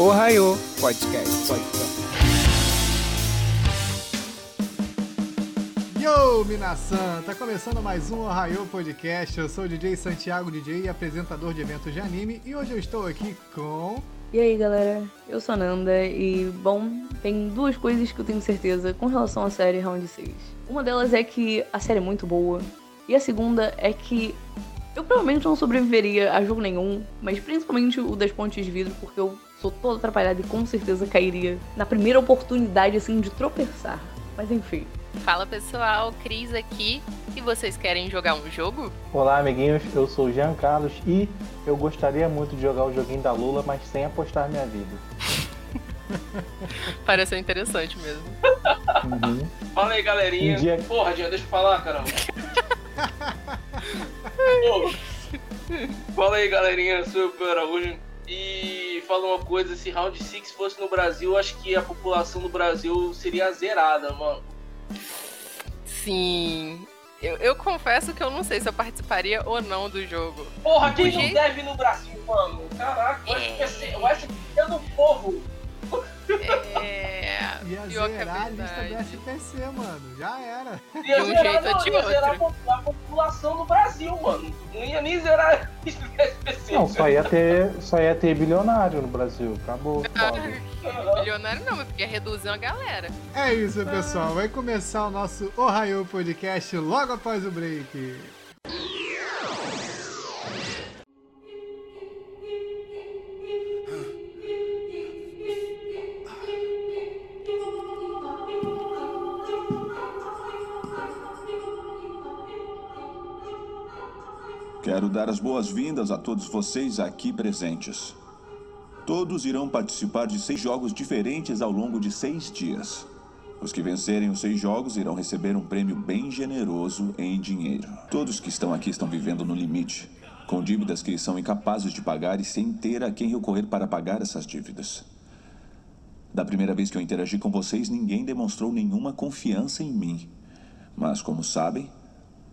Ohio Podcast. Yo, Minasan! Tá começando mais um Ohio Podcast. Eu sou o DJ Santiago DJ e apresentador de eventos de anime. E hoje eu estou aqui com. E aí galera, eu sou a Nanda e, bom, tem duas coisas que eu tenho certeza com relação à série Round 6. Uma delas é que a série é muito boa, e a segunda é que eu provavelmente não sobreviveria a jogo nenhum, mas principalmente o das pontes de vidro, porque eu sou toda atrapalhada e com certeza cairia na primeira oportunidade, assim, de tropeçar. Mas enfim. Fala pessoal, Cris aqui. E vocês querem jogar um jogo? Olá, amiguinhos. Eu sou o Jean Carlos e eu gostaria muito de jogar o joguinho da Lula, mas sem apostar minha vida. Pareceu interessante mesmo. Uhum. Fala aí, galerinha. Um dia... Porra, Jean, deixa eu falar, caramba. Fala aí, galerinha. Eu sou o Pedro Araújo. E fala uma coisa, se Round 6 fosse no Brasil, acho que a população do Brasil seria zerada, mano. Sim. Eu, eu confesso que eu não sei se eu participaria ou não do jogo. Porra, quem não deve no Brasil, mano? Caraca, é... eu acho que é do povo. É. Ia zerar a lista do SPC, mano. Já era. Ia de um zerar, jeito ou de outro. zerar a população do Brasil, mano. Não ia nem zerar a lista do SPC. Não, só ia ter, só ia ter bilionário no Brasil. Acabou. bilionário não, porque ia reduzir uma galera. É isso, pessoal. Vai começar o nosso Ohio Podcast logo após o break. Quero dar as boas-vindas a todos vocês aqui presentes. Todos irão participar de seis jogos diferentes ao longo de seis dias. Os que vencerem os seis jogos irão receber um prêmio bem generoso em dinheiro. Todos que estão aqui estão vivendo no limite, com dívidas que são incapazes de pagar e sem ter a quem recorrer para pagar essas dívidas. Da primeira vez que eu interagi com vocês, ninguém demonstrou nenhuma confiança em mim. Mas, como sabem,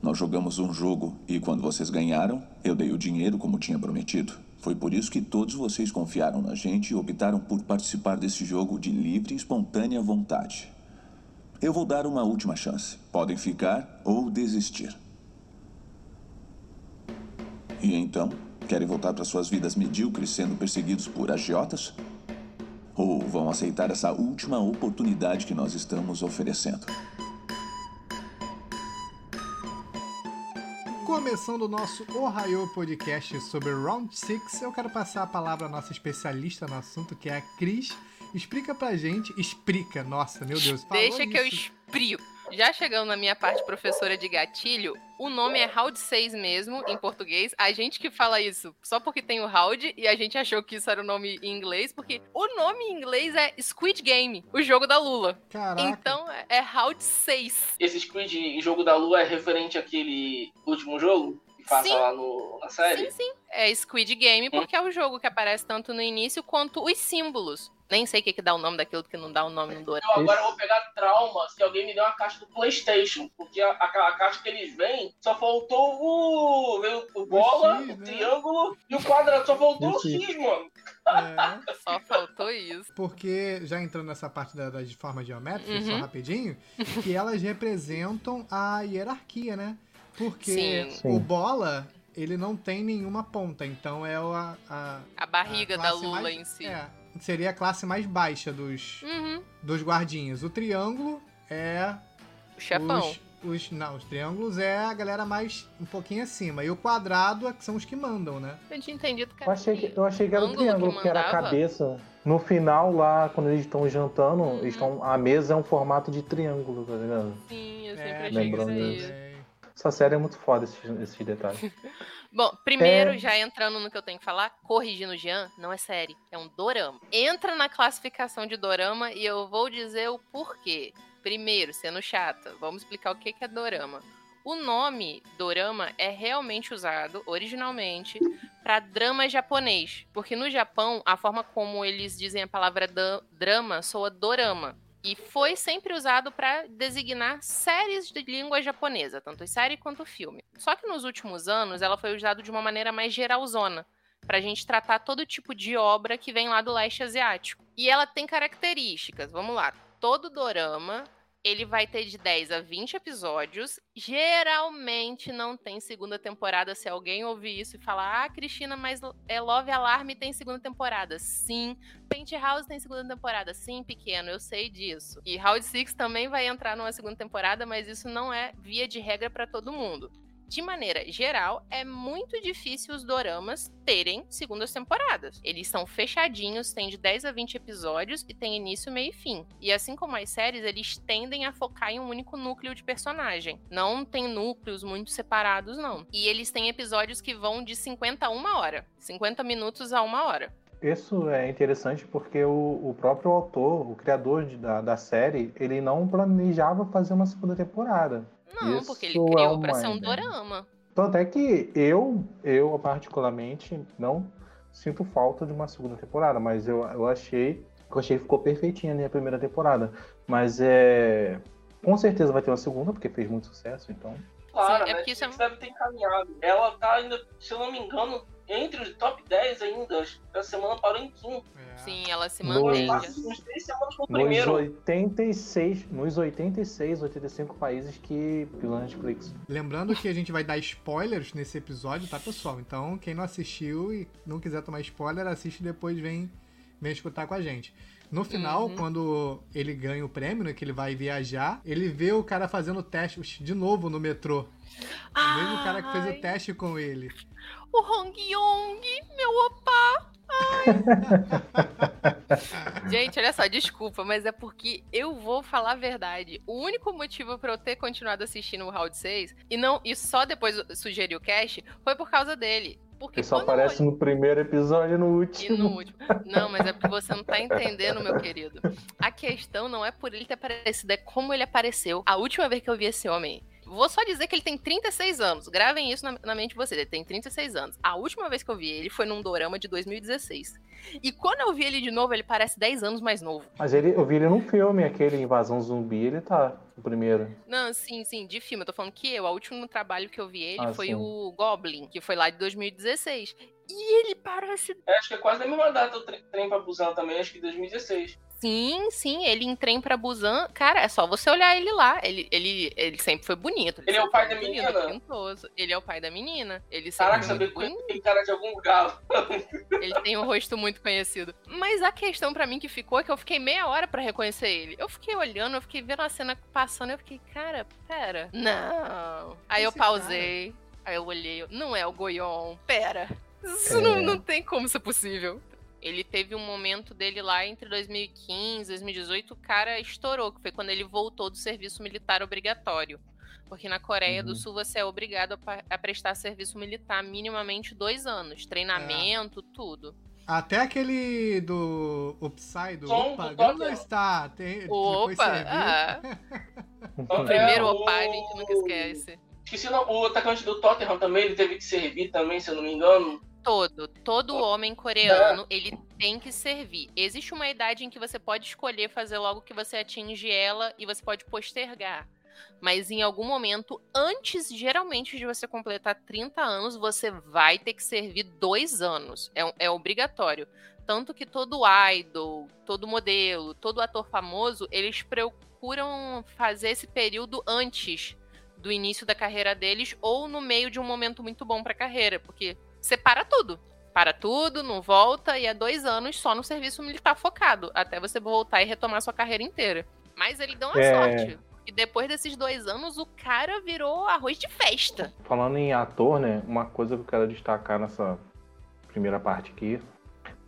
nós jogamos um jogo e quando vocês ganharam, eu dei o dinheiro como tinha prometido. Foi por isso que todos vocês confiaram na gente e optaram por participar desse jogo de livre e espontânea vontade. Eu vou dar uma última chance. Podem ficar ou desistir. E então, querem voltar para suas vidas medíocres sendo perseguidos por agiotas? Ou vão aceitar essa última oportunidade que nós estamos oferecendo? Começando o nosso Ohio Podcast sobre Round 6, eu quero passar a palavra à nossa especialista no assunto, que é a Cris. Explica pra gente, explica, nossa, meu Deus. Deixa isso. que eu explico. Já chegando na minha parte professora de gatilho, o nome é Round 6 mesmo, em português. A gente que fala isso só porque tem o Round e a gente achou que isso era o nome em inglês, porque o nome em inglês é Squid Game, o jogo da Lula. Caraca. Então é Round 6. Esse Squid jogo da Lula é referente àquele último jogo? Que passa sim. lá no, na série? Sim, sim. É Squid Game porque hum. é o jogo que aparece tanto no início quanto os símbolos. Nem sei o que, que dá o nome daquilo que não dá o nome no Dorama. Eu agora vou pegar trauma se alguém me der uma caixa do Playstation. Porque a, a, a caixa que eles vêm, só faltou o. Veio o bola, o, X, o né? triângulo e o quadrado. Só faltou o X, mano. É. Só faltou isso. Porque, já entrando nessa parte da, da de forma geométrica, uhum. só rapidinho, que elas representam a hierarquia, né? Porque Sim. o bola, ele não tem nenhuma ponta, então é a. A, a barriga a da Lula mais, em si. É, seria a classe mais baixa dos, uhum. dos guardinhas. O triângulo é. O chefão. Os, os, não, os triângulos é a galera mais um pouquinho acima. E o quadrado é que são os que mandam, né? Eu tinha entendido que era. Eu achei que, eu achei que era o triângulo, que, que era a cabeça. No final, lá, quando eles estão jantando, uhum. eles estão, a mesa é um formato de triângulo, tá ligado? Sim, eu sempre é, achei que isso. Essa série é muito foda, esses, esses detalhes. Bom, primeiro, é... já entrando no que eu tenho que falar, corrigindo o Jean, não é série, é um dorama. Entra na classificação de dorama e eu vou dizer o porquê. Primeiro, sendo chata, vamos explicar o que é dorama. O nome dorama é realmente usado, originalmente, para drama japonês. Porque no Japão, a forma como eles dizem a palavra drama soa dorama. E foi sempre usado para designar séries de língua japonesa, tanto série quanto filme. Só que nos últimos anos ela foi usada de uma maneira mais geralzona. pra gente tratar todo tipo de obra que vem lá do leste asiático. E ela tem características, vamos lá. Todo dorama ele vai ter de 10 a 20 episódios. Geralmente não tem segunda temporada. Se alguém ouvir isso e falar, ah, Cristina, mas é Love Alarm tem segunda temporada. Sim. Penthouse tem segunda temporada. Sim, pequeno, eu sei disso. E Round Six também vai entrar numa segunda temporada, mas isso não é via de regra para todo mundo de maneira geral, é muito difícil os doramas terem segundas temporadas. Eles são fechadinhos, tem de 10 a 20 episódios e tem início, meio e fim. E assim como as séries, eles tendem a focar em um único núcleo de personagem. Não tem núcleos muito separados, não. E eles têm episódios que vão de 50 a uma hora. 50 minutos a uma hora. Isso é interessante porque o, o próprio autor, o criador de, da, da série, ele não planejava fazer uma segunda temporada. Não, Isso porque ele criou é pra ser um dorama. Tanto é que eu, eu particularmente, não sinto falta de uma segunda temporada, mas eu, eu achei. Eu achei que ficou perfeitinha a minha primeira temporada. Mas é. Com certeza vai ter uma segunda, porque fez muito sucesso, então. Claro, Sim, é porque isso é... deve ter encaminhado. Ela tá ainda, se eu não me engano, entre os top 10 ainda. A semana parou em quinto. É. Sim, ela se mantém. Nos, nos 86, nos 86, 85 países que pela Netflix. Lembrando que a gente vai dar spoilers nesse episódio, tá, pessoal? Então, quem não assistiu e não quiser tomar spoiler, assiste e depois vem, vem escutar com a gente. No final, uhum. quando ele ganha o prêmio, né, que ele vai viajar, ele vê o cara fazendo teste de novo no metrô. O mesmo cara que fez o teste com ele. O Hong Yong, meu opa! Gente, olha só, desculpa, mas é porque eu vou falar a verdade. O único motivo para eu ter continuado assistindo o Round 6 e não e só depois sugerir o cast foi por causa dele. Porque Ele só aparece eu... no primeiro episódio e no último. E no último. Não, mas é porque você não tá entendendo, meu querido. A questão não é por ele ter aparecido, é como ele apareceu. A última vez que eu vi esse homem, Vou só dizer que ele tem 36 anos. Gravem isso na, na, mente de vocês. Ele tem 36 anos. A última vez que eu vi ele foi num dorama de 2016. E quando eu vi ele de novo, ele parece 10 anos mais novo. Mas ele, eu vi ele num filme, aquele Invasão Zumbi, ele tá o primeiro. Não, sim, sim, de filme. Eu tô falando que eu, o último trabalho que eu vi ele ah, foi sim. o Goblin, que foi lá de 2016. E ele parece. É, acho que é quase a mesma data o trem pra Busan também, acho que 2016. Sim, sim, ele em trem pra Busan. Cara, é só você olhar ele lá. Ele, ele, ele sempre foi bonito. Ele, ele é o pai da menina? Pintoso. Ele é o pai da menina. Ele Caraca, sabia que tem cara de algum lugar. ele tem um rosto muito conhecido. Mas a questão para mim que ficou é que eu fiquei meia hora para reconhecer ele. Eu fiquei olhando, eu fiquei vendo a cena passando, eu fiquei, cara, pera. Não. Aí Esse eu pausei. Cara. Aí eu olhei, não é o Goyon. Pera. Isso é. não, não tem como ser possível. Ele teve um momento dele lá entre 2015 e 2018, o cara estourou, que foi quando ele voltou do serviço militar obrigatório. Porque na Coreia uhum. do Sul você é obrigado a, a, prestar serviço militar minimamente dois anos. Treinamento, é. tudo. Até aquele do Upside, do Som Opa, não está. Tem, Opa, ah. o primeiro é, Opa, a gente nunca esquece. Esqueci o, o atacante do Tottenham também, ele teve que servir também, se eu não me engano todo, todo homem coreano, ele tem que servir. Existe uma idade em que você pode escolher fazer logo que você atinge ela e você pode postergar. Mas em algum momento, antes, geralmente, de você completar 30 anos, você vai ter que servir dois anos. É, é obrigatório. Tanto que todo idol, todo modelo, todo ator famoso, eles procuram fazer esse período antes do início da carreira deles ou no meio de um momento muito bom para a carreira, porque você para tudo. Para tudo, não volta e é dois anos só no serviço militar focado, até você voltar e retomar sua carreira inteira. Mas ele deu uma é... sorte. E depois desses dois anos, o cara virou arroz de festa. Falando em ator, né? Uma coisa que eu quero destacar nessa primeira parte aqui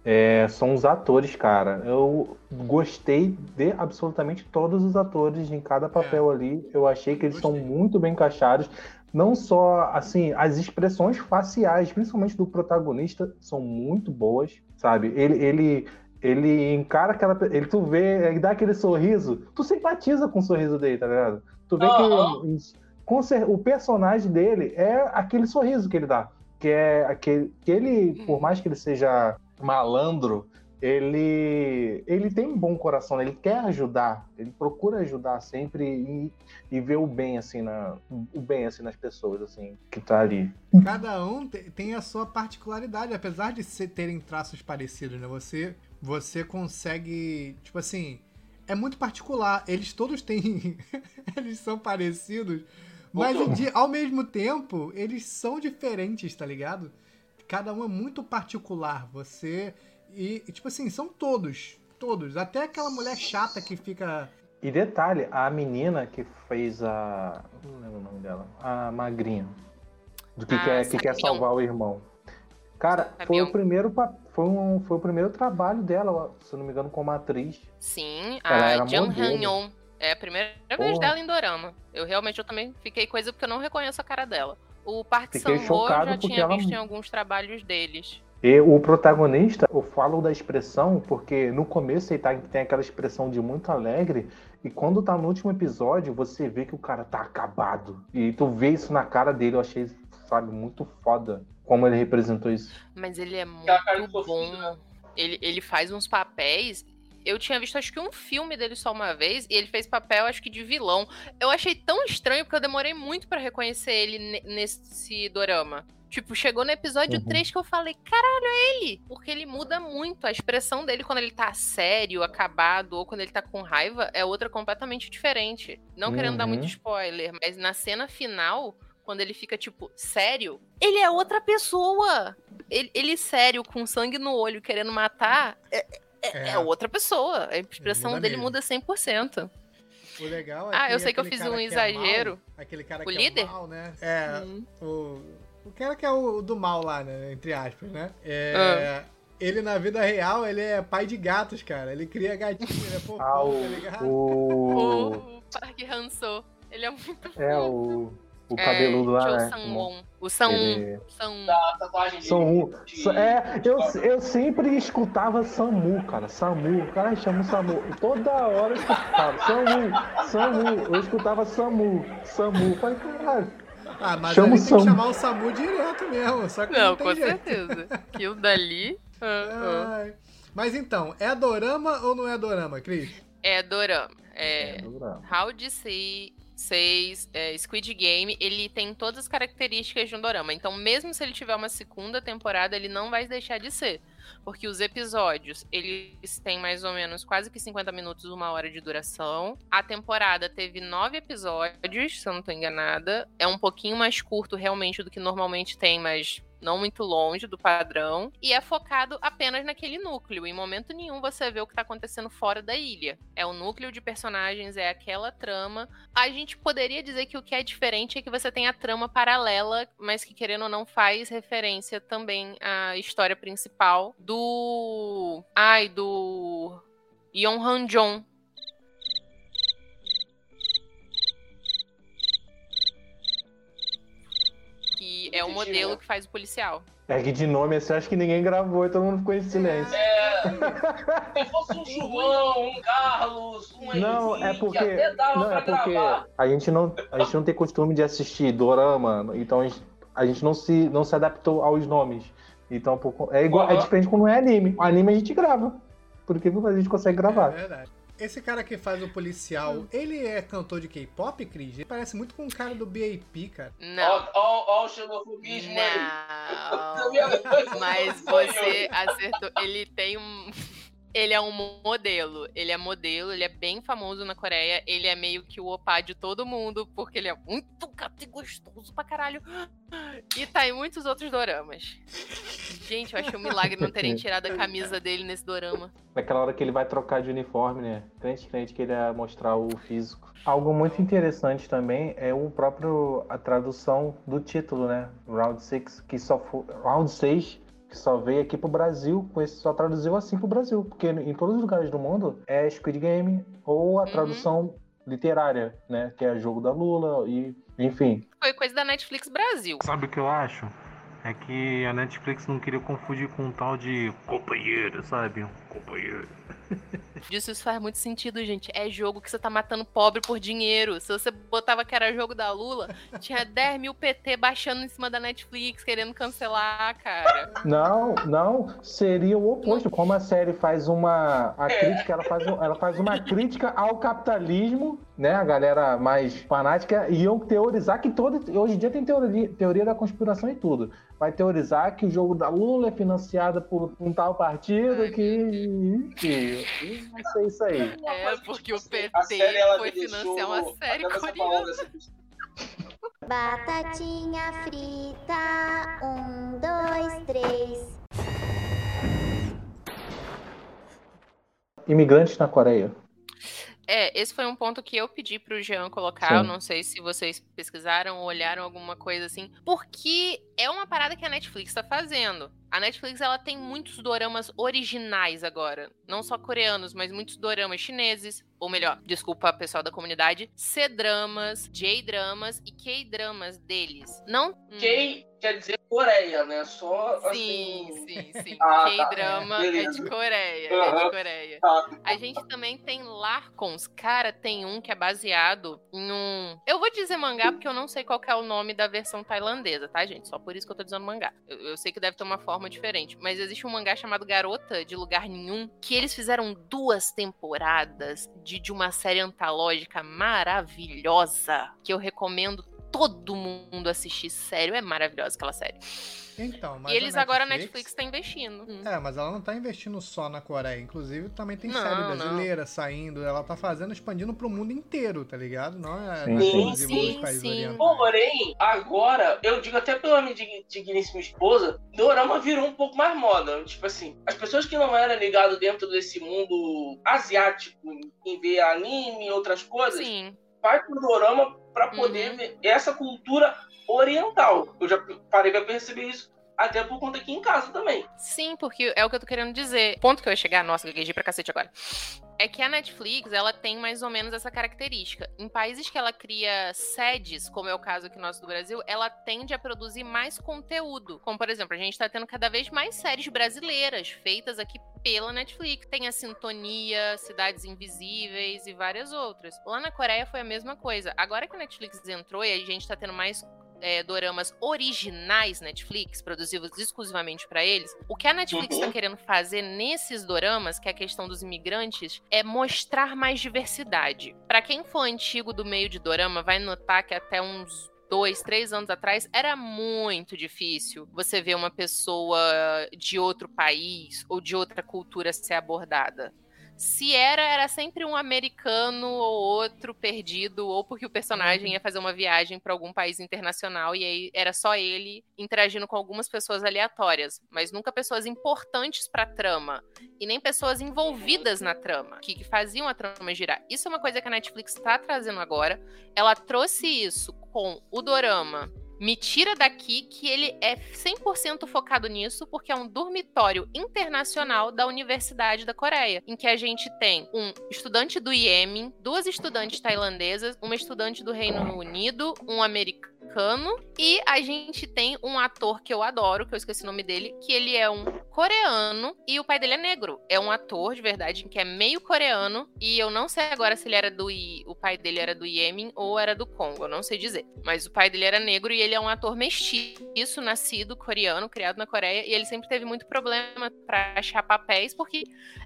é, são os atores, cara. Eu gostei de absolutamente todos os atores em cada papel é. ali. Eu achei que eles gostei. estão muito bem encaixados não só assim as expressões faciais, principalmente do protagonista, são muito boas, sabe? Ele ele ele encara aquela ele tu vê, ele dá aquele sorriso, tu simpatiza com o sorriso dele, tá ligado? Tu vê uhum. que o personagem dele é aquele sorriso que ele dá, que é aquele que ele, por mais que ele seja malandro, ele ele tem um bom coração, né? ele quer ajudar, ele procura ajudar sempre e, e ver o bem assim na o bem assim nas pessoas assim que tá ali. Cada um tem a sua particularidade, apesar de ser, terem traços parecidos, né? Você você consegue, tipo assim, é muito particular. Eles todos têm eles são parecidos, mas de, ao mesmo tempo, eles são diferentes, tá ligado? Cada um é muito particular. Você e, tipo assim, são todos. Todos. Até aquela mulher chata que fica. E detalhe, a menina que fez a. Não lembro o nome dela. A Magrinha. Do que, ah, quer, que quer salvar o irmão. Cara, foi o primeiro foi, um, foi o primeiro trabalho dela, se não me engano, como atriz. Sim, Ela a Jung Han É a primeira Porra. vez dela em Dorama. Eu realmente eu também fiquei coisa porque eu não reconheço a cara dela. O Park Sang-ho já tinha ela... visto em alguns trabalhos deles. E o protagonista, eu falo da expressão porque no começo ele tá, tem aquela expressão de muito alegre e quando tá no último episódio você vê que o cara tá acabado. E tu vê isso na cara dele, eu achei, sabe, muito foda como ele representou isso. Mas ele é muito bom. Né? Ele, ele faz uns papéis eu tinha visto acho que um filme dele só uma vez e ele fez papel acho que de vilão. Eu achei tão estranho porque eu demorei muito para reconhecer ele nesse dorama. Tipo, chegou no episódio uhum. 3 que eu falei, caralho, é ele! Porque ele muda muito. A expressão dele quando ele tá sério, acabado, ou quando ele tá com raiva, é outra completamente diferente. Não uhum. querendo dar muito uhum. spoiler, mas na cena final, quando ele fica, tipo, sério, ele é outra pessoa! Ele, ele sério, com sangue no olho, querendo matar, é, é, é. é outra pessoa. A expressão muda dele mesmo. muda 100%. O legal é Ah, eu sei que eu fiz um exagero. É mal, aquele cara o que líder? é o mal, né? É, hum. o o cara que é o do mal lá, né? Entre aspas, né? É, ah. Ele, na vida real, ele é pai de gatos, cara. Ele cria gatinho, ele é fofão, ah, o, tá ligado? O, o Park Han-soo. Ele é muito fofo. É, o... O cabeludo é, lá, né? Sang-won. O Sang... Ele... Sang... Da tatuagem de... É, eu, eu sempre escutava Samu, cara. Samu. O cara chama Samu. Toda hora eu escutava. Samu, Samu. Eu escutava Samu, Samu. Falei, caralho. Ah, mas Chama ali tem que chamar o SAMU direto mesmo, só que não, não com jeito. certeza. Aquilo dali... Uh, uh. Mas então, é dorama ou não é dorama, Cris? É dorama. É, é dorama. How to Say 6, é, Squid Game, ele tem todas as características de um dorama. Então, mesmo se ele tiver uma segunda temporada, ele não vai deixar de ser porque os episódios, eles têm mais ou menos quase que 50 minutos, uma hora de duração. A temporada teve nove episódios, se eu não tô enganada. É um pouquinho mais curto realmente do que normalmente tem, mas não muito longe do padrão, e é focado apenas naquele núcleo. Em momento nenhum você vê o que está acontecendo fora da ilha. É o núcleo de personagens, é aquela trama. A gente poderia dizer que o que é diferente é que você tem a trama paralela, mas que querendo ou não faz referência também à história principal do. Ai, do. Yon Han Jong, que é o modelo que faz o policial. É que de nome assim, acho que ninguém gravou e todo mundo ficou em silêncio. É, se fosse um João, um Carlos, um Não, Henrique, é porque, não, é porque a gente não, a gente não tem costume de assistir dorama, então a gente, a gente não, se, não se adaptou aos nomes. Então, é igual, uhum. é diferente quando não é anime. O anime a gente grava. Porque a gente consegue gravar. É verdade. Esse cara que faz o policial, ele é cantor de K-pop, Cris? Ele parece muito com o cara do BAP, cara. Não. Ó o xenofobismo Não. Mas você acertou. Ele tem um. Ele é um modelo. Ele é modelo, ele é bem famoso na Coreia. Ele é meio que o opa de todo mundo, porque ele é muito gato e gostoso pra caralho. E tá em muitos outros doramas. Gente, eu achei um milagre não terem tirado a camisa dele nesse dorama. Naquela hora que ele vai trocar de uniforme, né? Crente, crente que ele ia mostrar o físico. Algo muito interessante também é o próprio a tradução do título, né? Round 6, que só foi Round 6 que só veio aqui pro Brasil, só traduziu assim pro Brasil, porque em todos os lugares do mundo é Squid Game ou a uhum. tradução literária, né, que é jogo da Lula e enfim. Foi coisa da Netflix Brasil. Sabe o que eu acho? É que a Netflix não queria confundir com um tal de companheiro, sabe? Um companheiro. Disso isso faz muito sentido, gente. É jogo que você tá matando pobre por dinheiro. Se você botava que era jogo da Lula, tinha 10 mil PT baixando em cima da Netflix, querendo cancelar, cara. Não, não. Seria o oposto. Como a série faz uma. A crítica, ela faz, ela faz uma crítica ao capitalismo, né? A galera mais fanática iam teorizar que todo. Hoje em dia tem teoria, teoria da conspiração e tudo vai teorizar que o jogo da Lula é financiado por um tal partido Ai, que. Enfim, vai ser isso aí. É, porque o PT foi financiar uma série coreana. Batatinha frita, um, dois, três. Imigrantes na Coreia. É, esse foi um ponto que eu pedi pro Jean colocar. Sim. Eu não sei se vocês pesquisaram ou olharam alguma coisa assim. Porque é uma parada que a Netflix tá fazendo. A Netflix ela tem muitos doramas originais agora. Não só coreanos, mas muitos doramas chineses. Ou melhor, desculpa pessoal da comunidade. C-dramas, J-dramas e K-dramas deles. Não. K quer dizer Coreia, né? Só sim, assim. Sim, sim, sim. Ah, K-drama tá. é de Coreia. Uhum. É de Coreia. Tá. A gente também tem Larkons. Cara, tem um que é baseado em um. Eu vou dizer mangá porque eu não sei qual é o nome da versão tailandesa, tá, gente? Só por isso que eu tô dizendo mangá. Eu, eu sei que deve ter uma forma diferente. Mas existe um mangá chamado Garota de Lugar Nenhum, que eles fizeram duas temporadas de, de uma série antológica maravilhosa que eu recomendo todo mundo assistir. Sério, é maravilhosa aquela série. Então, mas e eles a agora a Netflix tá investindo. Hum. É, mas ela não tá investindo só na Coreia. Inclusive, também tem não, série brasileira não. saindo. Ela tá fazendo, expandindo pro mundo inteiro, tá ligado? Não é sim, sim, sim. Porém, agora, eu digo até pela minha digníssima esposa, Dorama virou um pouco mais moda. Tipo assim, as pessoas que não eram ligadas dentro desse mundo asiático, em ver anime e outras coisas, sim. vai pro Dorama para poder uhum. ver essa cultura oriental. Eu já parei para perceber isso até por conta aqui em casa também. Sim, porque é o que eu tô querendo dizer. Ponto que eu ia chegar, nossa, gaguejei pra cacete agora. É que a Netflix, ela tem mais ou menos essa característica. Em países que ela cria sedes, como é o caso aqui nosso do Brasil, ela tende a produzir mais conteúdo. Como, por exemplo, a gente tá tendo cada vez mais séries brasileiras feitas aqui pela Netflix. Tem a Sintonia, Cidades Invisíveis e várias outras. Lá na Coreia foi a mesma coisa. Agora que a Netflix entrou e a gente tá tendo mais é, doramas originais Netflix, produzidos exclusivamente para eles, o que a Netflix está uhum. querendo fazer nesses doramas, que é a questão dos imigrantes, é mostrar mais diversidade. Para quem for antigo do meio de dorama, vai notar que até uns dois, três anos atrás, era muito difícil você ver uma pessoa de outro país ou de outra cultura ser abordada. Se era, era sempre um americano ou outro perdido, ou porque o personagem uhum. ia fazer uma viagem para algum país internacional e aí era só ele interagindo com algumas pessoas aleatórias, mas nunca pessoas importantes para a trama e nem pessoas envolvidas na trama, que, que faziam a trama girar. Isso é uma coisa que a Netflix está trazendo agora. Ela trouxe isso com o dorama me tira daqui que ele é 100% focado nisso, porque é um dormitório internacional da Universidade da Coreia, em que a gente tem um estudante do Iêmen, duas estudantes tailandesas, uma estudante do Reino Unido, um americano americano. E a gente tem um ator que eu adoro, que eu esqueci o nome dele, que ele é um coreano e o pai dele é negro. É um ator de verdade que é meio coreano e eu não sei agora se ele era do I... o pai dele era do Iêmen ou era do Congo, eu não sei dizer. Mas o pai dele era negro e ele é um ator mestiço, nascido coreano, criado na Coreia e ele sempre teve muito problema para achar papéis porque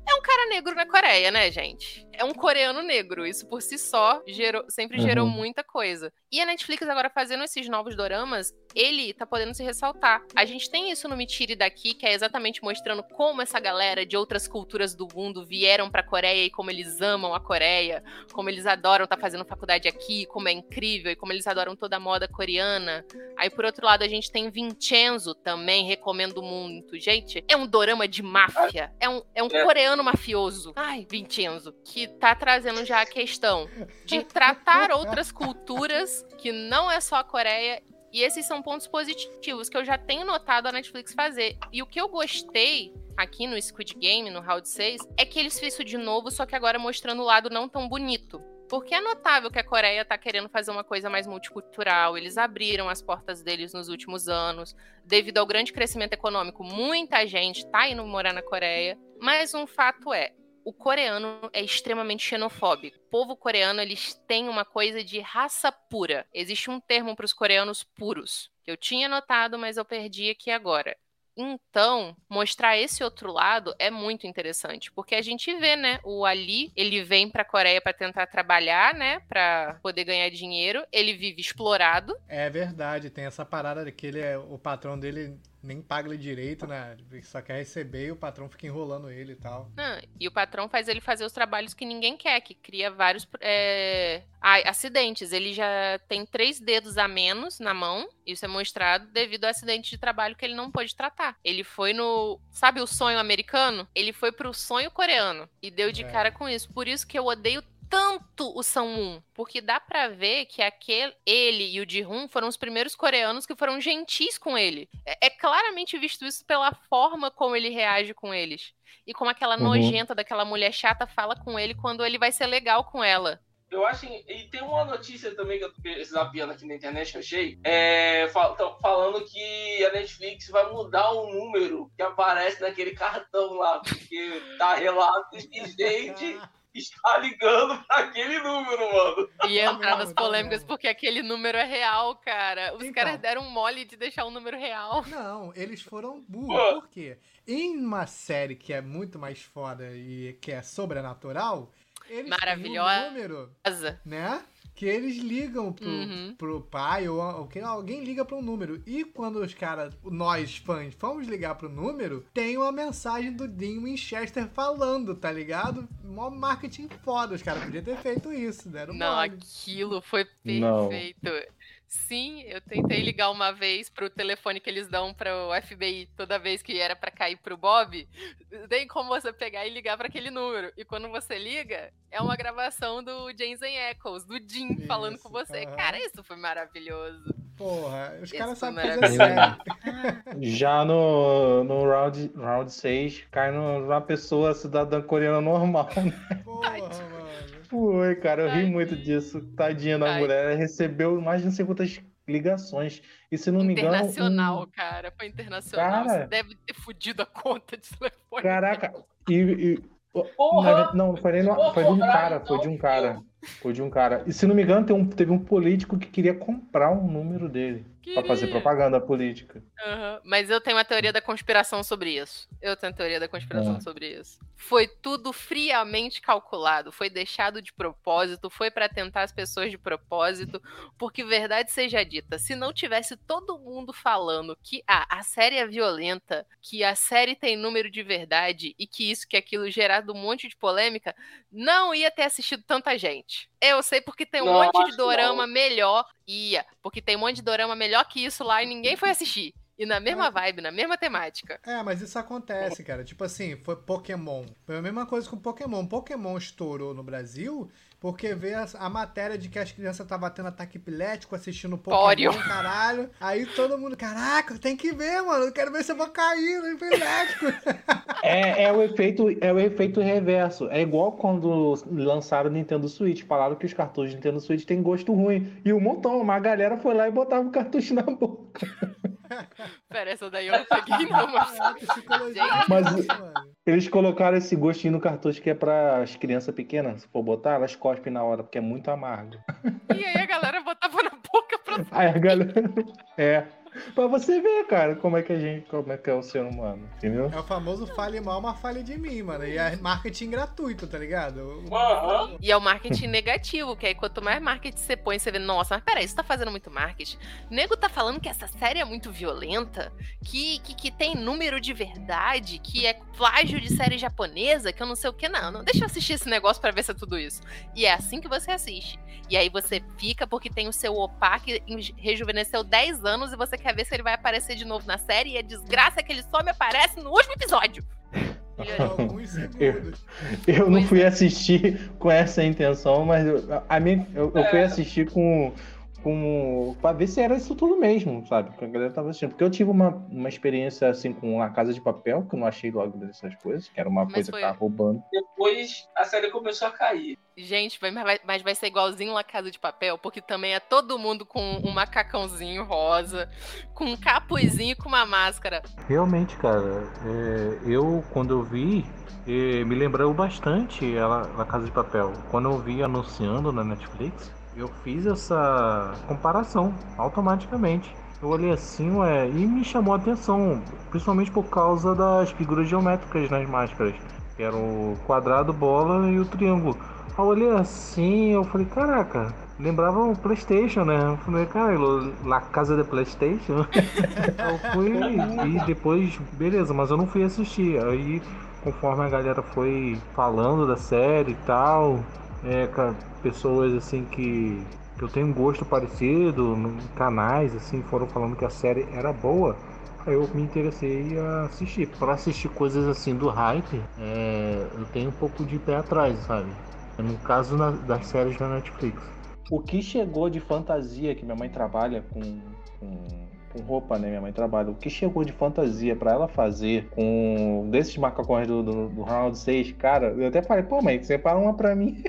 é um cara negro na Coreia, né, gente? É um coreano negro, isso por si só gerou, sempre uhum. gerou muita coisa. E a Netflix agora fazendo esses novos doramas, ele tá podendo se ressaltar. A gente tem isso no Me Tire Daqui, que é exatamente mostrando como essa galera de outras culturas do mundo vieram pra Coreia e como eles amam a Coreia, como eles adoram estar tá fazendo faculdade aqui, como é incrível e como eles adoram toda a moda coreana. Aí, por outro lado, a gente tem Vincenzo também, recomendo muito. Gente, é um dorama de máfia. É um, é um é. coreano mafioso. Ai, Vincenzo. Que tá trazendo já a questão de tratar outras culturas que não é só a Coreia e esses são pontos positivos que eu já tenho notado a Netflix fazer. E o que eu gostei aqui no Squid Game, no Round 6, é que eles fizeram isso de novo, só que agora mostrando o lado não tão bonito. Porque é notável que a Coreia está querendo fazer uma coisa mais multicultural. Eles abriram as portas deles nos últimos anos. Devido ao grande crescimento econômico, muita gente está indo morar na Coreia. Mas um fato é, o coreano é extremamente xenofóbico. O povo coreano, eles têm uma coisa de raça pura. Existe um termo para os coreanos puros, que eu tinha notado, mas eu perdi aqui agora. Então, mostrar esse outro lado é muito interessante, porque a gente vê, né, o Ali, ele vem para a Coreia para tentar trabalhar, né, para poder ganhar dinheiro, ele vive explorado. É verdade, tem essa parada de que ele é o patrão dele nem paga ele direito, né? Só quer receber e o patrão fica enrolando ele e tal. E o patrão faz ele fazer os trabalhos que ninguém quer, que cria vários é... acidentes. Ele já tem três dedos a menos na mão, isso é mostrado devido ao acidente de trabalho que ele não pôde tratar. Ele foi no. Sabe o sonho americano? Ele foi pro sonho coreano e deu de é. cara com isso. Por isso que eu odeio tanto o São porque dá para ver que aquele, ele e o Ji-Hoon foram os primeiros coreanos que foram gentis com ele. É, é, claramente visto isso pela forma como ele reage com eles. E como aquela uhum. nojenta daquela mulher chata fala com ele quando ele vai ser legal com ela. Eu acho. E tem uma notícia também que eu tô zapiando aqui na internet que eu achei. É, fal falando que a Netflix vai mudar o número que aparece naquele cartão lá. Porque tá relatos de gente está ligando para aquele número, mano. E entrar nas polêmicas porque aquele número é real, cara. Os então, caras deram mole de deixar um número real. Não, eles foram burros. Por quê? Em uma série que é muito mais foda e que é sobrenatural, eles Maravilhosa. têm um número, né? Que eles ligam pro, uhum. pro pai ou, ou que alguém liga para um número. E quando os caras, nós fãs, fomos ligar pro número, tem uma mensagem do Dean Winchester falando, tá ligado? Mó marketing foda, os caras podiam ter feito isso, deram Não, mole. aquilo foi perfeito. Não. Sim, eu tentei ligar uma vez pro telefone que eles dão para o FBI toda vez que era para cair pro Bob. Tem como você pegar e ligar para aquele número. E quando você liga, é uma gravação do Jensen Eccles, do Jim, isso, falando com você. Uhum. Cara, isso foi maravilhoso. Porra, os caras sabem fazer sério. Já no, no round, round 6, cai numa pessoa cidadã coreana normal, né? Porra, mano. Foi, cara, eu ri muito disso. Tadinha da mulher, ela recebeu mais de não sei quantas ligações. E se não me engano. Internacional, um... cara. Foi internacional. Cara... Você deve ter fudido a conta de telefone. Caraca, e. e... Porra, não, foi, nem no... foi de um cara, foi de um cara. Foi de um cara. E se não me engano, um, teve um político que queria comprar um número dele. Queria. Pra fazer propaganda política. Uhum. Mas eu tenho uma teoria da conspiração sobre isso. Eu tenho teoria da conspiração é. sobre isso. Foi tudo friamente calculado. Foi deixado de propósito. Foi para tentar as pessoas de propósito. Porque, verdade seja dita, se não tivesse todo mundo falando que ah, a série é violenta, que a série tem número de verdade e que isso, que aquilo gerado um monte de polêmica, não ia ter assistido tanta gente. Eu sei porque tem um Nossa, monte de dorama não. melhor. Ia, porque tem um monte de dorama melhor que isso lá e ninguém foi assistir. E na mesma é. vibe, na mesma temática. É, mas isso acontece, cara. Tipo assim, foi Pokémon. Foi a mesma coisa com Pokémon. Pokémon estourou no Brasil porque vê a, a matéria de que as crianças estavam tendo ataque epilético assistindo Pokémon, Pório. caralho. Aí todo mundo, caraca, tem que ver, mano. Eu quero ver se eu vou cair no epilético. É, é, o efeito, é o efeito reverso. É igual quando lançaram o Nintendo Switch. Falaram que os cartuchos do Nintendo Switch têm gosto ruim. E um montão, uma galera foi lá e botava o cartucho na boca. Pera, essa daí eu não peguei, não, mas. mas eles colocaram esse gostinho no cartucho que é para as crianças pequenas. Se for botar, elas cospem na hora, porque é muito amargo. E aí a galera botava na boca pra. Aí a galera. É. pra você ver, cara, como é que a gente, como é que é o ser humano, entendeu? É o famoso fale mal, mas fale de mim, mano. E é marketing gratuito, tá ligado? Uhum. E é o marketing negativo, que aí quanto mais marketing você põe, você vê, nossa, mas peraí, você tá fazendo muito marketing. O nego tá falando que essa série é muito violenta, que, que, que tem número de verdade, que é plágio de série japonesa, que eu não sei o que, não. não deixa eu assistir esse negócio para ver se é tudo isso. E é assim que você assiste. E aí você fica porque tem o seu opa que rejuvenesceu 10 anos e você quer ver se ele vai aparecer de novo na série. E a desgraça é que ele só me aparece no último episódio. eu, eu não fui é. assistir com essa intenção, mas eu, a mim, eu, eu fui é. assistir com com. pra ver se era isso tudo mesmo, sabe? Que a galera tava assistindo. Porque eu tive uma, uma experiência assim com a Casa de Papel, que eu não achei logo dessas coisas, que era uma Mas coisa foi- que tava roubando. Depois a série começou a cair. Gente, vai- mas vai, mas vai ser igualzinho La Casa de Papel, porque também é todo mundo com um macacãozinho rosa, com um capuzinho e com uma máscara. Realmente, cara, é, eu quando eu vi, é, me lembrou bastante ela, a Casa de Papel. Quando eu vi anunciando na Netflix, eu fiz essa comparação automaticamente. Eu olhei assim, ué, e me chamou a atenção, principalmente por causa das figuras geométricas nas máscaras, que eram o quadrado, bola e o triângulo. Eu olhei assim, eu falei, caraca, lembrava o Playstation, né? Eu falei, cara, La Casa de Playstation. Eu fui e depois, beleza, mas eu não fui assistir. Aí, conforme a galera foi falando da série e tal, é, ca- pessoas assim que, que eu tenho um gosto parecido, canais assim, foram falando que a série era boa. Aí eu me interessei a assistir. Pra assistir coisas assim do hype, é, eu tenho um pouco de pé atrás, sabe? No caso na- das séries da Netflix. O que chegou de fantasia, que minha mãe trabalha com, com, com roupa, né? Minha mãe trabalha. O que chegou de fantasia pra ela fazer com desses macacões do, do, do Round 6, cara, eu até falei, pô, mãe, separa uma pra mim.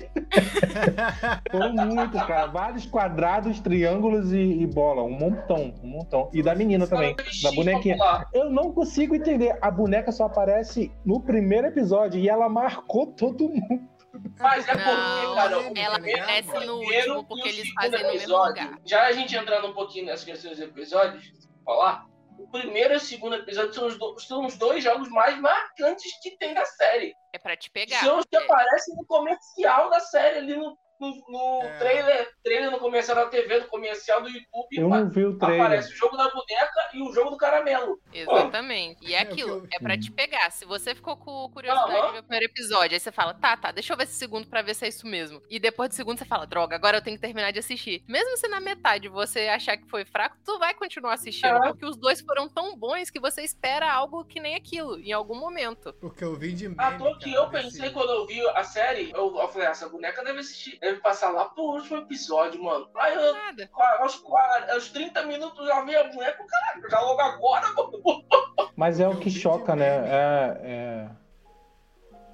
Foi muito, cara. Vários quadrados, triângulos e, e bola. Um montão, um montão. E da menina também, da bonequinha. Eu não consigo entender. A boneca só aparece no primeiro episódio e ela marcou todo mundo. Mas é porque, Não, cara, ela aparece no último porque eles fazem no mesmo lugar. Já a gente entrando um pouquinho nessas questões dos episódios, falar, o primeiro e o segundo episódio são os, do- são os dois jogos mais marcantes que tem na série. É pra te pegar. São os que É. aparecem no comercial da série, ali no, no, no É. trailer, trailer no comercial da TV, no comercial do YouTube. Eu não vi o trailer. Aparece o jogo da boneca e o jogo do caramelo. Exatamente. E é É, aquilo, é pra te pegar. Se você ficou com curiosidade ver o primeiro episódio, aí você fala, tá, tá, deixa eu ver esse segundo pra ver se é isso mesmo. E depois do segundo você fala, droga, agora eu tenho que terminar de assistir. Mesmo se na metade você achar que foi fraco, tu vai continuar assistindo, É. porque os dois foram tão bons que você espera algo que nem aquilo, em algum momento. O que eu vi de meme, À toa que cara, eu desse- pensei quando eu vi a série, eu, eu falei, essa boneca deve assistir, deve passar lá pro último episódio, mano. Aí eu, Nada. aos, aos 30 minutos já vi a boneca, caralho, já logo agora, mano. Mas é o que choca, né? É, é...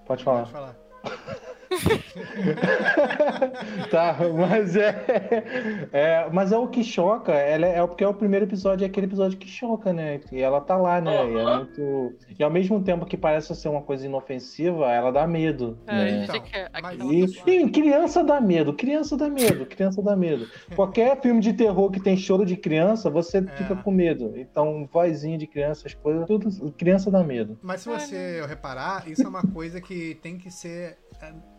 Pode falar. Pode falar. tá, mas é, é. Mas é o que choca. Ela é, é porque é o primeiro episódio, é aquele episódio que choca, né? E ela tá lá, né? E, é muito... e ao mesmo tempo que parece ser uma coisa inofensiva, ela dá medo. É, né? Então, E, sim, criança dá medo, criança dá medo, criança dá medo. Qualquer filme de terror que tem choro de criança, você fica com medo. Então, vozinha de criança, as coisas, tudo, criança dá medo. Mas se você reparar, isso é uma coisa que tem que ser.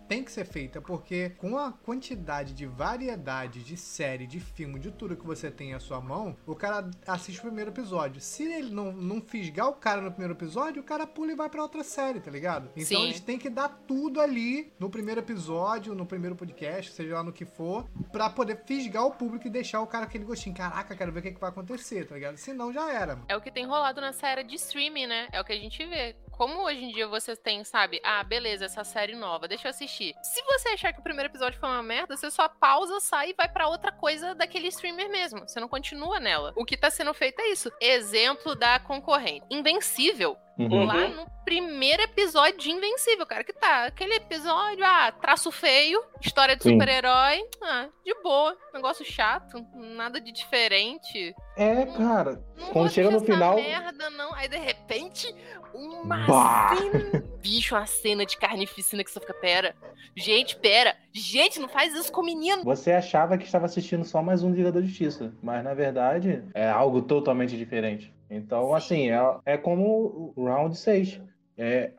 É, Tem que ser feita, porque com a quantidade de variedade de série, de filme, de tudo que você tem à sua mão, o cara assiste o primeiro episódio. Se ele não, não fisgar o cara no primeiro episódio, o cara pula e vai pra outra série, tá ligado? Então Sim. eles têm que dar tudo ali no primeiro episódio, no primeiro podcast, seja lá no que for, pra poder fisgar o público e deixar o cara aquele gostinho. Caraca, quero ver o que, que vai acontecer, tá ligado? Senão já era, mano. É o que tem rolado nessa era de streaming, né? É o que a gente vê. Como hoje em dia você tem, sabe? Ah, beleza, essa série nova, deixa eu assistir. Se você achar que o primeiro episódio foi uma merda, você só pausa, sai e vai pra outra coisa daquele streamer mesmo. Você não continua nela. O que tá sendo feito é isso. Exemplo da concorrente. Invencível. Uhum. Lá no primeiro episódio de Invencível, cara, que tá. Aquele episódio, ah, traço feio, história de super-herói. Ah, de boa. Negócio chato, nada de diferente. É, cara. Quando chega no final. merda, não. Aí, de repente, uma cena... Bicho, uma cena de carnificina que você fica, pera. Gente, pera. Gente, não faz isso com o menino. Você achava que estava assistindo só mais um Liga da Justiça, mas na verdade é algo totalmente diferente. Então, assim, é, é como o Round 6. É,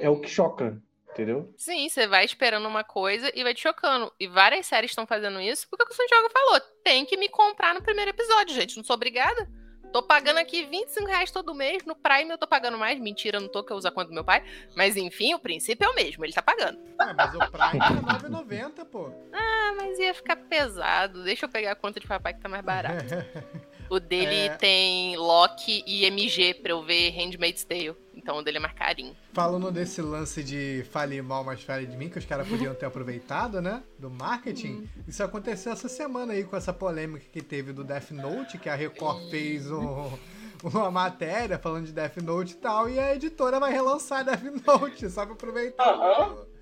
é o que choca, entendeu? Sim, você vai esperando uma coisa e vai te chocando. E várias séries estão fazendo isso porque o que o Santiago falou. Tem que me comprar no primeiro episódio, gente. Não sou obrigada. Tô pagando aqui 25 reais todo mês. No Prime eu tô pagando mais. Mentira, não tô, que eu uso a conta do meu pai. Mas enfim, o princípio é o mesmo. Ele tá pagando. É, mas o Prime é 9,90, pô. Ah, mas ia ficar pesado. Deixa eu pegar a conta de papai que tá mais barato. O dele é... tem Loki e MG pra eu ver Handmaid's Tale. Então o dele é mais carinho. Falando desse lance de fale mal, mas fale de mim, que os caras podiam ter aproveitado, né? Do marketing. Uhum. Isso aconteceu essa semana aí com essa polêmica que teve do Death Note, que a Record fez um uma matéria falando de Death Note e tal, e a editora vai relançar Death Note, só pra aproveitar. Aham.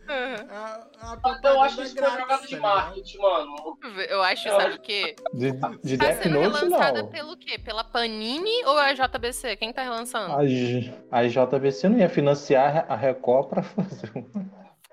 A, a eu acho isso uma jogada de marketing, mano. Eu acho, eu sabe o quê? De, de tá Death sendo Note, relançada não. pelo quê? Pela Panini ou a JBC? Quem tá relançando? A, a JBC não ia financiar a Record pra fazer um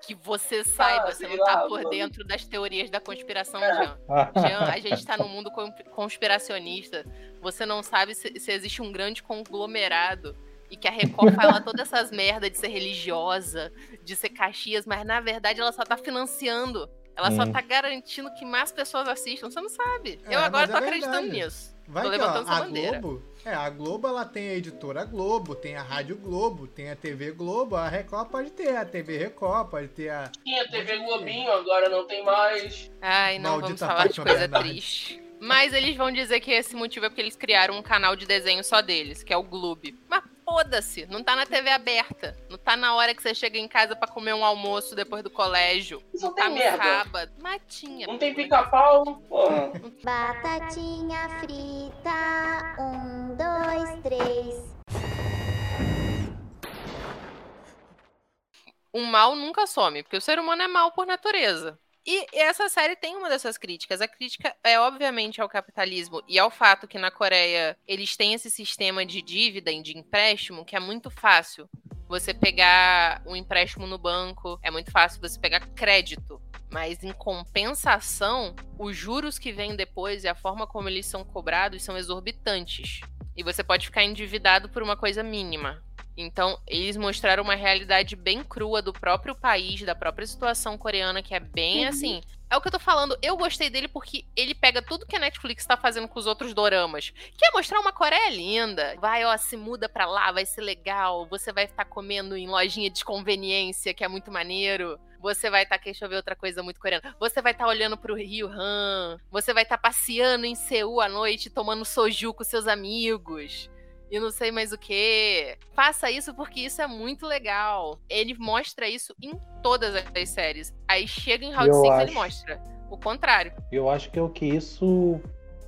que você saiba, ah, você não tá por mano. dentro das teorias da conspiração, é. Jean. Jean, a gente tá no mundo conspiracionista. Você não sabe se, se existe um grande conglomerado e que a Record fala todas essas merdas de ser religiosa, de ser Caxias, mas na verdade ela só tá financiando. Ela hum. só tá garantindo que mais pessoas assistam. Você não sabe. É, Eu agora tô é acreditando nisso. Vai tô que, levantando ó, essa a bandeira. Globo, é, a Globo ela tem a editora Globo, tem a Rádio Globo, tem a TV Globo, a Record pode ter, a TV Record pode ter a. Tinha a TV Globinho, agora não tem mais. Ai, não Maldita vamos falar de coisa triste. Mas eles vão dizer que esse motivo é porque eles criaram um canal de desenho só deles, que é o Gloob. Mas foda-se, não tá na TV aberta. Não tá na hora que você chega em casa para comer um almoço depois do colégio. Isso não tá no merda. sábado. Matinha. Não tem pica-pau. Batatinha frita. Um, dois, três. O mal nunca some, porque o ser humano é mal por natureza. E essa série tem uma dessas críticas. A crítica é, obviamente, ao capitalismo e ao fato que na Coreia eles têm esse sistema de dívida e de empréstimo que é muito fácil. Você pegar um empréstimo no banco, é muito fácil você pegar crédito. Mas em compensação, os juros que vêm depois e a forma como eles são cobrados são exorbitantes. E você pode ficar endividado por uma coisa mínima. Então, eles mostraram uma realidade bem crua do próprio país, da própria situação coreana, que é bem uhum. assim. É o que eu tô falando. Eu gostei dele porque ele pega tudo que a Netflix tá fazendo com os outros doramas. Que é mostrar uma Coreia linda. Vai, ó, se muda pra lá, vai ser legal. Você vai estar comendo em lojinha de conveniência, que é muito maneiro. Você vai estar, tá, deixa eu ver outra coisa muito coreana. Você vai estar tá olhando pro Rio Han. Você vai estar tá passeando em Seul à noite, tomando soju com seus amigos e não sei mais o que. Faça isso porque isso é muito legal. Ele mostra isso em todas as séries. Aí chega em Round 6 acho... ele mostra o contrário. Eu acho que é o que isso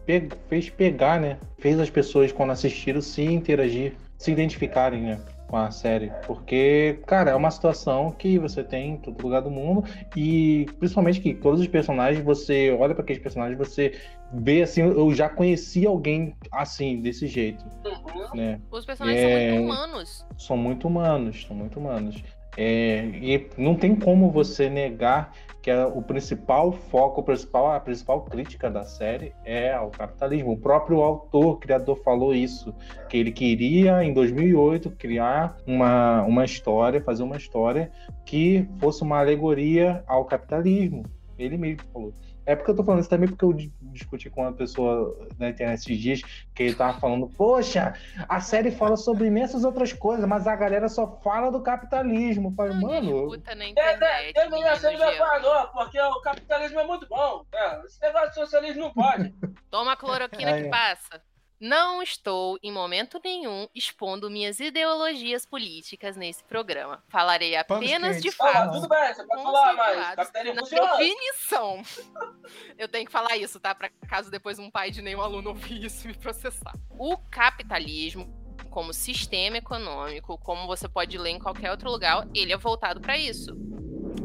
pe... fez pegar, né? Fez as pessoas, quando assistiram, se interagir, se identificarem, né? Com a série. Porque, cara, é uma situação que você tem em todo lugar do mundo e principalmente que todos os personagens, você olha para aqueles personagens, você vê assim, eu já conheci alguém assim, desse jeito. Uhum. Né? Os personagens é... são muito humanos. São muito humanos, são muito humanos. É... e não tem como você negar que é o principal foco, o principal, a principal crítica da série é ao capitalismo. O próprio autor, criador, falou isso, que ele queria, em 2008, criar uma, uma história, fazer uma história que fosse uma alegoria ao capitalismo. Ele mesmo falou. É porque eu tô falando isso também porque eu discuti com uma pessoa na internet esses dias que ele tava falando, poxa, a série fala sobre imensas outras coisas, mas a galera só fala do capitalismo. Eu falei, mano. Disputa na internet, é, é, série já falou, porque o capitalismo é muito bom. É, esse negócio de socialismo não pode. Toma a cloroquina que passa. Não estou, em momento nenhum, expondo minhas ideologias políticas nesse programa. Falarei apenas de fatos. Ah, tudo bem, você pode falar, mas capitalismo na definição. Eu tenho que falar isso, tá? Para caso depois um pai de nenhum aluno ouvir isso e me processar. O capitalismo como sistema econômico, como você pode ler em qualquer outro lugar, ele é voltado para isso.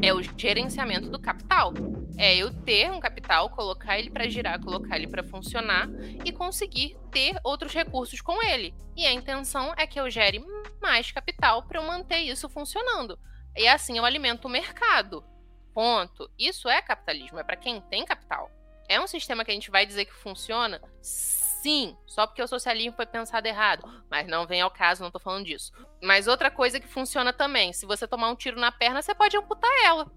É o gerenciamento do capital. É eu ter um capital, colocar ele para girar, colocar ele para funcionar e conseguir ter outros recursos com ele. E a intenção é que eu gere mais capital para eu manter isso funcionando. E assim eu alimento o mercado. Ponto. Isso é capitalismo, é para quem tem capital. É um sistema que a gente vai dizer que funciona? Só porque o socialismo foi pensado errado. Mas não vem ao caso, não tô falando disso. Mas outra coisa que funciona também: se você tomar um tiro na perna, você pode amputar ela.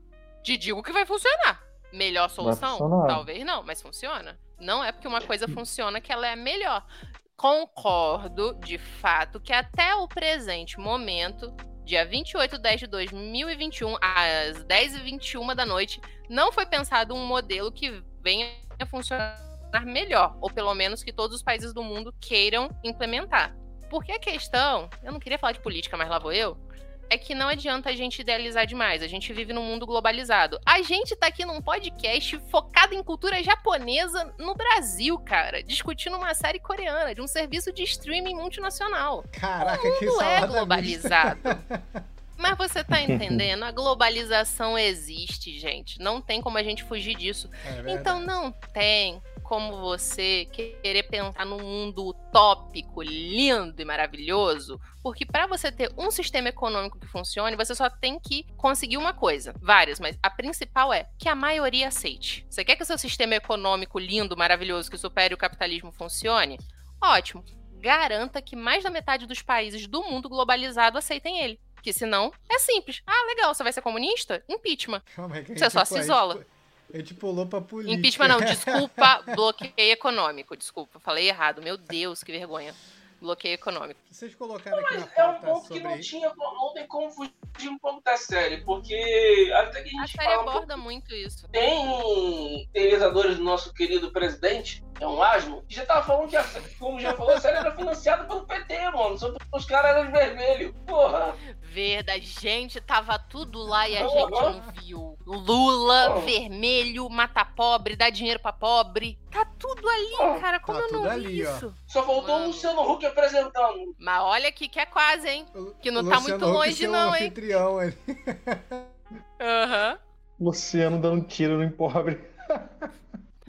Te digo que vai funcionar. Melhor solução? Talvez não, mas funciona. Não é porque uma coisa funciona que ela é melhor. Concordo, de fato, que até o presente momento, dia 28 de 10 de 2021, às 10h21 da noite, não foi pensado um modelo que venha a funcionar melhor, ou pelo menos que todos os países do mundo queiram implementar. Porque a questão, eu não queria falar de política, mas lá vou eu, é que não adianta a gente idealizar demais. A gente vive num mundo globalizado. A gente tá aqui num podcast focado em cultura japonesa no Brasil, cara. Discutindo uma série coreana, de um serviço de streaming multinacional. Caraca, o mundo que é globalizado. Mas você tá entendendo? A globalização existe, gente. Não tem como a gente fugir disso. É então não tem como você querer pensar num mundo utópico, lindo e maravilhoso, porque para você ter um sistema econômico que funcione, você só tem que conseguir uma coisa, várias, mas a principal é que a maioria aceite. Você quer que o seu sistema econômico lindo, maravilhoso, que supere o capitalismo funcione? Ótimo. Garanta que mais da metade dos países do mundo globalizado aceitem ele. Porque senão é simples. Ah, legal, você vai ser comunista? Impeachment. É você só se isola. A gente pulou pra política. Impeachment não, desculpa, bloqueio econômico. Desculpa, falei errado. Meu Deus, que vergonha. Bloqueio econômico. Vocês colocaram aqui na É um ponto sobre... que não tinha, não tem como fugir um pouco da série, porque até que a A gente série fala um aborda muito isso. tem idealizadores do nosso querido presidente, é um asno, que já tava falando que, a, como já falou, a série era financiada pelo PT, mano. Só porque os caras eram vermelhos. Porra. Verdade, gente, tava tudo lá e a Uhum. gente não viu. Lula, Uhum. vermelho, mata pobre, dá dinheiro pra pobre. Tá tudo ali, cara. Como Tá eu não tudo vi ali, ó. isso? Só faltou Mano. o Luciano Huck apresentando. Mas olha aqui que é quase, hein? Que não tá Luciano muito Huck longe, não, hein? Aham. Luciano dando tiro no pobre.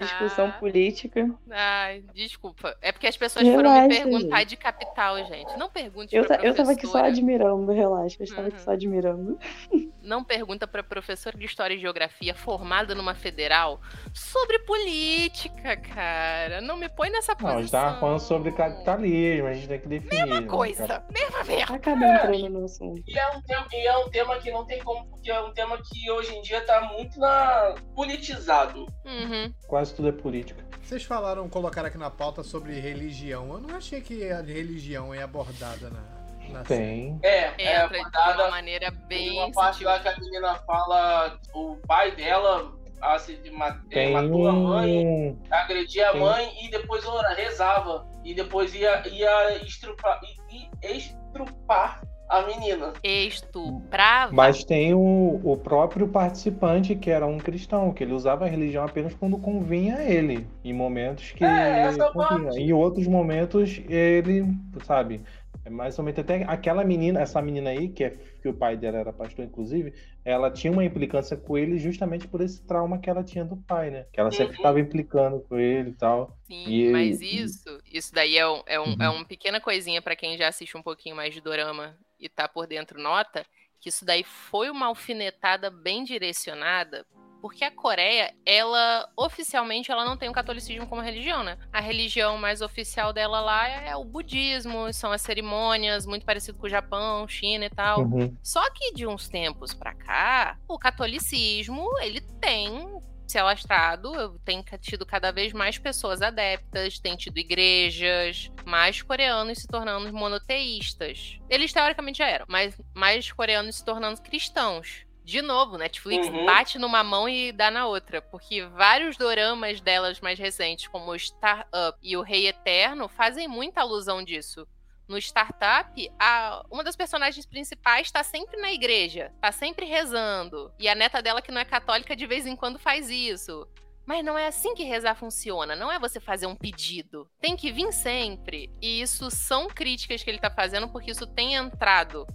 Discussão Ah. política. Ai, desculpa. É porque as pessoas foram me Relaxa, perguntar gente. de capital, gente. Não pergunte Eu, pra eu tava aqui só admirando, relaxa. Eu estava aqui Uhum. só admirando. Não pergunta pra professora de História e Geografia formada numa federal sobre política, cara. Não me põe nessa Não, a posição. gente tava falando sobre capitalismo, a gente tem que definir. Mesma né, coisa. cara? Mesma merda. Acaba entrando no assunto. E é, um tema, e é um tema que não tem como, porque é um tema que hoje em dia tá muito na, politizado. Uhum. Quase tudo é política. Vocês falaram, colocaram aqui na pauta sobre religião. Eu não achei que a religião é abordada na. Tem. É, É, é, pra- de uma maneira Tem bem uma parte sutil. lá que a menina fala, o pai dela assim, de ma- é, Tem matou a mãe, agredia a Tem. mãe e depois ora, rezava. E depois ia, ia estrupar, i- estrupar a menina. Estuprava. Mas tem o, o próprio participante, que era um cristão, que ele usava a religião apenas quando convinha a ele. Em momentos que. É, essa convinha. parte. Em outros momentos, ele, sabe? É mais ou menos até aquela menina, essa menina aí, que, é, que o pai dela era pastor, inclusive, ela tinha uma implicância com ele justamente por esse trauma que ela tinha do pai, né? Que ela sempre Uhum. ficava implicando com ele e tal. Sim, E- mas isso, isso daí é, um, é, um, é Uhum. uma pequena coisinha pra quem já assiste um pouquinho mais de dorama e tá por dentro nota, que isso daí foi uma alfinetada bem direcionada, porque a Coreia, ela oficialmente ela não tem o catolicismo como religião, né? A religião mais oficial dela lá é o budismo, são as cerimônias, muito parecido com o Japão, China e tal. Uhum. Só que de uns tempos pra cá, o catolicismo, ele tem se alastrado, tem tido cada vez mais pessoas adeptas, tem tido igrejas, mais coreanos se tornando monoteístas. Eles teoricamente já eram, mas mais coreanos se tornando cristãos. De novo, Netflix Uhum. bate numa mão e dá na outra, porque vários doramas delas mais recentes, como o Star Up e o Rei Eterno, fazem muita alusão disso no startup, a, uma das personagens principais tá sempre na igreja, tá sempre rezando. E a neta dela, que não é católica, de vez em quando faz isso. Mas não é assim que rezar funciona. Não é você fazer um pedido. Tem que vir sempre. E isso são críticas que ele tá fazendo, porque isso tem entrado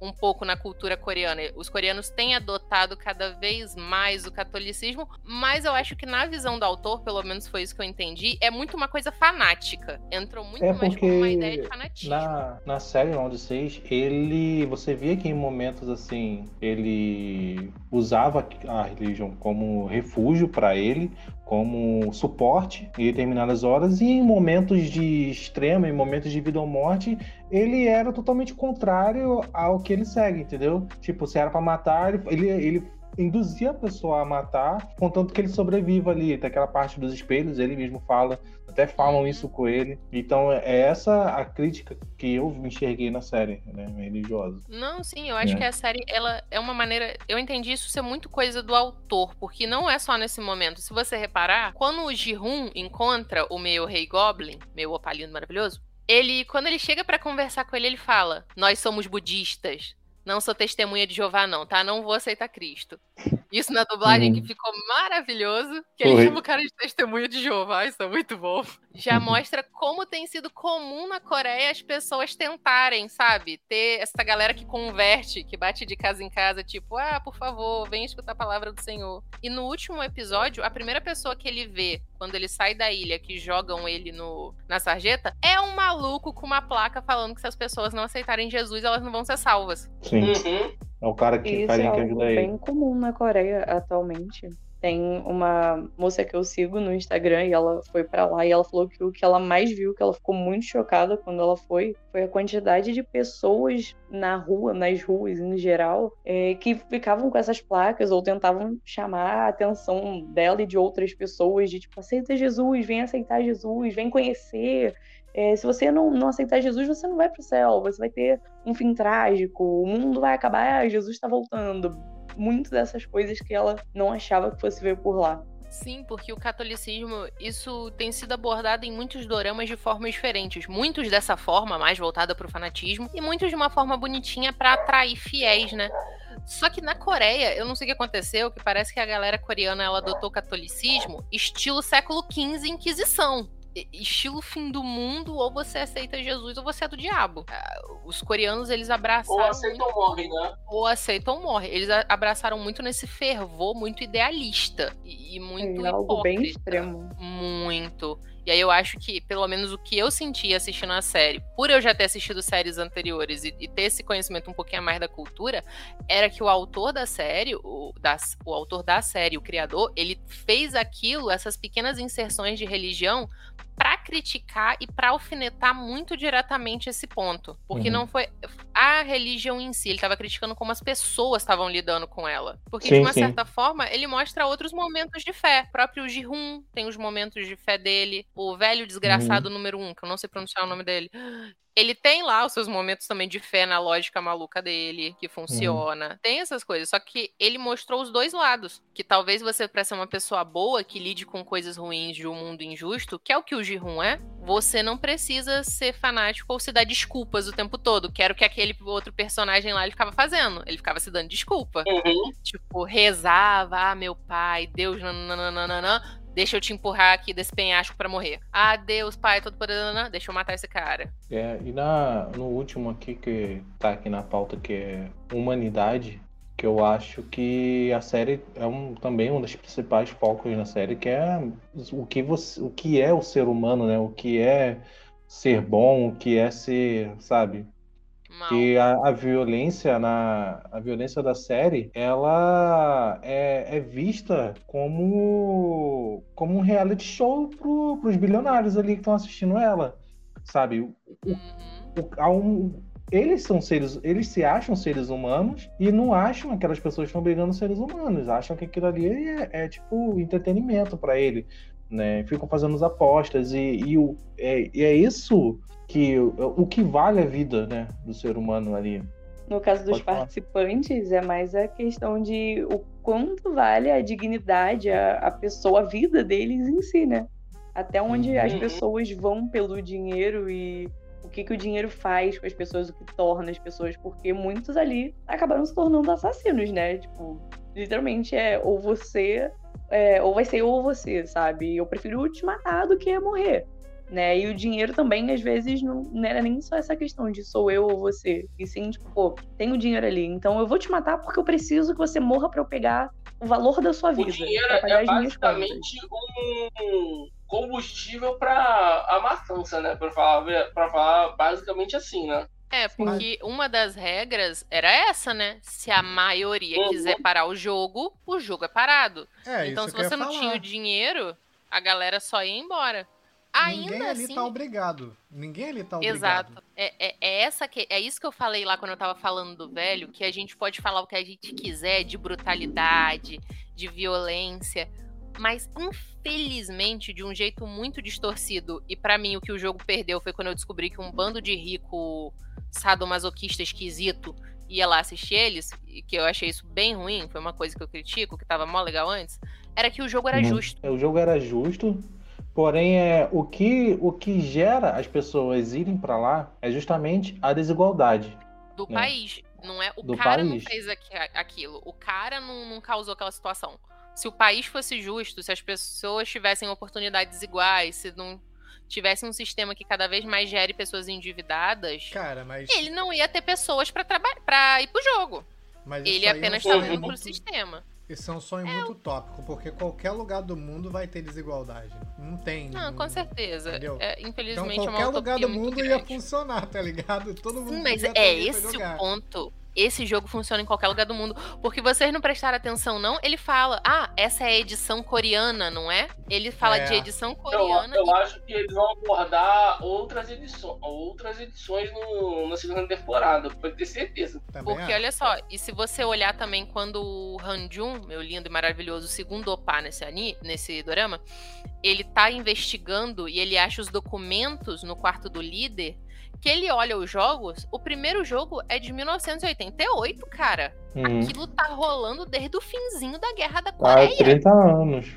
um pouco na cultura coreana. Os coreanos têm adotado cada vez mais o catolicismo, mas eu acho que na visão do autor, pelo menos foi isso que eu entendi, é muito uma coisa fanática. Entrou muito É mais como uma ideia de fanatismo. Na, na série Round 6, ele. Você via que em momentos assim, ele usava a religião como refúgio para ele, como suporte em determinadas horas, e em momentos de extremo, em momentos de vida ou morte, ele era totalmente contrário ao que ele segue, entendeu? Tipo, se era para matar, ele, ele induzir a pessoa a matar, contanto que ele sobreviva ali. Tem aquela parte dos espelhos, ele mesmo fala, até falam uhum. isso com ele. Então é essa a crítica que eu enxerguei na série, né, religiosa. Não, sim, eu acho é. que a série, ela é uma maneira, eu entendi isso ser muito coisa do autor, porque não é só nesse momento. Se você reparar, quando o Jihun encontra o meu Rei Goblin, meu opalino maravilhoso, ele, quando ele chega para conversar com ele, ele fala: Nós somos budistas. Não sou testemunha de Jeová, não, tá? Não vou aceitar Cristo. Isso na dublagem uhum. que ficou maravilhoso. Que ele chama o cara de testemunha de Jeová, isso é muito bom. Já uhum. mostra como tem sido comum na Coreia as pessoas tentarem, sabe? Ter essa galera que converte, que bate de casa em casa, tipo, ah, por favor, vem escutar a palavra do Senhor. E no último episódio, a primeira pessoa que ele vê quando ele sai da ilha, que jogam ele no, na sarjeta, é um maluco com uma placa falando que se as pessoas não aceitarem Jesus, elas não vão ser salvas. Sim. Uhum. É o cara que, Isso carinha é que ajuda ele. bem comum na Coreia atualmente. Tem uma moça que eu sigo no Instagram e ela foi para lá e ela falou que o que ela mais viu, que ela ficou muito chocada quando ela foi, foi a quantidade de pessoas na rua, nas ruas em geral, é, que ficavam com essas placas ou tentavam chamar a atenção dela e de outras pessoas de tipo, aceita Jesus, vem aceitar Jesus, vem conhecer. É, se você não, não aceitar Jesus, você não vai para o céu, você vai ter um fim trágico, o mundo vai acabar, Jesus está voltando muito dessas coisas que ela não achava que fosse ver por lá. Sim, porque o catolicismo, isso tem sido abordado em muitos doramas de formas diferentes. Muitos dessa forma, mais voltada para o fanatismo, e muitos de uma forma bonitinha para atrair fiéis, né? Só que na Coreia, eu não sei o que aconteceu, que parece que a galera coreana ela adotou catolicismo estilo século XV Inquisição estilo fim do mundo, ou você aceita Jesus ou você é do diabo. Ah, os coreanos, eles abraçaram. Ou aceitam ou morrem, né? Ou aceitam ou morrem. Eles abraçaram muito nesse fervor muito idealista e, muito. É algo bem extremo. Muito. E aí eu acho que, pelo menos o que eu senti assistindo a série, por eu já ter assistido séries anteriores e, e ter esse conhecimento um pouquinho mais da cultura, era que o autor da série, o, das, o autor da série, o criador, ele fez aquilo, essas pequenas inserções de religião, para criticar e para alfinetar muito diretamente esse ponto. Porque uhum. não foi a religião em si, ele estava criticando como as pessoas estavam lidando com ela. Porque, sim, de uma sim. certa forma, ele mostra outros momentos de fé. O próprio Jihun tem os momentos de fé dele. O velho desgraçado uhum. número um, que eu não sei pronunciar o nome dele. Ele tem lá os seus momentos também de fé na lógica maluca dele, que funciona. Uhum. Tem essas coisas. Só que ele mostrou os dois lados. Que talvez você, pra ser uma pessoa boa, que lide com coisas ruins de um mundo injusto, que é o que o Jihun é, você não precisa ser fanático ou se dar desculpas o tempo todo. Que era o que aquele outro personagem lá ele ficava fazendo. Ele ficava se dando desculpa. Uhum. Tipo, rezava, ah, meu pai, Deus, nananana Deixa eu te empurrar aqui desse penhasco para morrer. Ah, Deus, pai, todo poderoso. Deixa eu matar esse cara. É, e na, no último aqui que tá aqui na pauta, que é humanidade, que eu acho que a série é um, também um dos principais focos na série, que é o que, você, o que é o ser humano, né? O que é ser bom, o que é ser, sabe? Mal. Que a, a, violência na a violência da série, ela é, é vista como como um reality show pro, pros bilionários ali que estão assistindo ela, sabe? O, uhum. o, um, eles são seres, eles se acham seres humanos e não acham que aquelas pessoas estão brigando seres humanos, acham que aquilo ali é, é tipo entretenimento para ele, né? Ficam fazendo as apostas e, e, o, é, e é isso que o que vale a vida né, do ser humano ali. No caso dos Pode participantes, falar. é mais a questão de o quanto vale a dignidade, a, a pessoa, a vida deles em si, né? Até onde uhum. as pessoas vão pelo dinheiro e o que, que o dinheiro faz com as pessoas, o que torna as pessoas, porque muitos ali acabaram se tornando assassinos, né? Tipo, literalmente é ou você, é, ou vai ser ou você, sabe? Eu prefiro te matar do que morrer né? E o dinheiro também, às vezes, não, não, era nem só essa questão de sou eu ou você. E sim, tipo, pô, tem o dinheiro ali. Então eu vou te matar porque eu preciso que você morra para eu pegar o valor da sua vida. O dinheiro é basicamente um combustível para a matança, né? Para falar, pra falar basicamente assim, né? É, porque uma das regras era essa, né? Se a maioria uhum. quiser parar o jogo, o jogo é parado. É, então, se você não falar. tinha o dinheiro, a galera só ia embora. Ainda ninguém ali assim... tá obrigado. Ninguém ali tá obrigado. Exato. É, é, é, essa que, é isso que eu falei lá quando eu tava falando do velho, que a gente pode falar o que a gente quiser de brutalidade, de violência, mas infelizmente de um jeito muito distorcido. E para mim o que o jogo perdeu foi quando eu descobri que um bando de rico sadomasoquista esquisito ia lá assistir eles, e que eu achei isso bem ruim, foi uma coisa que eu critico, que tava mó legal antes, era que o jogo era justo. O jogo era justo, porém é o que o que gera as pessoas irem para lá é justamente a desigualdade do né? país. Não é o do cara país. não fez aquilo, o cara não, não causou aquela situação. Se o país fosse justo, se as pessoas tivessem oportunidades iguais, se não tivesse um sistema que cada vez mais gere pessoas endividadas, Cara, mas... ele não ia ter pessoas para trabalhar, para ir pro jogo. Mas ele apenas está indo pro sistema. Isso é um sonho é muito utópico, porque qualquer lugar do mundo vai ter desigualdade. Não tem. Não, com certeza. É, infelizmente, então, qualquer é lugar do mundo ia funcionar, tá ligado? Todo mundo Sim, mas é esse o ponto esse jogo funciona em qualquer lugar do mundo. Porque vocês não prestaram atenção, não? Ele fala, ah, essa é a edição coreana, não é? Ele fala é. de edição coreana. Eu, eu e... acho que eles vão abordar outras edições, outras edições no, na segunda temporada, pode ter certeza. Também porque olha só, e se você olhar também quando o Hanjun, meu lindo e maravilhoso segundo opa nesse ani, nesse dorama, ele tá investigando e ele acha os documentos no quarto do líder que ele olha os jogos, o primeiro jogo é de 1988, cara. Uhum. Aquilo tá rolando desde o finzinho da Guerra da Coreia. Há 30 anos.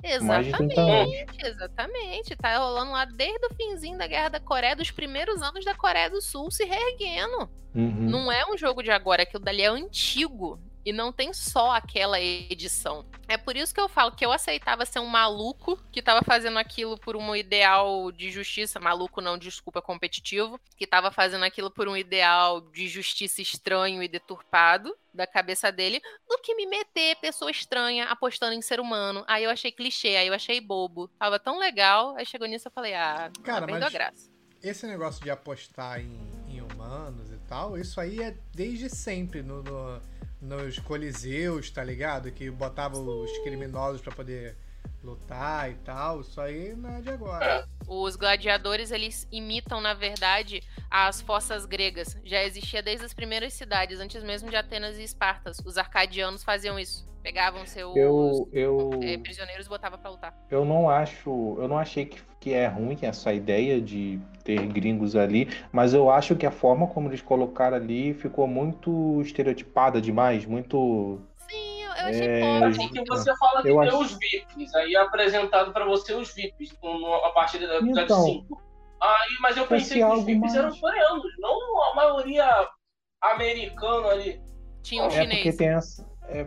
Exatamente, exatamente. Tá rolando lá desde o finzinho da Guerra da Coreia, dos primeiros anos da Coreia do Sul se reerguendo. Uhum. Não é um jogo de agora, aquilo dali é antigo. E não tem só aquela edição. É por isso que eu falo que eu aceitava ser um maluco que tava fazendo aquilo por um ideal de justiça. Maluco não, desculpa, competitivo. Que tava fazendo aquilo por um ideal de justiça estranho e deturpado da cabeça dele, do que me meter pessoa estranha apostando em ser humano. Aí eu achei clichê, aí eu achei bobo. Tava tão legal, aí chegou nisso eu falei, ah, Cara, graça. Esse negócio de apostar em, em, humanos e tal, isso aí é desde sempre no, no nos coliseus, tá ligado? Que botava os criminosos para poder lutar e tal. Isso aí não é de agora. Os gladiadores, eles imitam, na verdade, as fossas gregas. Já existia desde as primeiras cidades, antes mesmo de Atenas e Espartas. Os arcadianos faziam isso. Pegavam seus eu, eu, é, prisioneiros e botavam pra lutar. Eu não acho. Eu não achei que, que é ruim essa ideia de ter gringos ali, mas eu acho que a forma como eles colocaram ali ficou muito estereotipada demais, muito. Eu, achei é... pobre. Assim que você fala que eu tem acho... os VIPs, aí é apresentado para você os VIPs a partir da episódio então, 5. Aí, mas eu pensei que os VIPs mais... eram coreanos, não a maioria americana ali. Tinha um é chinês. Porque tem essa, é,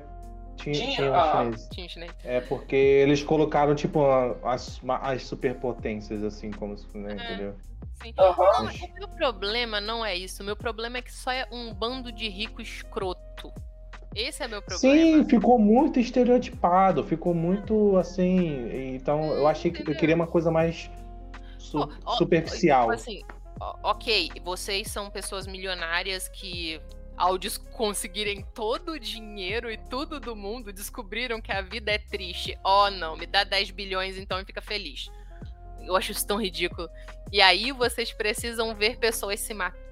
tinha, tinha, tinha, ah, tinha chinês. É porque eles colocaram, tipo, as, as superpotências, assim, como se, né, é. entendeu? Sim. Uhum. Não, o meu problema não é isso. O meu problema é que só é um bando de rico escroto. Esse é meu problema. Sim, ficou muito estereotipado, ficou muito assim. Então eu achei que eu queria uma coisa mais su oh, superficial. Tipo assim, ok, vocês são pessoas milionárias que ao conseguirem todo o dinheiro e tudo do mundo, descobriram que a vida é triste. Oh, não, me dá 10 bilhões então e fica feliz. Eu acho isso tão ridículo. E aí vocês precisam ver pessoas se matando,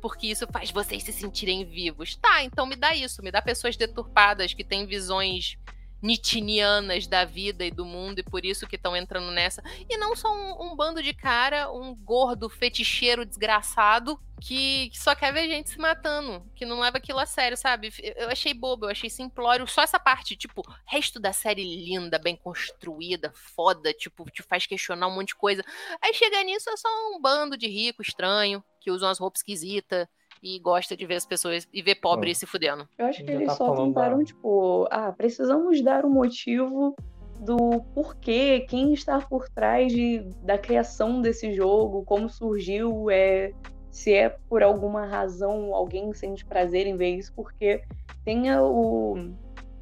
porque isso faz vocês se sentirem vivos. Tá, então me dá isso, me dá pessoas deturpadas que têm visões nitinianas da vida e do mundo e por isso que estão entrando nessa. E não só um, um, bando de cara, um gordo feticheiro desgraçado que, que, só quer ver gente se matando, que não leva aquilo a sério, sabe? Eu achei bobo, eu achei simplório. Só essa parte, tipo, resto da série linda, bem construída, foda, tipo, te faz questionar um monte de coisa. Aí chega nisso, é só um bando de rico estranho, que usam as roupas esquisitas e gosta de ver as pessoas e ver pobre se fudendo. Eu acho que eles tá só tentaram, tipo, ah, precisamos dar um motivo do porquê, quem está por trás de, da criação desse jogo, como surgiu, é, se é por alguma razão alguém sente prazer em ver isso, porque tem o.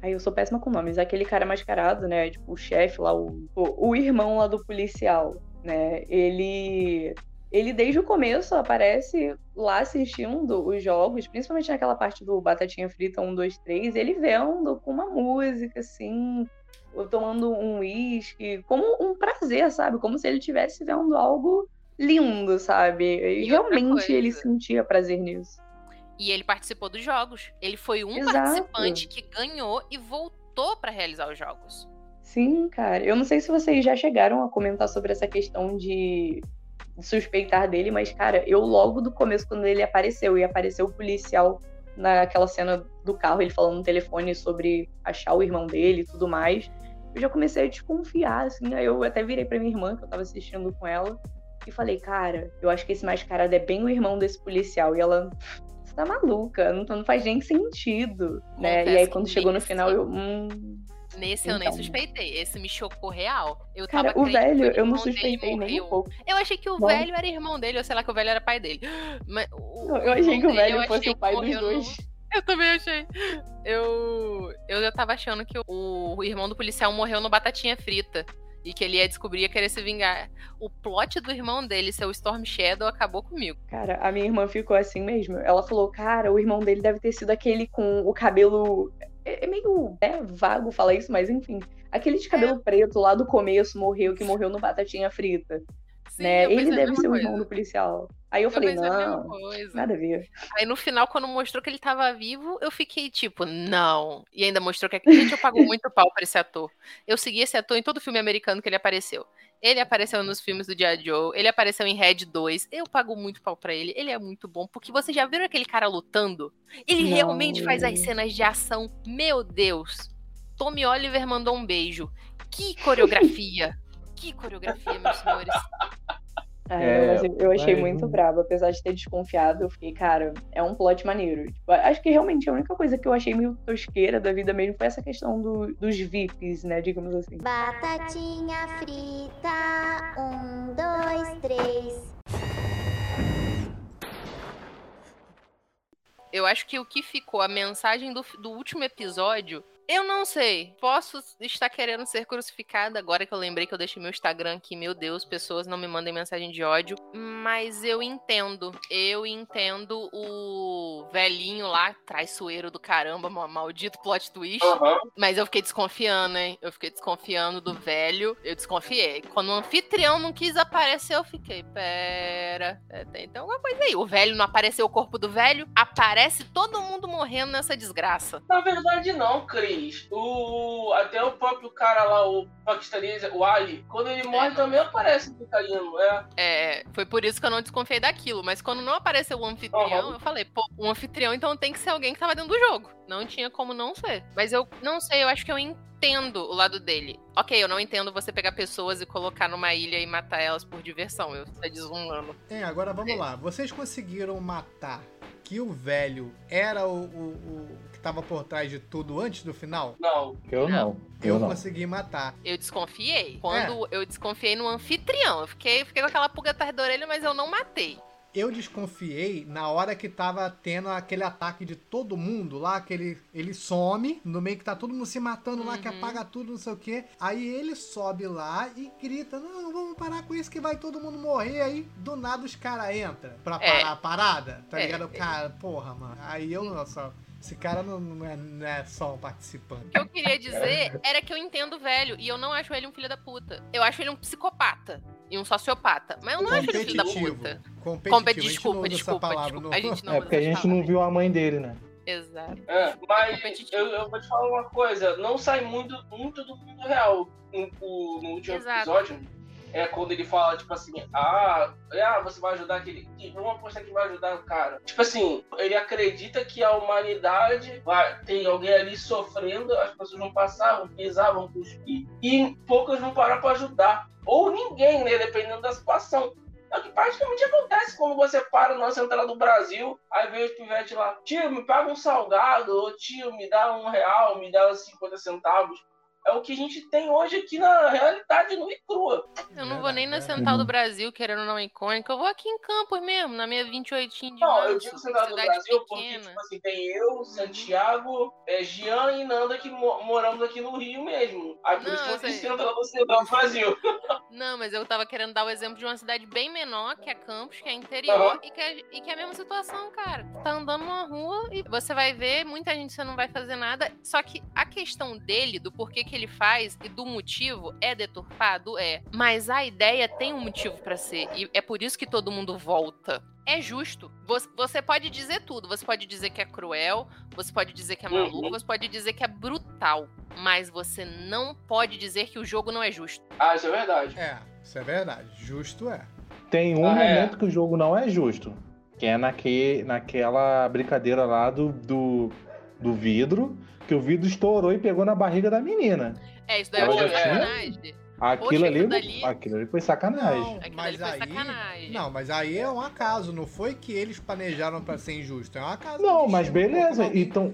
Aí eu sou péssima com nomes, aquele cara mascarado, né? Tipo, o chefe lá, o, o, o irmão lá do policial, né? Ele ele desde o começo aparece lá assistindo os jogos, principalmente naquela parte do Batatinha Frita 1, 2, 3, ele vendo com uma música, assim, tomando um uísque, como um prazer, sabe? Como se ele estivesse vendo algo lindo, sabe? E, e realmente ele sentia prazer nisso. E ele participou dos jogos. Ele foi um Exato. participante que ganhou e voltou para realizar os jogos. Sim, cara. Eu não sei se vocês já chegaram a comentar sobre essa questão de suspeitar dele, mas, cara, eu logo do começo, quando ele apareceu, e apareceu o policial naquela cena do carro, ele falando no telefone sobre achar o irmão dele e tudo mais, eu já comecei a desconfiar, assim. Aí eu até virei pra minha irmã, que eu tava assistindo com ela, e falei, cara, eu acho que esse mascarado é bem o irmão desse policial. E ela, você tá maluca, não, não faz nem sentido, né? E aí quando chegou no final, eu. Hum, Nesse então. eu nem então. suspeitei. Esse me chocou real. Eu Cara, o velho, eu não suspeitei nem um pouco. Eu achei que o velho era irmão dele, ou sei lá que o velho era pai dele. Mas, o, eu achei que o velho fosse o pai dos dois. Eu também achei. Eu, eu já tava achando que o, o irmão do policial morreu no Batatinha Frita e que ele ia descobrir e querer se vingar. O plot do irmão dele ser o Storm Shadow acabou comigo. Cara, a minha irmã ficou assim mesmo. Ela falou, cara, o irmão dele deve ter sido aquele com o cabelo. É, é meio é, vago falar isso, mas enfim. Aquele de cabelo é. preto lá do começo morreu, que morreu no Batatinha Frita. Sim, né? Ele deve ser o irmão do policial. Aí eu, eu falei, não, nada a ver. Aí no final, quando mostrou que ele tava vivo, eu fiquei tipo, não. E ainda mostrou que a gente eu pago muito pau pra esse ator. Eu segui esse ator em todo filme americano que ele apareceu. Ele apareceu nos filmes do Dia Joe, ele apareceu em Red 2. Eu pago muito pau pra ele. Ele é muito bom, porque vocês já viram aquele cara lutando? Ele não. realmente faz as cenas de ação. Meu Deus. Tommy Oliver mandou um beijo. Que coreografia! Que coreografia, meus senhores. É, é, eu achei muito brabo, apesar de ter desconfiado, eu fiquei, cara, é um plot maneiro. Tipo, acho que realmente a única coisa que eu achei meio tosqueira da vida mesmo foi essa questão do, dos VIPs, né, digamos assim. Batatinha frita, um, dois, três. Eu acho que o que ficou, a mensagem do, do último episódio, eu não sei. Posso estar querendo ser crucificada agora que eu lembrei que eu deixei meu Instagram aqui. Meu Deus, pessoas não me mandem mensagem de ódio. Mas eu entendo. Eu entendo o velhinho lá, traiçoeiro do caramba, maldito plot twist. Uhum. Mas eu fiquei desconfiando, hein? Eu fiquei desconfiando do velho. Eu desconfiei. Quando o anfitrião não quis aparecer, eu fiquei, pera. É, tem, tem alguma coisa aí. O velho não apareceu o corpo do velho, aparece todo mundo morrendo nessa desgraça. Na verdade, não, Cris o, até o próprio cara lá, o paquistanês, o Ali, quando ele morre é. também aparece o Caíno, é. É, foi por isso que eu não desconfiei daquilo. Mas quando não apareceu o anfitrião, uhum. eu falei, pô, o anfitrião então tem que ser alguém que tava dentro do jogo. Não tinha como não ser. Mas eu não sei, eu acho que eu entendo o lado dele. Ok, eu não entendo você pegar pessoas e colocar numa ilha e matar elas por diversão. Eu tô desumano. É, agora vamos é. lá. Vocês conseguiram matar que o velho era o, o, o estava por trás de tudo antes do final? Não. Eu não. Eu, eu não. consegui matar. Eu desconfiei. Quando é. eu desconfiei no anfitrião. Eu fiquei, fiquei com aquela pulga atrás da orelha, mas eu não matei eu desconfiei na hora que tava tendo aquele ataque de todo mundo lá, que ele, ele some, no meio que tá todo mundo se matando lá, que uhum. apaga tudo, não sei o que. Aí ele sobe lá e grita: Não, vamos parar com isso que vai todo mundo morrer. Aí do nada os caras entram pra é. parar é. a parada, tá é. ligado? Cara, porra, mano. Aí eu, nossa. Esse cara não, não, é, não, é, só um participante. O que eu queria dizer era que eu entendo o velho e eu não acho ele um filho da puta. Eu acho ele um psicopata e um sociopata. Mas eu não acho ele filho da puta. Competitivo. Desculpa, desculpa, palavra, desculpa. A gente não é porque a gente não viu a mãe dele, né? Exato. É, mas eu, eu, vou te falar uma coisa, não sai muito, muito do mundo real no, no último Exato. episódio é quando ele fala, tipo assim, ah, ah você vai ajudar aquele. Vamos apostar que vai ajudar o cara. Tipo assim, ele acredita que a humanidade vai, tem alguém ali sofrendo, as pessoas vão passar, vão pisar, vão cuspir, e poucas vão parar para ajudar. Ou ninguém, né? Dependendo da situação. É o que praticamente acontece quando você para na central do Brasil, aí vem o pivete lá, tio, me paga um salgado, ou tio, me dá um real, me dá 50 centavos é o que a gente tem hoje aqui na realidade no e crua. Eu não vou nem na Central do Brasil, querendo ou não icônica, eu vou aqui em Campos mesmo, na minha 28 de Não, março, eu digo Central do Brasil pequena. porque, tipo assim, tem eu, uhum. Santiago, é, Jean e Nanda que moramos aqui no Rio mesmo. Isso que eu Central do Central do Brasil. Não, mas eu tava querendo dar o exemplo de uma cidade bem menor, que é Campos, que é interior, uhum. e, que é, e que é a mesma situação, cara. Tá andando numa rua e você vai ver, muita gente você não vai fazer nada, só que a questão dele, do porquê que que ele faz e do motivo é deturpado? É. Mas a ideia tem um motivo para ser. E é por isso que todo mundo volta. É justo. Você pode dizer tudo. Você pode dizer que é cruel, você pode dizer que é maluco, uhum. você pode dizer que é brutal. Mas você não pode dizer que o jogo não é justo. Ah, isso é verdade. É, isso é verdade. Justo é. Tem um ah, é. momento é. que o jogo não é justo. Que é naque, naquela brincadeira lá do, do, do vidro, que o vidro estourou e pegou na barriga da menina. É, isso daí é sacanagem. Aquilo, ali, dali... aquilo ali foi sacanagem. Não, mas aí, sacanagem. Não, mas aí é um acaso, não foi que eles planejaram para ser injusto, é um acaso. Não, mas beleza, então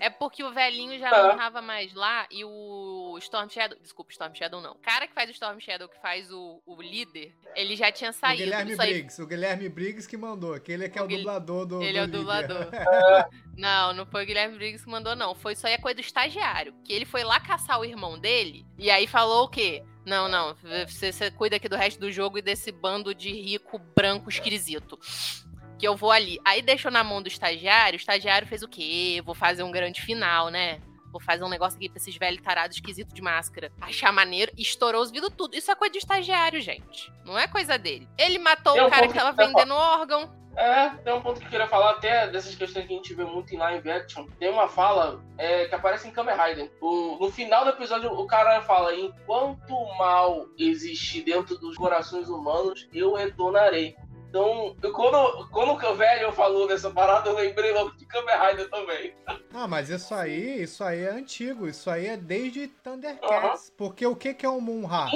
é porque o velhinho já não tava mais lá e o Storm Shadow. Desculpa, Storm Shadow não. O cara que faz o Storm Shadow, que faz o, o líder, ele já tinha saído. O Guilherme Briggs, o Guilherme Briggs que mandou. Aquele é que é o, o dublador do. Ele do é o dublador. não, não foi o Guilherme Briggs que mandou, não. Foi só a coisa do estagiário. Que ele foi lá caçar o irmão dele e aí falou o quê? Não, não. Você, você cuida aqui do resto do jogo e desse bando de rico branco esquisito que eu vou ali. Aí deixou na mão do estagiário, o estagiário fez o quê? Vou fazer um grande final, né? Vou fazer um negócio aqui pra esses velhos tarados esquisitos de máscara. Achar maneiro estourou os vidros tudo. Isso é coisa de estagiário, gente. Não é coisa dele. Ele matou o um cara que tava que vendendo órgão. É, tem um ponto que eu queria falar até dessas questões que a gente vê muito em live action. Tem uma fala é, que aparece em Kamen Rider. O, no final do episódio, o cara fala: Enquanto o mal existe dentro dos corações humanos, eu retornarei. Então, quando, quando o velho falou dessa parada, eu lembrei logo de Kamen Rider também. Ah, mas isso aí, isso aí é antigo. Isso aí é desde Thundercats. Porque o que, que é o Munra?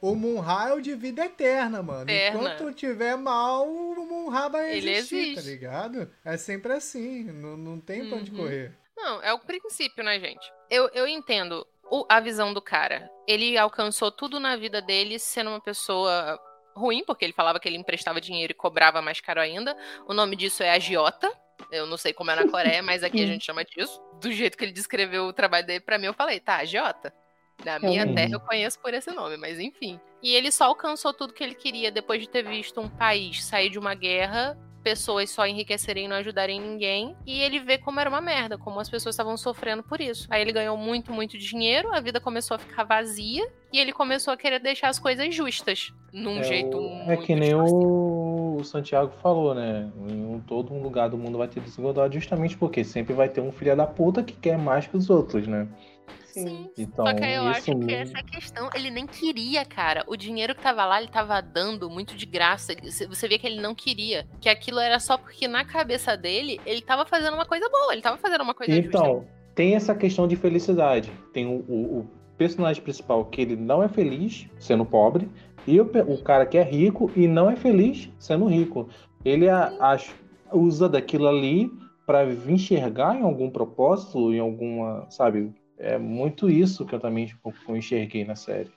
O Munra é o de vida eterna, mano. Eterna. Enquanto tiver mal, o Munra vai existir, Ele existe. tá ligado? É sempre assim. Não, não tem pra onde uhum. correr. Não, é o princípio, né, gente? Eu, eu entendo o, a visão do cara. Ele alcançou tudo na vida dele sendo uma pessoa ruim, porque ele falava que ele emprestava dinheiro e cobrava mais caro ainda. O nome disso é agiota. Eu não sei como é na Coreia, mas aqui a gente chama disso. Do jeito que ele descreveu o trabalho dele para mim, eu falei, tá, agiota. Na minha terra eu conheço por esse nome, mas enfim. E ele só alcançou tudo que ele queria depois de ter visto um país sair de uma guerra pessoas só enriquecerem e não ajudarem ninguém. E ele vê como era uma merda, como as pessoas estavam sofrendo por isso. Aí ele ganhou muito, muito dinheiro, a vida começou a ficar vazia e ele começou a querer deixar as coisas justas. Num é jeito o... É que nem o... o Santiago falou, né? Em todo um lugar do mundo vai ter desigualdade justamente porque sempre vai ter um filho da puta que quer mais que os outros, né? Sim. Então, Só que eu acho que essa questão, ele nem queria, cara. O dinheiro que tava lá, ele tava dando muito de graça. Você vê que ele não queria. Que aquilo era só porque na cabeça dele, ele tava fazendo uma coisa boa, ele tava fazendo uma coisa Então, justa. tem essa questão de felicidade. Tem o, o, o, personagem principal que ele não é feliz sendo pobre. E o, o cara que é rico e não é feliz sendo rico. Ele a, a, usa daquilo ali para enxergar em algum propósito, em alguma, sabe, é muito isso que eu também tipo, enxerguei na série.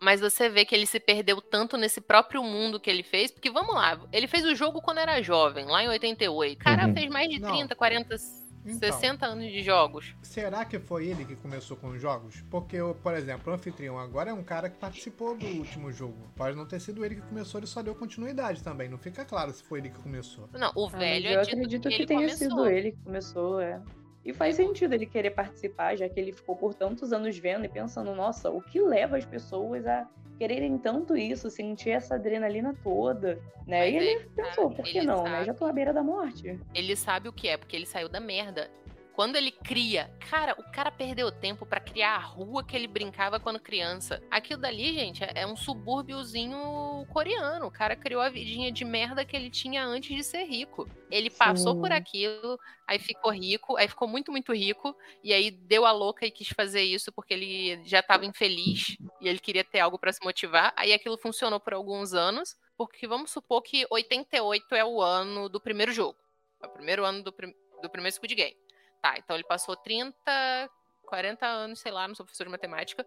Mas você vê que ele se perdeu tanto nesse próprio mundo que ele fez, porque vamos lá, ele fez o jogo quando era jovem, lá em 88. O cara uhum. fez mais de 30, Não. 40, então, 60 anos de jogos. Será que foi ele que começou com os jogos? Porque, por exemplo, o anfitrião agora é um cara que participou do último jogo. Pode não ter sido ele que começou, ele só deu continuidade também. Não fica claro se foi ele que começou. Não, o velho ah, eu acredito que, que tenha começou. sido ele que começou, é. E faz sentido ele querer participar, já que ele ficou por tantos anos vendo e pensando, nossa, o que leva as pessoas a quererem tanto isso, sentir essa adrenalina toda, né? Mas e ele é, pensou, por que não, sabe. né? Já tô à beira da morte. Ele sabe o que é, porque ele saiu da merda. Quando ele cria, cara, o cara perdeu tempo para criar a rua que ele brincava quando criança. Aquilo dali, gente, é, um subúrbiozinho coreano. O cara criou a vidinha de merda que ele tinha antes de ser rico. Ele passou Sim. por aquilo, aí ficou rico, aí ficou muito, muito rico, e aí deu a louca e quis fazer isso porque ele já estava infeliz e ele queria ter algo para se motivar. Aí aquilo funcionou por alguns anos, porque vamos supor que 88 é o ano do primeiro jogo. É o primeiro ano do, prim do primeiro Squid Game. Tá, então ele passou 30, 40 anos, sei lá, não sou professor de matemática,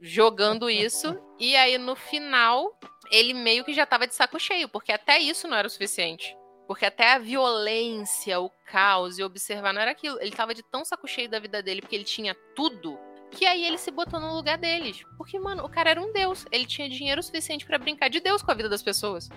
jogando isso. e aí no final, ele meio que já tava de saco cheio, porque até isso não era o suficiente. Porque até a violência, o caos e observar não era aquilo. Ele tava de tão saco cheio da vida dele, porque ele tinha tudo, que aí ele se botou no lugar deles. Porque, mano, o cara era um deus. Ele tinha dinheiro suficiente para brincar de Deus com a vida das pessoas.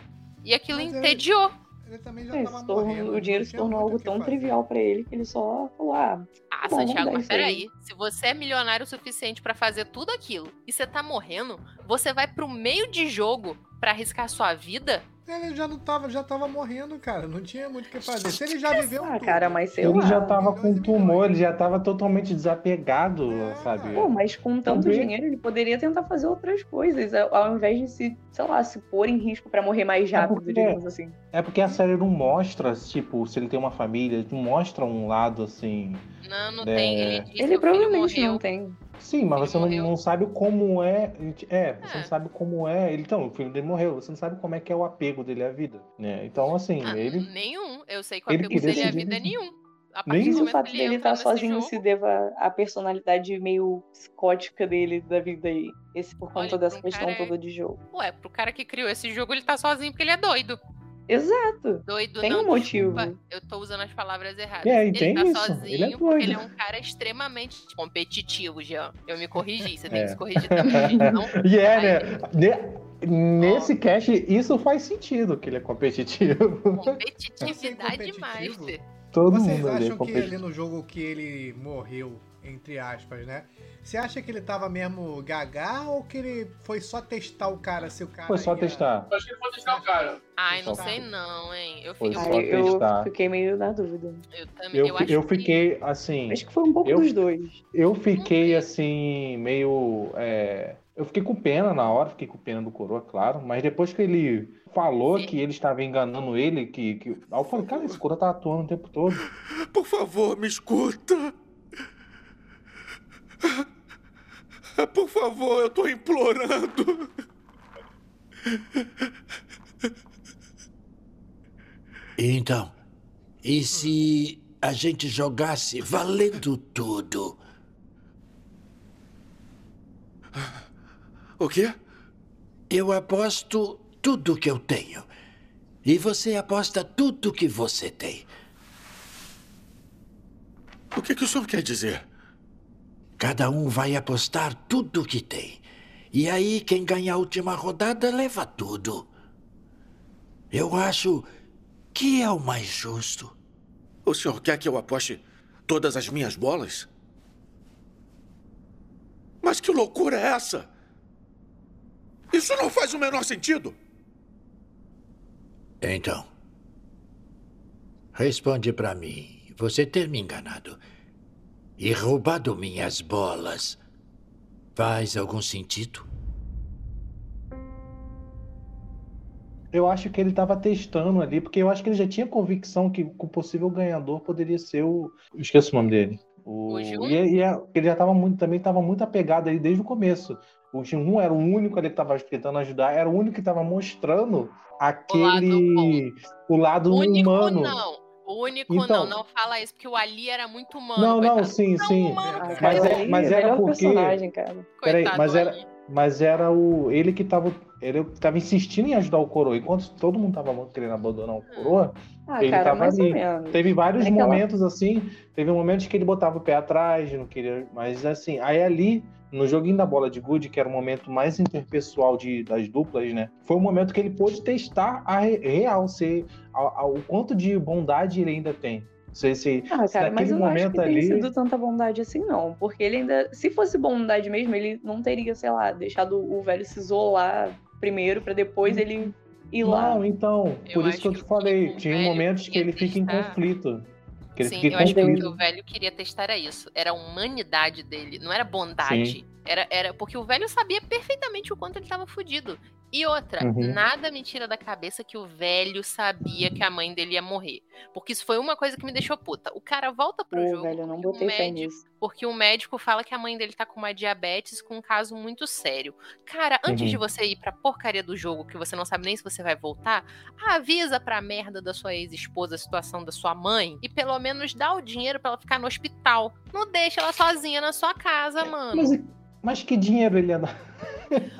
E aquilo Mas entediou. Ele também já é, tava tornou, morrendo. O dinheiro se tornou algo tão fazer. trivial para ele que ele só falou, ah. Ah, bom, Santiago, mas peraí. Se você é milionário o suficiente para fazer tudo aquilo e você tá morrendo, você vai pro meio de jogo para arriscar sua vida? Ele já não tava, já tava morrendo, cara. Não tinha muito o que fazer. Se ele já viveu ah, cara, mas sei Ele lá, já tava com tumor, ele já tava totalmente desapegado, é, sabe? Pô, mas com tanto Também. dinheiro ele poderia tentar fazer outras coisas, ao invés de se, sei lá, se pôr em risco para morrer mais é rápido, é porque, digamos assim. É porque a série não mostra, tipo, se ele tem uma família, não mostra um lado assim. Não, não é... tem. Ele, ele provavelmente não tem. Sim, mas você não, não, sabe como é. É, você não é. sabe como é. Então, o filho dele morreu, você não sabe como é que é o apego dele à vida. Né? Então, assim, ah, ele. Nenhum. Eu sei que o apego dele à vida é nenhum. Nem o fato dele estar tá sozinho jogo... se deva à personalidade meio psicótica dele da vida aí. Esse por conta Olha, dessa questão cara... toda de jogo. Ué, pro cara que criou esse jogo, ele tá sozinho porque ele é doido. Exato. Doido tem não, um motivo. Desculpa, eu tô usando as palavras erradas. É, ele tá isso. sozinho ele é porque ele é um cara extremamente competitivo, Jean. Eu me corrigi, você é. tem que se corrigir também. Não? E é, né? Nesse oh. cast, isso faz sentido que ele é competitivo. Competitividade demais. Todo Vocês mundo acham que ali no jogo que ele morreu, entre aspas, né? Você acha que ele tava mesmo gaga ou que ele foi só testar o cara, se o cara. Foi só ia... testar. Eu acho que ele foi testar o cara. Ai, não sei não, hein? Eu, foi só Ai, eu fiquei meio na dúvida. Eu também. Eu, eu, eu fiquei que... assim. Acho que foi um pouco eu, dos dois. Eu fiquei assim, meio. É... Eu fiquei com pena na hora, fiquei com pena do coroa, claro, mas depois que ele falou Sim. que ele estava enganando ele, que, que... Aí eu falei, cara, esse coroa tá atuando o tempo todo. Por favor, me escuta. Por favor, eu tô implorando. Então, e se a gente jogasse valendo tudo? O quê? Eu aposto tudo que eu tenho. E você aposta tudo que você tem. O que, que o senhor quer dizer? Cada um vai apostar tudo que tem. E aí, quem ganha a última rodada leva tudo. Eu acho que é o mais justo. O senhor quer que eu aposte todas as minhas bolas? Mas que loucura é essa? Isso não faz o menor sentido. Então, responde para mim. Você ter me enganado e roubado minhas bolas. Faz algum sentido? Eu acho que ele estava testando ali, porque eu acho que ele já tinha convicção que o possível ganhador poderia ser o. Eu esqueço o nome dele. O... E, e, é, ele já estava muito, também estava muito apegado aí desde o começo. O Jin era o único ali que estava tentando ajudar, era o único que estava mostrando aquele. O lado, o lado único, humano. Não. O único então, não, não fala isso, porque o Ali era muito humano. Não, coitado. não, sim, não, sim. Humano, ah, mas, é, mas era porque. Personagem, cara. Peraí, mas era, mas era o. Ele que tava. Ele tava insistindo em ajudar o Coroa. Enquanto todo mundo tava querendo abandonar o hum. Coroa, ah, ele cara, tava ali. Teve vários é momentos assim. Teve momentos que ele botava o pé atrás, não queria. Mas assim, aí ali no joguinho da bola de gude, que era o momento mais interpessoal de, das duplas, né? Foi o momento que ele pôde testar a real, se, a, a, o quanto de bondade ele ainda tem. Se, se, ah, cara, mas eu não acho que ali... tem sido tanta bondade assim, não. Porque ele ainda. Se fosse bondade mesmo, ele não teria, sei lá, deixado o velho se isolar primeiro para depois ele ir lá. Não, então, por eu isso que eu te falei. Tinha momentos que ele fica em conflito. Que Sim, eu acho que o que o velho queria testar era isso. Era a humanidade dele, não era bondade. Sim. Era, era porque o velho sabia perfeitamente o quanto ele estava fudido. E outra, uhum. nada me tira da cabeça que o velho sabia que a mãe dele ia morrer. Porque isso foi uma coisa que me deixou puta. O cara volta pro jogo. Velho, eu não botei o médico, porque o médico fala que a mãe dele tá com uma diabetes com um caso muito sério. Cara, antes uhum. de você ir pra porcaria do jogo, que você não sabe nem se você vai voltar, avisa pra merda da sua ex-esposa a situação da sua mãe e pelo menos dá o dinheiro para ela ficar no hospital. Não deixa ela sozinha na sua casa, mano. Mas, mas que dinheiro ele ia dar?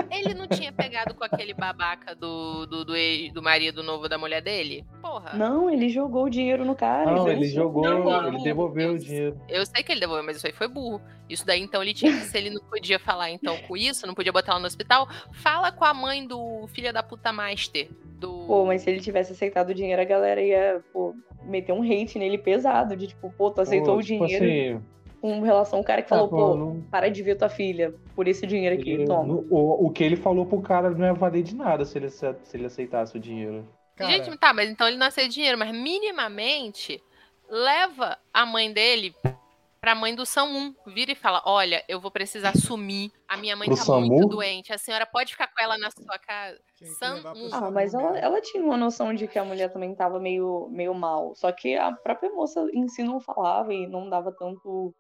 Ele não tinha pegado com aquele babaca do, do, do, do marido novo da mulher dele? Porra. Não, ele jogou o dinheiro no cara. Não, ele jogou, não, ele devolveu o dinheiro. Eu sei que ele devolveu, mas isso aí foi burro. Isso daí, então, ele tinha que, se ele não podia falar então com isso, não podia botar ela no hospital, fala com a mãe do filho da puta Master. Do... Pô, mas se ele tivesse aceitado o dinheiro, a galera ia, pô, meter um hate nele pesado, de tipo, pô, tu aceitou Pô, o tipo dinheiro assim, com relação ao cara que Tá, falou, pô, pô, não- para de ver tua filha por esse dinheiro aqui, ele- toma. o, o que ele falou pro cara não ia valer de nada se ele, se ele aceitasse o dinheiro. Cara, Gente, tá, mas então ele não aceita dinheiro, mas minimamente leva a mãe dele pra mãe do São 1. Vira e fala: Olha, eu vou precisar sumir. A minha mãe Pro tá SAMU? muito doente. A senhora pode ficar com ela na sua casa. Sam- Ah, mas ela, ela tinha uma noção de que a mulher também tava meio, meio mal. Só que a própria moça em si não falava e não dava tanto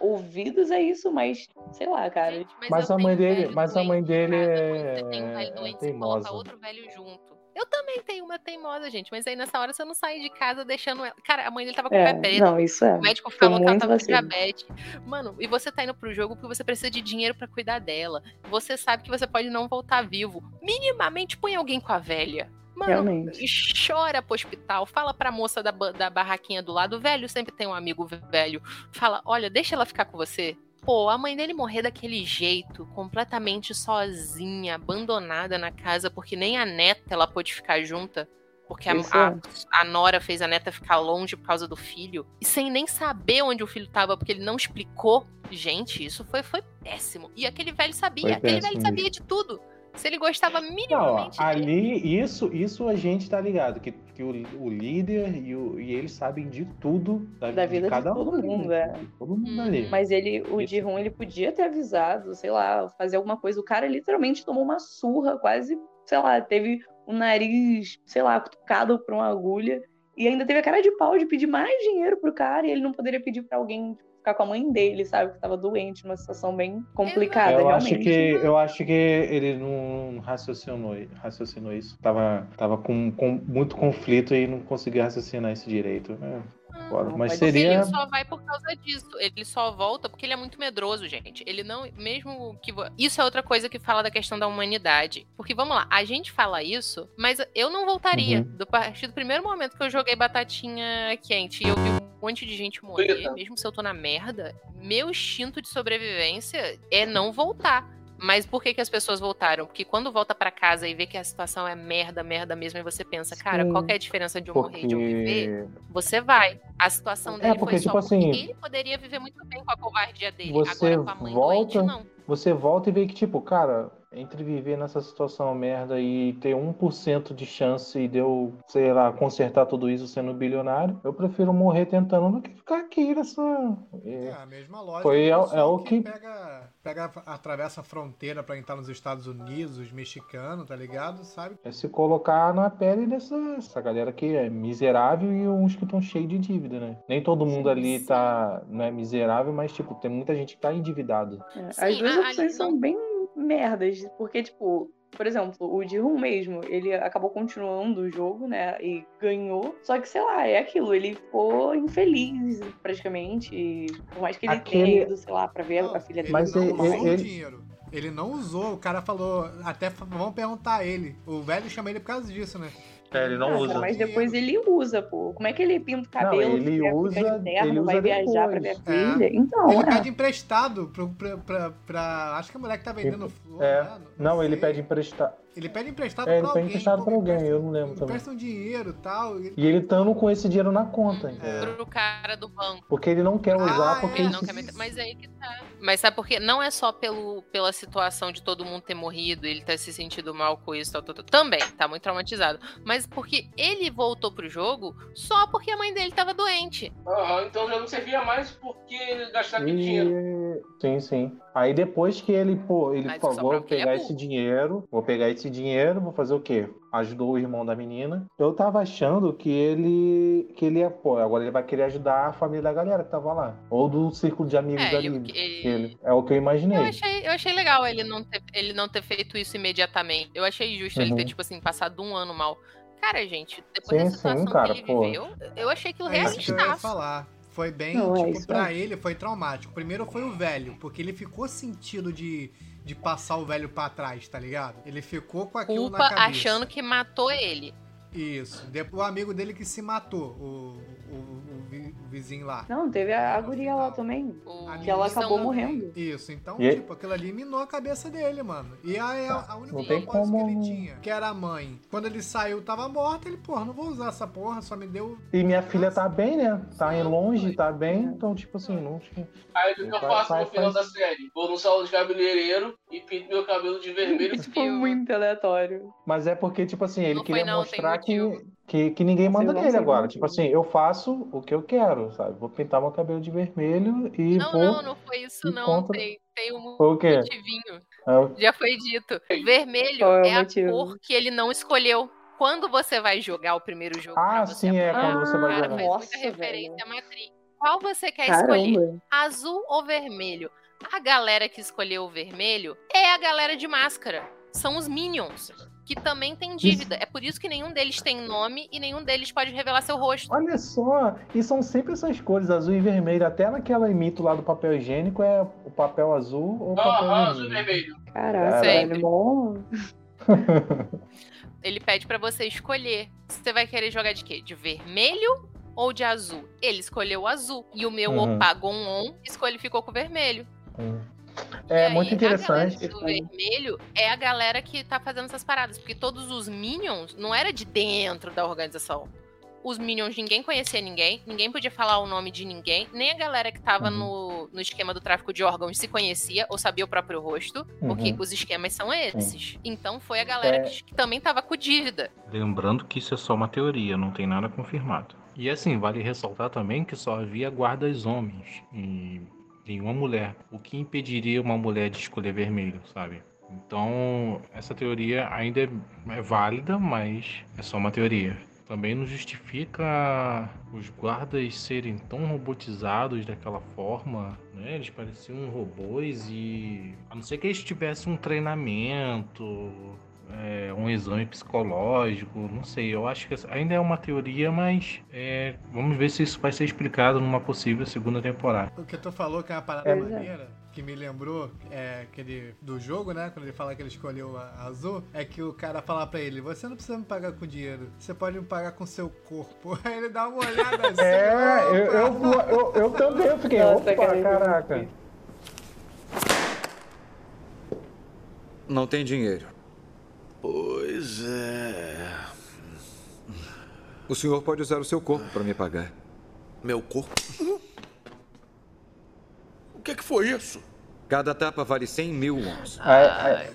ouvidos a isso, mas sei lá, cara. Gente, Mas eu a mãe dele- mas a mãe dele é- você tem um velho é doente, você teimosa. coloca outro velho junto. Eu também tenho uma teimosa, gente. Mas aí nessa hora você não sai de casa deixando ela. Cara, a mãe dele tava com o É, pé preto. não, isso é. O médico falou que ela tava com diabetes. Mano, e você tá indo pro jogo porque você precisa de dinheiro pra cuidar dela. Você sabe que você pode não voltar vivo. Minimamente põe alguém com a velha. Mano, Realmente. chora pro hospital. Fala pra moça da, da barraquinha do lado. Velho sempre tem um amigo velho. Fala: olha, deixa ela ficar com você. Pô, a mãe dele morrer daquele jeito, completamente sozinha, abandonada na casa, porque nem a neta ela pôde ficar junta. Porque a, Isso a- é. a Nora fez a neta ficar longe por causa do filho. E sem nem saber onde o filho tava, porque ele não explicou. Gente, isso foi, foi péssimo. E aquele velho sabia. Foi aquele péssimo velho sabia de tudo. Se ele gostava Não, ó, minimamente dele. ali, isso, isso a gente tá ligado, que, que o, o líder e, o, e eles sabem de tudo da, Da vida de cada todo um mundo, né? é. De Todo mundo Hum. ali. Mas ele, o Isso. Ji-Hoon, ele podia ter avisado, sei lá, fazer alguma coisa. O cara literalmente tomou uma surra, quase, sei lá, teve o nariz, sei lá, cutucado por uma agulha. E ainda teve a cara de pau de pedir mais dinheiro pro cara e ele não poderia pedir pra alguém tipo, ficar com a mãe dele, sabe? Que tava doente, numa situação bem complicada, eu realmente. acho que eu acho que ele não raciocinou, raciocinou isso. Tava, tava com, com muito conflito e não conseguia raciocinar isso direito. né? Não, Mas seria ele só vai por causa disso. Ele só volta porque ele é muito medroso, gente. Ele não, mesmo que isso é outra coisa que fala da questão da humanidade. Porque vamos lá, a gente fala isso, mas eu não voltaria. Uhum. Do partir do primeiro momento que eu joguei batatinha quente e eu vi um monte de gente morrer, Eita. mesmo se eu tô na merda, meu instinto de sobrevivência é não voltar. Mas por que, que as pessoas voltaram? Porque quando volta pra casa e vê que a situação é merda, merda mesmo, e você pensa, cara, Sim. qual que é a diferença de eu morrer e de eu viver? porque você vai. A situação É, dele porque, foi só tipo porque assim, ele poderia viver muito bem com a covardia dele. você Agora com a mãe volta- doente, não. Você volta e vê que, tipo, cara, entre viver nessa situação merda e ter 1% de chance de eu, sei lá, consertar tudo isso sendo bilionário, eu prefiro morrer tentando do que ficar aqui nessa. É a mesma lógica. Foi- é- é o que- Pega, pega, atravessa a fronteira pra entrar nos Estados Unidos, os mexicanos, tá ligado? Sabe? É se colocar na pele dessa essa galera que é miserável e uns que estão cheios de dívida, né? Nem todo mundo ali tá, não é miserável, mas, tipo, tem muita gente que tá endividado. É, Sim, duas a- opções são não- bem merdas, porque, tipo, por exemplo, o Ji-Hoon mesmo, ele acabou continuando o jogo, né, e ganhou, só que, sei lá, é aquilo, ele ficou infeliz, praticamente, e por mais que ele Aquele- tenha ido, sei lá, pra ver Não, a filha ele dele. Mas não ele- usou o ele- dinheiro. Ele não usou, o cara falou, até vamos perguntar a ele. O velho chama ele por causa disso, né? É, ele Ah, cara, mas depois ele usa, pô. Como é que ele pinta o cabelo, ele fica- fica usa- de terno, ele vai usa viajar pra ver a depois. É. filha? Então, Ele é. pede emprestado pro, pra, pra, pra- Acho que a mulher que tá vendendo flor, É. né? Não, ele sei. pede emprestar. Ele pede emprestado É, pra ele alguém. pede emprestado pra alguém, empresta- eu não lembro também. Empresta um dinheiro e tal. e- E ele estando com esse dinheiro na conta, É. entendeu? Pro cara do banco. Porque ele não quer usar, Ah, porque Ele não quer meter. Mas aí que tá. Mas sabe por quê? Não é só pelo, pela situação de todo mundo ter morrido, ele ter se sentido mal com isso, tal, tal, tal. Também, tá muito traumatizado. Mas porque ele voltou pro jogo só porque a mãe dele tava doente. Aham, então já não servia mais porque gastar aquele dinheiro. Sim, sim. Aí depois que ele, pô, ele Mas falou, vou ele é pegar esse dinheiro, vou pegar esse dinheiro, vou fazer o quê? Ajudou o irmão da menina. Eu tava achando que ele, que ele ia, pô, agora ele vai querer ajudar a família da galera que tava lá. Ou do círculo de amigos É, ali. o que- dele. É o que eu imaginei. Eu achei, eu achei legal ele não, ter, ele não ter feito isso imediatamente. Eu achei justo ele ter, Uhum. tipo assim, passado um ano mal. Cara, gente, depois Sim, da sim, situação cara, que ele pô. viveu, eu achei aquilo É isso que eu ia falar. Foi bem, Não, é tipo, isso pra aí. ele foi traumático. Primeiro foi o velho, porque ele ficou sentido de, de passar o velho pra trás, tá ligado? Ele ficou com aquilo Culpa na cabeça. achando que matou ele. Isso. Depois o amigo dele que se matou, o, o, o vizinho lá. Não, teve a, a guria lá também. A que ela acabou também. morrendo. Isso, então, E- tipo, aquilo ali minou a cabeça dele, mano. E a, a, a única Não tem propósito que como- ele tinha, que era a mãe. Quando ele saiu, tava morta, ele, porra, não vou usar essa porra, só me deu. E minha filha tá bem, né? Tá em longe, tá bem, então, tipo assim, não tinha. Aí o que, que eu Vai- faço no final faz- da série? Vou no salão de cabeleireiro e pinto meu cabelo de vermelho. Isso foi muito aleatório. Mas é porque, tipo assim, ele Não queria foi não, mostrar que, que, que ninguém manda nele agora. Tipo assim, eu faço o que eu quero, sabe? Vou pintar meu cabelo de vermelho e Não, vou. não, não foi isso, e não. contra- Tem, tem um Foi o quê? motivinho. É, Já foi dito. Vermelho Qual é o é a cor que ele não escolheu. Quando você vai jogar o primeiro jogo Ah, sim, é quando você vai o cara jogar. faz Nossa, muita referência velho. à Matrix. Qual você quer escolher? Caramba. Azul ou vermelho? A galera que escolheu o vermelho é a galera de máscara. São os Minions, que também tem dívida. É por isso que nenhum deles tem nome e nenhum deles pode revelar seu rosto. Olha só, e são sempre essas cores, azul e vermelho. Até naquela mito lá do papel higiênico é o papel azul ou o papel azul e vermelho. Caraca. Bom. Ele pede pra você escolher. Você vai querer jogar de quê? De vermelho ou de azul? Ele escolheu o azul. E o meu Uhum. Opagon On escolhe ficou com o vermelho. Hum. E É aí, muito interessante. A galera do vermelho é a galera que tá fazendo essas paradas. Porque todos os Minions não era de dentro da organização. Os Minions, ninguém conhecia ninguém, ninguém podia falar o nome de ninguém, nem a galera que tava Uhum. no, no esquema do tráfico de órgãos se conhecia ou sabia o próprio rosto, porque Uhum. os esquemas são esses. Então foi a galera É. que, que também tava com dívida. Lembrando que isso é só uma teoria, não tem nada confirmado. E assim, vale ressaltar também que só havia guardas homens e nenhuma mulher. O que impediria uma mulher de escolher vermelho, sabe? Então, essa teoria ainda é, é válida, mas é só uma teoria. Também não justifica os guardas serem tão robotizados daquela forma, né? Eles pareciam robôs e. A não ser que eles tivessem um treinamento, é, um exame psicológico, não sei. Eu acho que ainda é uma teoria, mas é, vamos ver se isso vai ser explicado numa possível segunda temporada. O que tu falou que é uma parada É. maneira, que me lembrou é, aquele, do jogo, né? Quando ele fala que ele escolheu a a azul, é que o cara fala pra ele: Você não precisa me pagar com dinheiro, você pode me pagar com seu corpo. Aí ele dá uma olhada assim. É, eu, opa! eu, eu, eu também eu fiquei, Nossa, opa, cara, caraca. Não tem dinheiro. Pois é. O senhor pode usar o seu corpo para me pagar. Meu corpo? O que, que foi isso? Cada tapa vale 100 mil wons. É, é,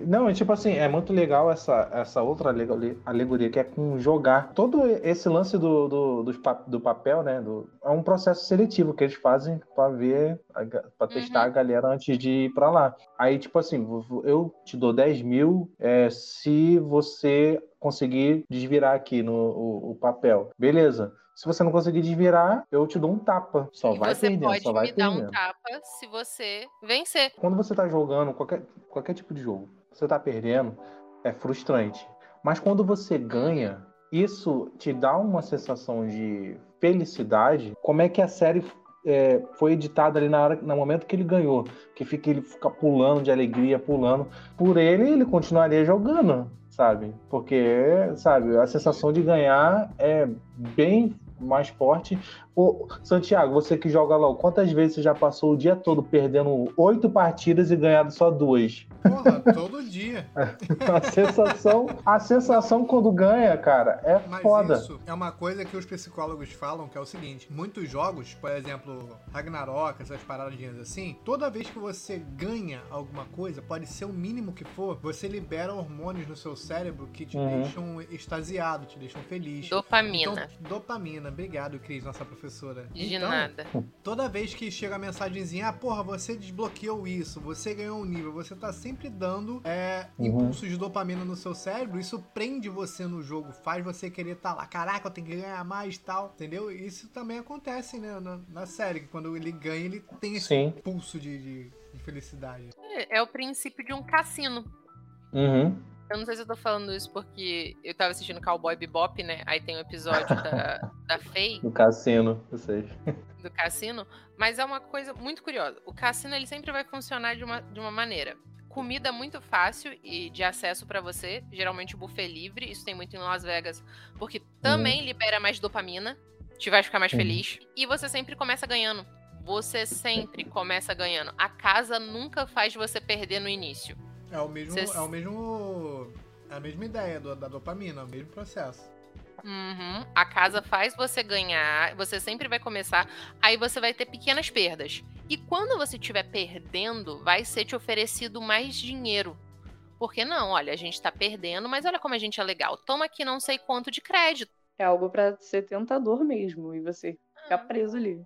não, é tipo assim, é muito legal essa, essa outra alegori- alegoria que é com jogar. Todo esse lance do, do, pa- do papel, né? do- é um processo seletivo que eles fazem pra ver, a ga- pra testar a galera antes de ir pra lá. Aí, tipo assim, eu te dou 10 mil é, se você conseguir desvirar aqui no o, o papel. Beleza. Se você não conseguir desvirar, eu te dou um tapa. Só e vai você perdendo, pode só vai me dar um perdendo. tapa se você vencer. Quando você tá jogando qualquer, qualquer tipo de jogo, você tá perdendo, é frustrante. Mas quando você ganha, isso te dá uma sensação de felicidade. Como é que a série é, foi editada ali na hora, no momento que ele ganhou, que fica ele fica pulando de alegria, pulando. Por ele, ele continuaria jogando, sabe? Porque, sabe, a sensação de ganhar é bem mais forte. Ô, Santiago, você que joga LOL, quantas vezes você já passou o dia todo perdendo oito partidas e ganhado só duas? Porra, todo dia. A sensação, a sensação quando ganha, cara, é Mas foda. isso é uma coisa que os psicólogos falam, que é o seguinte: muitos jogos, por exemplo, Ragnarok, essas paradinhas assim, toda vez que você ganha alguma coisa, pode ser o mínimo que for, você libera hormônios no seu cérebro que te Uhum. deixam extasiado, te deixam feliz. Dopamina. Então, dopamina. Obrigado, Cris, nossa professora. De então, nada. Toda vez que chega a mensagenzinha, ah, porra, você desbloqueou isso, você ganhou um nível, você tá sempre dando é, Uhum. impulsos de dopamina no seu cérebro, isso prende você no jogo, faz você querer estar lá, caraca, eu tenho que ganhar mais e tal, entendeu? Isso também acontece, né, na, na série, que quando ele ganha, ele tem esse Sim. impulso de, de- de felicidade. É, é o princípio de um cassino. Uhum. Eu não sei se eu tô falando isso porque eu tava assistindo Cowboy Bebop, né? Aí tem um episódio da, da Faye, No cassino, eu sei. do cassino, mas é uma coisa muito curiosa. O cassino ele sempre vai funcionar de uma, de uma maneira. Comida muito fácil e de acesso pra você, geralmente o buffet livre, isso tem muito em Las Vegas, porque também libera mais dopamina. te faz ficar mais feliz. E você sempre começa ganhando. Você sempre começa ganhando. A casa nunca faz você perder no início. É o mesmo. Você... É o mesmo. É a mesma ideia do, da dopamina, é o mesmo processo. Uhum. A casa faz você ganhar, você sempre vai começar, aí você vai ter pequenas perdas. E quando você estiver perdendo, vai ser te oferecido mais dinheiro. Porque não, olha, a gente tá perdendo, mas olha como a gente é legal. Toma aqui não sei quanto de crédito. É algo para ser tentador mesmo e você ficar preso ali.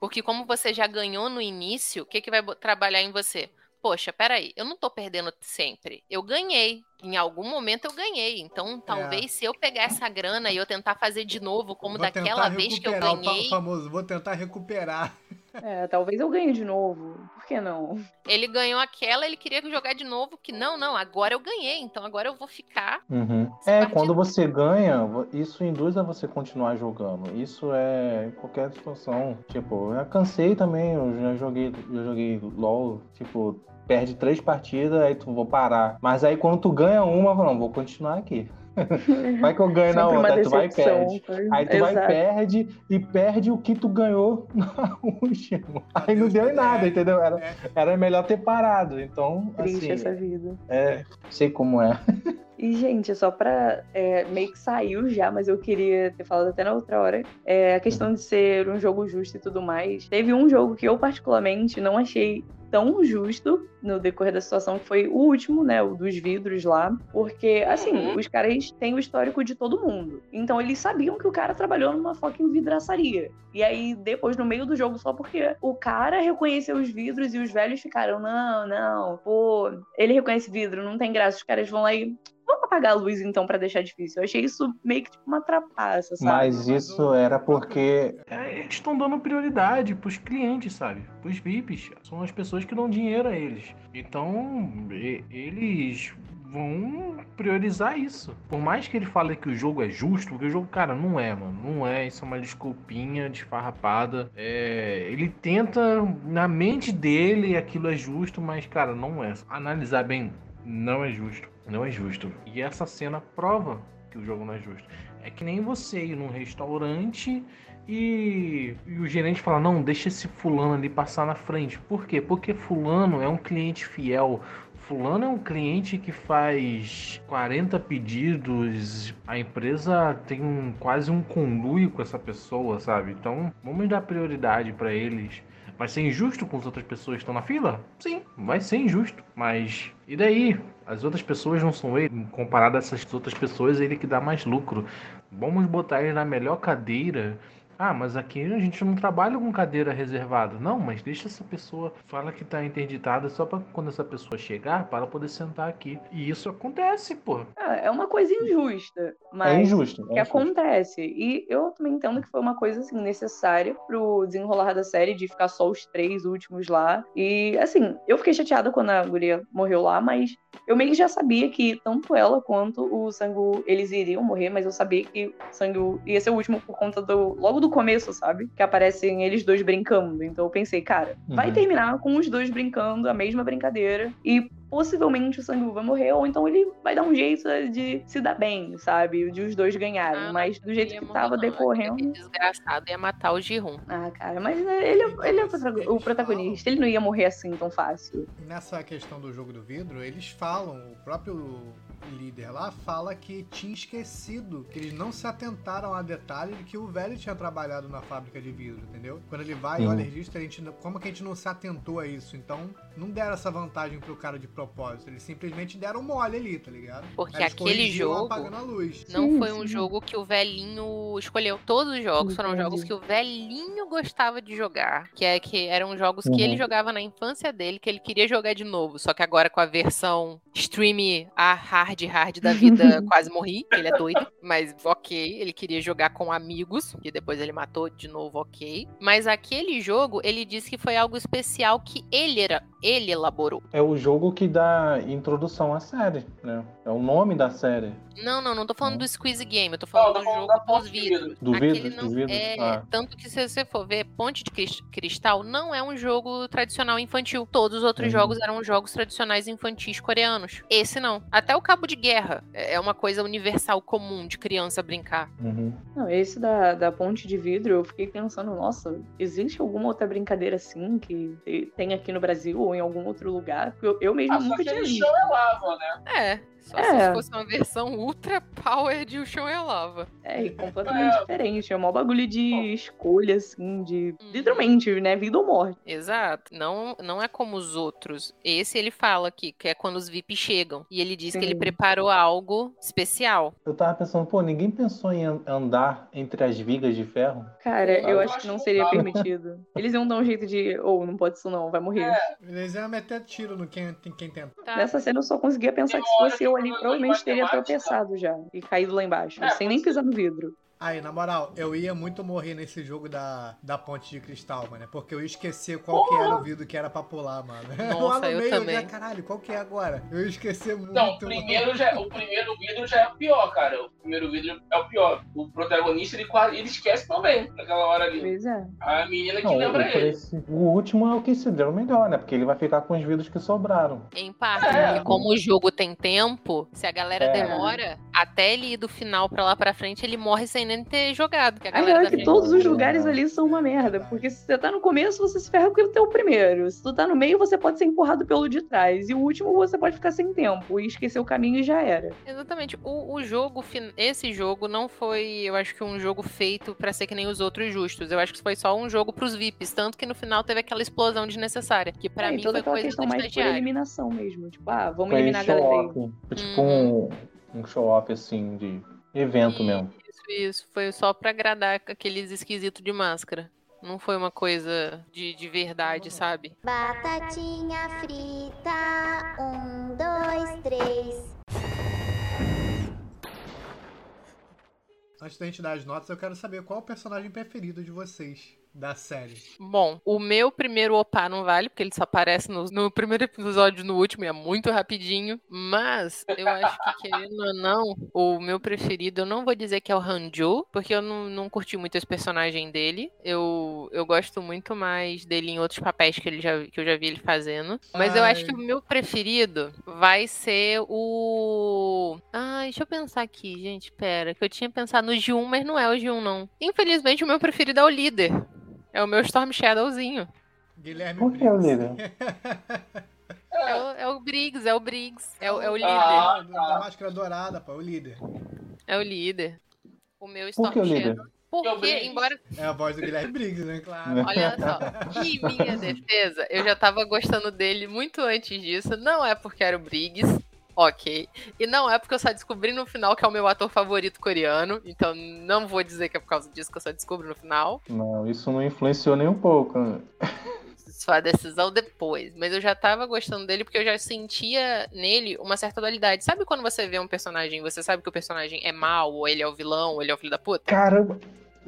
Porque como você já ganhou no início, o que, que vai trabalhar em você? Poxa, peraí, eu não tô perdendo sempre. Eu ganhei. Em algum momento eu ganhei. Então, talvez é. se eu pegar essa grana e eu tentar fazer de novo, como vou daquela vez que eu ganhei. O famoso, vou tentar recuperar. É, talvez eu ganhe de novo. Por que não? Ele ganhou aquela, ele queria jogar de novo, que não, não, agora eu ganhei, então agora eu vou ficar. Uhum. É, quando você ganha, isso induz a você continuar jogando. Isso é qualquer situação. Tipo, eu já cansei também, eu já joguei, eu joguei LOL, tipo, perde três partidas, aí tu vou parar. Mas aí quando tu ganha uma, não, vou continuar aqui. Vai que eu ganho na outra, aí tu vai e perde. Aí tu Exato. vai e perde e perde o que tu ganhou na última. Aí não deu em nada, entendeu? Era, era melhor ter parado. Então, Triste assim. essa vida. É, sei como é. E, gente, só pra. É, meio que saiu já, mas eu queria ter falado até na outra hora. É, a questão de ser um jogo justo e tudo mais. Teve um jogo que eu, particularmente, não achei tão justo no decorrer da situação, que foi o último, né? O dos vidros lá. Porque, assim, uhum. os caras têm o histórico de todo mundo. Então, eles sabiam que o cara trabalhou numa fucking vidraçaria. E aí, depois, no meio do jogo, só porque o cara reconheceu os vidros e os velhos ficaram, não, não, pô, ele reconhece vidro, não tem graça. Os caras vão lá e vamos apagar a luz então para deixar difícil. Eu achei isso meio que tipo uma trapaça, sabe? Mas isso era porque. É, eles estão dando prioridade pros clientes, sabe? Pros VIPs. São as pessoas que dão dinheiro a eles. Então, eles vão priorizar isso. Por mais que ele fale que o jogo é justo, porque o jogo, cara, não é, mano. Não é. Isso é uma desculpinha desfarrapada. É, ele tenta, na mente dele, aquilo é justo, mas, cara, não é. Analisar bem, não é justo. Não é justo. E essa cena prova que o jogo não é justo. É que nem você ir num restaurante e, e, o gerente fala: não, deixa esse fulano ali passar na frente. Por quê? Porque fulano é um cliente fiel. Fulano é um cliente que faz 40 pedidos, a empresa tem um, quase um conluio com essa pessoa, sabe? Então vamos dar prioridade para eles. Vai ser injusto com as outras pessoas que estão na fila? Sim, vai ser injusto. Mas e daí? As outras pessoas não são ele. Comparado a essas outras pessoas, ele que dá mais lucro. Vamos botar ele na melhor cadeira ah, mas aqui a gente não trabalha com cadeira reservada. Não, mas deixa essa pessoa, fala que tá interditada só para quando essa pessoa chegar, para poder sentar aqui. E isso acontece, pô. É, é uma coisa injusta, mas é injusto, é que injusto. acontece. E eu também entendo que foi uma coisa assim necessária pro desenrolar da série de ficar só os três últimos lá. E assim, eu fiquei chateada quando a guria morreu lá, mas eu meio que já sabia que tanto ela quanto o Sangu eles iriam morrer, mas eu sabia que o Sangu ia ser o último por conta do logo do começo, sabe? Que aparecem eles dois brincando. Então eu pensei, cara, uhum. vai terminar com os dois brincando a mesma brincadeira e possivelmente o Sangu vai morrer, ou então ele vai dar um jeito de se dar bem, sabe? De os dois ganharem. Ah, mas do jeito que tava decorrendo. Desgraçado ia matar o Jihun. Ah, cara, mas né, ele, é, ele é o protagonista, ele não ia morrer assim tão fácil. Nessa questão do jogo do vidro, eles falam, o próprio líder lá fala que tinha esquecido, que eles não se atentaram a detalhe de que o velho tinha trabalhado na fábrica de vidro, entendeu? Quando ele vai e olha o registro, a gente, como que a gente não se atentou a isso? Então, não deram essa vantagem pro cara de propósito, eles simplesmente deram mole ali, tá ligado? Porque aquele jogo não sim, foi um sim. jogo que o velhinho escolheu. Todos os jogos foram jogos que o velhinho gostava de jogar, que é que eram jogos uhum. que ele uhum. jogava na infância dele, que ele queria jogar de novo, só que agora com a versão stream a hard hard, hard da vida, quase morri, ele é doido, mas ok, ele queria jogar com amigos, e depois ele matou de novo, ok. Mas aquele jogo, ele disse que foi algo especial que ele era, ele elaborou. É o jogo que dá introdução à série, né? É o nome da série. Não, não, não tô falando do Squeeze Game, eu tô falando do jogo dos vidros. Do vidro? Não do vidro? É, ah. Tanto que se você for ver, Ponte de Cristal não é um jogo tradicional infantil. Todos os outros uhum. jogos eram jogos tradicionais infantis coreanos. Esse não. Até o Cabo de Guerra é uma coisa universal comum de criança brincar. Uhum. Não, esse da, da Ponte de Vidro, eu fiquei pensando, nossa, existe alguma outra brincadeira assim que tem aqui no Brasil ou em algum outro lugar? Porque eu, eu mesmo ah, nunca tinha visto. Chão é lava, né? É, só é. se fosse uma versão ultra power de O Chão é Lava. É, completamente é. diferente. É um bagulho de escolha, assim, de. Hum. Literalmente, né? Vida ou morte. Exato. Não, não é como os outros. Esse ele fala aqui, que é quando os VIP chegam. E ele diz Sim. que ele preparou algo especial. Eu tava pensando, pô, ninguém pensou em andar entre as vigas de ferro? Cara, eu, eu acho que não seria permitido. Eles iam dar um jeito de. Ou oh, não pode isso, não, vai morrer. É. Eles iam meter tiro no quem, quem tenta. Tá. Nessa cena eu só conseguia pensar que se fosse eu ali provavelmente teria tropeçado já e caído lá embaixo, é, sem nem pisar no vidro. Aí, na moral, eu ia muito morrer nesse jogo da, da ponte de cristal, mano. Porque eu ia esquecer qual que era o vidro que era pra pular, mano. Nossa, Lá no eu meio, também. Eu já, caralho, qual que é agora? Eu ia esquecer muito. Não, o primeiro, já, o primeiro vidro já é o pior, cara. O primeiro vidro é o pior. O protagonista, ele, ele esquece também naquela hora ali. Pois é. A menina que Não, lembra ele. Esse, o último é o que se deu melhor, né? Porque ele vai ficar com os vidros que sobraram. Em parte, é. porque como o jogo tem tempo, se a galera é. demora, até ele ir do final pra lá pra frente, ele morre sem nem ter jogado que a galera. é que todos os lugares ali são uma merda. Porque se você tá no começo, você se ferra com o teu primeiro. Se tu tá no meio, você pode ser empurrado pelo de trás. E o último, você pode ficar sem tempo e esquecer o caminho e já era. Exatamente. O, o jogo, esse jogo não foi, eu acho que um jogo feito para ser que nem os outros justos. Eu acho que foi só um jogo pros VIPs. Tanto que no final teve aquela explosão desnecessária. Que para é, mim foi coisa questão mais por eliminação mesmo. Tipo, ah, vamos foi eliminar a galera. Tipo um, um show-off assim de evento e... mesmo. Isso, isso. Foi só pra agradar aqueles esquisitos de máscara. Não foi uma coisa de, de verdade, sabe? Batatinha frita, um, dois, três. Antes da gente dar as notas, eu quero saber qual é o personagem preferido de vocês da série? Bom, o meu primeiro opa não vale, porque ele só aparece no, no primeiro episódio no último e é muito rapidinho. Mas eu acho que, querendo ou não, o meu preferido, eu não vou dizer que é o Hanjo, porque eu não, não curti muito esse personagem dele. Eu, eu gosto muito mais dele em outros papéis que, ele já, que eu já vi ele fazendo. Mas Ai. eu acho que o meu preferido vai ser o. Ai, deixa eu pensar aqui, gente. Pera, que eu tinha pensado no G1, mas não é o G1, não. Infelizmente, o meu preferido é o líder. É o meu Storm Shadowzinho. Guilherme Por que é o líder? É o, é o Briggs, é o Briggs. É o, é o líder. Ah, da máscara dourada, pô, é o líder. É o líder. O meu Storm Por que o líder? Porque, embora. É a voz do Guilherme Briggs, né? Claro. Olha só. Em minha defesa, eu já tava gostando dele muito antes disso. Não é porque era o Briggs. Ok. E não é porque eu só descobri no final que é o meu ator favorito coreano. Então não vou dizer que é por causa disso que eu só descubro no final. Não, isso não influenciou nem um pouco. Né? Sua decisão depois. Mas eu já tava gostando dele porque eu já sentia nele uma certa dualidade. Sabe quando você vê um personagem, você sabe que o personagem é mau, ou ele é o vilão, ou ele é o filho da puta? Caramba.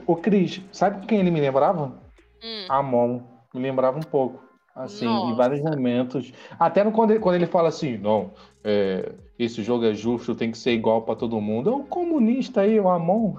Ô, Cris, sabe quem ele me lembrava? Hum. Amon. Me lembrava um pouco. Assim, Nossa. em vários momentos. Até no, quando, ele, quando ele fala assim, não, é, esse jogo é justo, tem que ser igual para todo mundo. É um comunista aí, o Amon.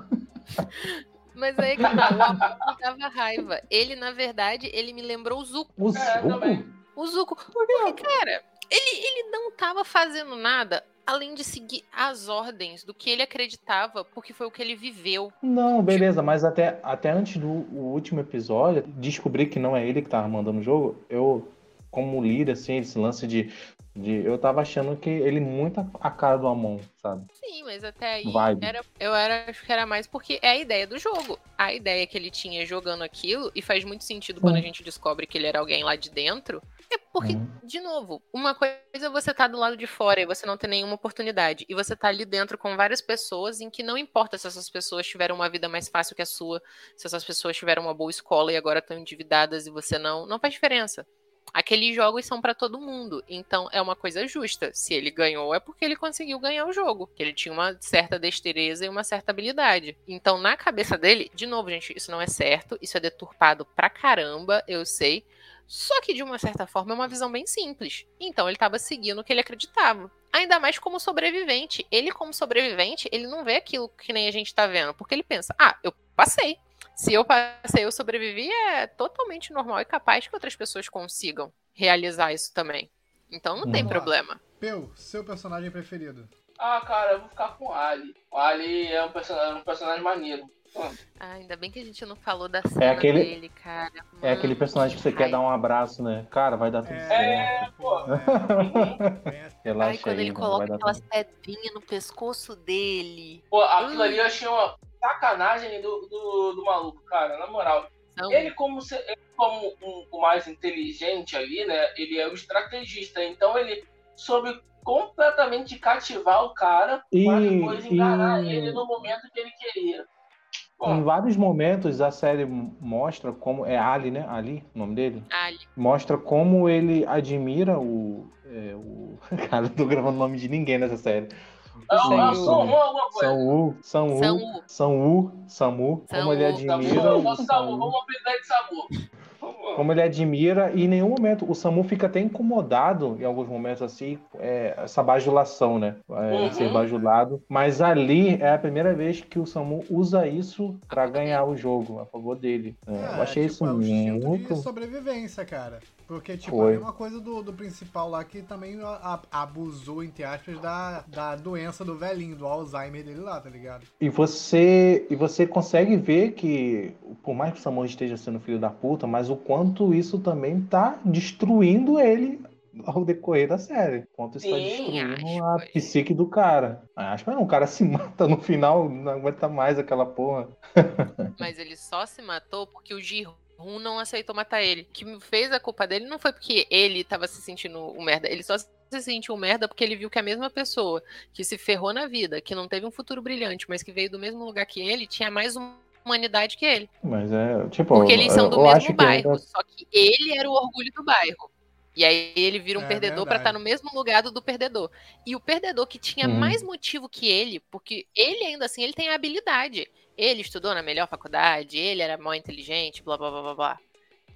Mas aí que tá, o Amon me dava raiva. Ele, na verdade, ele me lembrou o Zuko. O Zuko? É, o Zuko. Porque, cara, ele, ele não tava fazendo nada além de seguir as ordens do que ele acreditava, porque foi o que ele viveu. Não, beleza, mas até, até antes do último episódio, descobrir que não é ele que tava mandando o jogo, eu, como líder, assim, esse lance de. de eu tava achando que ele muito a cara do Amon, sabe? Sim, mas até aí era, eu era, acho que era mais porque é a ideia do jogo. A ideia que ele tinha jogando aquilo, e faz muito sentido quando a gente descobre que ele era alguém lá de dentro é porque, uhum. de novo, uma coisa é você tá do lado de fora e você não tem nenhuma oportunidade. E você tá ali dentro com várias pessoas em que não importa se essas pessoas tiveram uma vida mais fácil que a sua, se essas pessoas tiveram uma boa escola e agora estão endividadas e você não. Não faz diferença. Aqueles jogos são para todo mundo, então é uma coisa justa. Se ele ganhou, é porque ele conseguiu ganhar o jogo, que ele tinha uma certa destreza e uma certa habilidade. Então, na cabeça dele, de novo, gente, isso não é certo, isso é deturpado pra caramba, eu sei, Só que, de uma certa forma, é uma visão bem simples. Então, ele estava seguindo o que ele acreditava. Ainda mais como sobrevivente. Ele, como sobrevivente, ele não vê aquilo que nem a gente tá vendo. Porque ele pensa, ah, eu passei. Se eu passei, eu sobrevivi, é totalmente normal e capaz que outras pessoas consigam realizar isso também. Então não tem problema. Peu, seu personagem preferido? Ah, cara, eu vou ficar com o Ali. O Ali é um personagem, um personagem maneiro. Ah, ainda bem que a gente não falou da cena é aquele, dele, cara. Mano, é aquele personagem que você quer dar um abraço, né? Cara, vai dar tudo é, certo. É, pô. Relaxa Ai, quando aí, ele coloca aquelas pedrinhas no pescoço dele. Pô, aquilo hum. ali eu achei uma sacanagem do, do, do maluco, cara, na moral. Não. Ele como, ele como um, o mais inteligente ali, né? Ele é o estrategista, então ele soube completamente cativar o cara e, pra depois enganar e... ele no momento que ele queria. Bom. Em vários momentos a série mostra como. É Ali, né? Ali, o nome dele? Ali. Mostra como ele admira o. É, o... Cara, não tô gravando o nome de ninguém nessa série. Não, Samu. Samu, Samu, Samu, Samu, como ele admira. Samu, Samu, vamos apelidar de Samu como ele admira, e em nenhum momento o Samu fica até incomodado em alguns momentos assim, é, essa bajulação, né? É, uhum. Ser bajulado. Mas ali é a primeira vez que o Samu usa isso para ganhar o jogo a favor dele. É, eu é, achei tipo, isso é muito. De sobrevivência, cara. Porque, tipo, Foi. a mesma coisa do, do principal lá que também a, a, abusou, entre aspas, da, da doença do velhinho, do Alzheimer dele lá, tá ligado? E você, e você consegue ver que, por mais que o Samu esteja sendo filho da puta, mas o quanto isso também tá destruindo ele ao decorrer da série. Quanto está destruindo a psique do cara. Acho que não, o cara se mata no final, não aguenta mais aquela porra. Mas ele só se matou porque o Giro não aceitou matar ele. O que fez a culpa dele não foi porque ele tava se sentindo um merda. Ele só se sentiu um merda porque ele viu que a mesma pessoa que se ferrou na vida, que não teve um futuro brilhante, mas que veio do mesmo lugar que ele, tinha mais humanidade que ele. Mas é, tipo. Porque eles são do mesmo bairro, ainda... só que ele era o orgulho do bairro. E aí ele vira um é, perdedor para estar tá no mesmo lugar do perdedor. E o perdedor que tinha uhum. mais motivo que ele, porque ele ainda assim, ele tem a habilidade. Ele estudou na melhor faculdade, ele era mó inteligente, blá blá blá blá blá.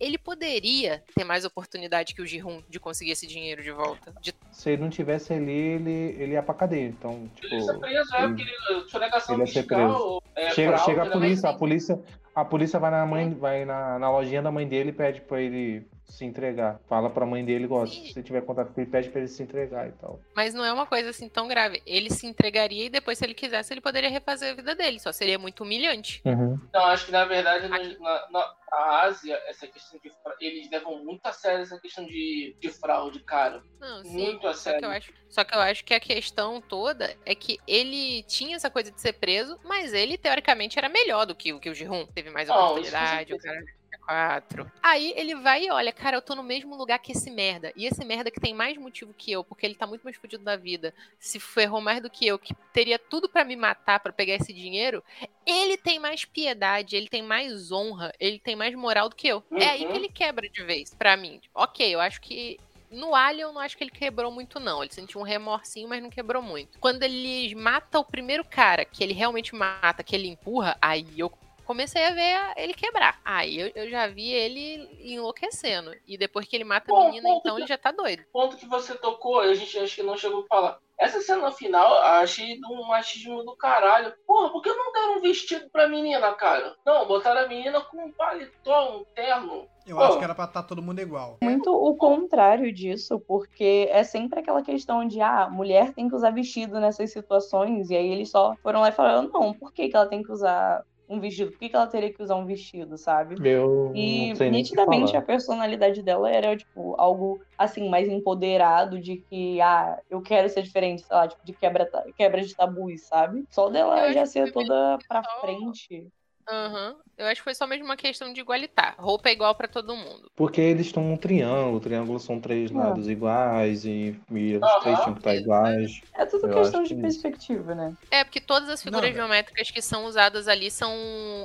Ele poderia ter mais oportunidade que o Jihun de conseguir esse dinheiro de volta. De... Se ele não tivesse ali, ele, ele ia pra cadeia. Então, tipo. Ele ia ser preso, é, porque ele, sonegação ele ia ser preso. É, chega, chega a polícia, a polícia, a polícia vai na mãe, vai na, na lojinha da mãe dele e pede pra ele se entregar. Fala pra mãe dele, gosta. Se tiver contato com ele, pede pra ele se entregar e tal. Mas não é uma coisa assim tão grave. Ele se entregaria e depois, se ele quisesse, ele poderia refazer a vida dele. Só seria muito humilhante. Uhum. Não, acho que na verdade na, na, na Ásia, essa questão de eles levam muito a sério essa questão de, de fraude, cara. Não, sim, muito a sério. Só que, eu acho, só que eu acho que a questão toda é que ele tinha essa coisa de ser preso, mas ele, teoricamente, era melhor do que, que o Jihun. Teve mais oportunidade, o cara. 4. Aí ele vai e olha, cara, eu tô no mesmo lugar que esse merda. E esse merda que tem mais motivo que eu, porque ele tá muito mais fudido da vida, se ferrou mais do que eu, que teria tudo para me matar para pegar esse dinheiro, ele tem mais piedade, ele tem mais honra, ele tem mais moral do que eu. Uhum. É aí que uhum. ele quebra de vez, para mim. Ok, eu acho que no Alien, eu não acho que ele quebrou muito, não. Ele sentiu um remorsinho, mas não quebrou muito. Quando ele mata o primeiro cara, que ele realmente mata, que ele empurra, aí eu comecei a ver ele quebrar. Aí eu, eu, já vi ele enlouquecendo. E depois que ele mata Bom, a menina, então que, ele já tá doido. Ponto que você tocou, a gente acho que não chegou a falar. Essa cena final, achei um machismo do caralho. Porra, por que não deram um vestido pra menina, cara? Não, botaram a menina com um paletó, um terno. Eu Pô. acho que era pra estar tá todo mundo igual. Muito o contrário disso, porque é sempre aquela questão de, ah, mulher tem que usar vestido nessas situações, e aí eles só foram lá e falaram, não, por que, que ela tem que usar um vestido? Por que, que ela teria que usar um vestido, sabe? Eu e nitidamente a personalidade dela era, tipo, algo assim, mais empoderado de que, ah, eu quero ser diferente, sei lá, tipo, de quebra, quebra de tabus, sabe? Só dela já ser toda pra frente. Aham. Uhum. Eu acho que foi só mesmo uma questão de igualitar. Roupa é igual para todo mundo. Porque eles estão um triângulo, o triângulo são três é. lados iguais e, e os três tinham que estar iguais. É tudo Eu questão de perspectiva, né? É, porque todas as figuras Não, geométricas que são usadas ali são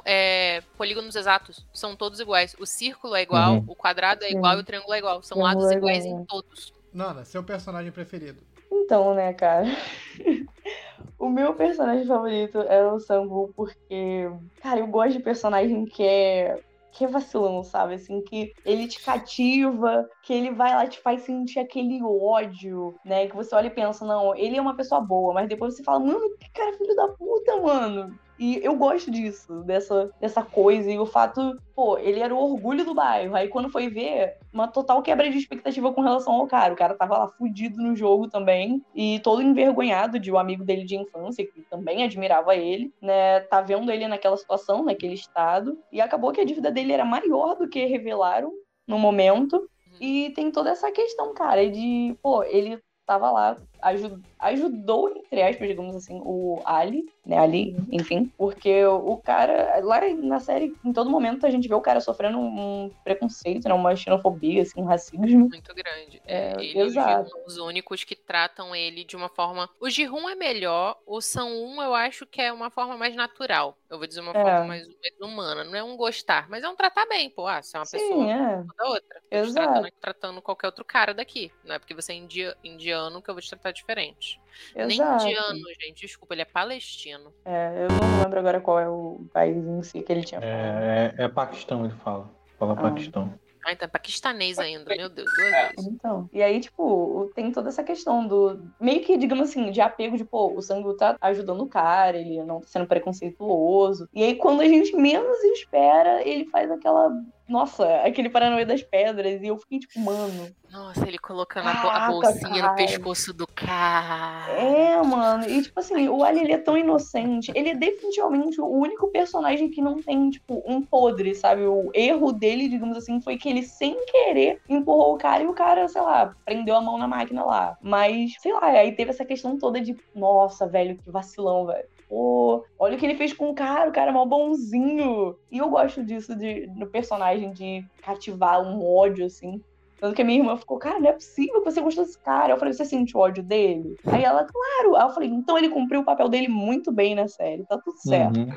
é, polígonos exatos. São todos iguais. O círculo é igual, uhum. o quadrado é igual e o triângulo é igual. São lados é iguais em todos. Nana, seu personagem preferido? Então, né, cara? o meu personagem favorito é o Sambu, porque, cara, eu gosto de personagem que é que é vacilão, sabe? Assim, que ele te cativa, que ele vai lá te faz sentir aquele ódio, né? Que você olha e pensa, não, ele é uma pessoa boa, mas depois você fala, mano, que cara filho da puta, mano. E eu gosto disso, dessa, dessa coisa. E o fato, pô, ele era o orgulho do bairro. Aí quando foi ver, uma total quebra de expectativa com relação ao cara. O cara tava lá fudido no jogo também. E todo envergonhado de um amigo dele de infância, que também admirava ele, né? Tá vendo ele naquela situação, naquele estado. E acabou que a dívida dele era maior do que revelaram no momento. E tem toda essa questão, cara, de, pô, ele tava lá, ajud ajudou, entre aspas, digamos assim, o Ali, né? Ali, enfim, porque o cara, lá na série, em todo momento a gente vê o cara sofrendo um preconceito, né? Uma xenofobia, assim, um racismo. Muito grande. É, ele exato. Os, os únicos que tratam ele de uma forma. O Jihun é melhor, o São Um eu acho que é uma forma mais natural. Eu vou dizer uma é. forma mais, mais, humana. Não é um gostar, mas é um tratar bem, pô. Ah, você é uma Sim, pessoa é. da outra. Exato. Tratando, tratando qualquer outro cara daqui. Não é porque você é indiano que eu vou te tratar diferente. Exato. Nem indiano, gente. Desculpa, ele é palestino. É, eu não lembro agora qual é o país em si que ele tinha. É, é, é Paquistão, ele fala. Fala ah. Paquistão. Ah, então é paquistanês ainda, meu Deus, duas é. vezes. Então, e aí, tipo, tem toda essa questão do. Meio que, digamos assim, de apego de, pô, o Sangu tá ajudando o cara, ele não tá sendo preconceituoso. E aí, quando a gente menos espera, ele faz aquela nossa, aquele Paranoia das Pedras. E eu fiquei tipo, mano. Nossa, ele colocando a bolsinha cara. no pescoço do cara. É, mano. E tipo assim, o Ali ele é tão inocente. Ele é definitivamente o único personagem que não tem, tipo, um podre, sabe? O erro dele, digamos assim, foi que ele, sem querer, empurrou o cara e o cara, sei lá, prendeu a mão na máquina lá. Mas, sei lá, aí teve essa questão toda de, nossa, velho, que vacilão, velho pô, olha o que ele fez com o cara, o cara é mal bonzinho. E eu gosto disso de, no personagem, de cativar um ódio, assim. Tanto que a minha irmã ficou, cara, não é possível que você gostou desse cara. Eu falei, você sente ódio dele? Aí ela, claro. Aí eu falei, então ele cumpriu o papel dele muito bem na série, tá tudo certo. Uhum.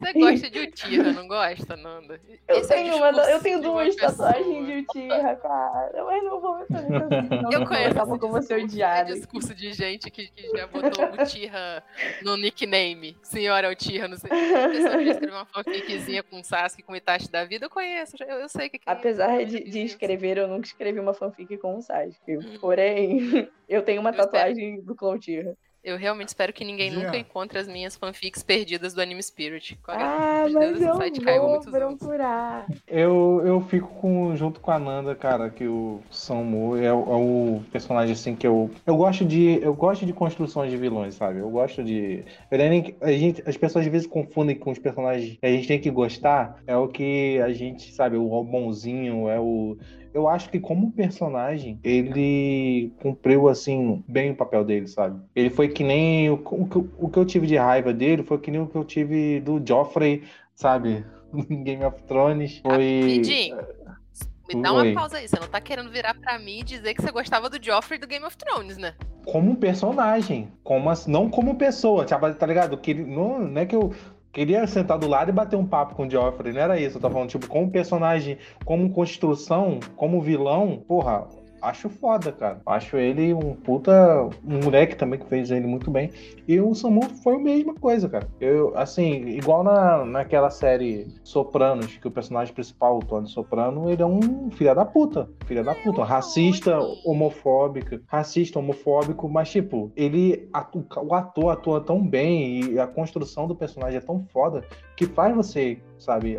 Você gosta de Uchiha, não gosta, Nanda? Eu Esse é tenho, é uma, eu tenho duas tatuagens de Uchiha, cara. Mas não vou meter assim. Eu conheço. Acabou com você odiada. É discurso de gente que, que já botou Uchiha no nickname. Senhora Uchiha, não sei. A pessoa já escreveu uma fanficzinha com Sasuke, com Itachi da vida. Eu conheço, eu, eu sei o que, que é. Apesar de, de escrever, eu nunca escrevi uma fanfic com o Sasuke. Hum. Porém, eu tenho uma eu tatuagem espero. do Clone Uchiha. Eu realmente espero que ninguém nunca encontre as minhas fanfics perdidas do Anime Spirit. Ah, mas Deus, eu site vou procurar. Eu, eu fico com, junto com a Nanda, cara, que o Samu é, é, o personagem assim que eu eu gosto de eu gosto de construções de vilões, sabe? Eu gosto de a gente as pessoas às vezes confundem com os personagens que a gente tem que gostar, é o que a gente, sabe, o bonzinho, é o eu acho que como personagem, ele cumpriu, assim, bem o papel dele, sabe? Ele foi que nem... O, o, o que eu tive de raiva dele foi que nem o que eu tive do Joffrey, sabe? Em Game of Thrones. Foi... Me dá uma Oi. pausa aí. Você não tá querendo virar pra mim e dizer que você gostava do Joffrey do Game of Thrones, né? Como personagem. Como, não como pessoa. Tá ligado? Que, não, não é que eu queria sentar do lado e bater um papo com o Joffrey, não era isso. Eu tô falando, tipo, como personagem, como construção, como vilão, porra, acho foda, cara. Acho ele um puta. Um moleque também que fez ele muito bem. E o Samu foi a mesma coisa, cara. Eu, assim, igual na, naquela série Sopranos, que o personagem principal, o Tony Soprano, ele é um filho da puta. Filha da puta. Racista, homofóbico. Racista, homofóbico, mas, tipo, ele. O ator atua tão bem e a construção do personagem é tão foda que faz você, sabe.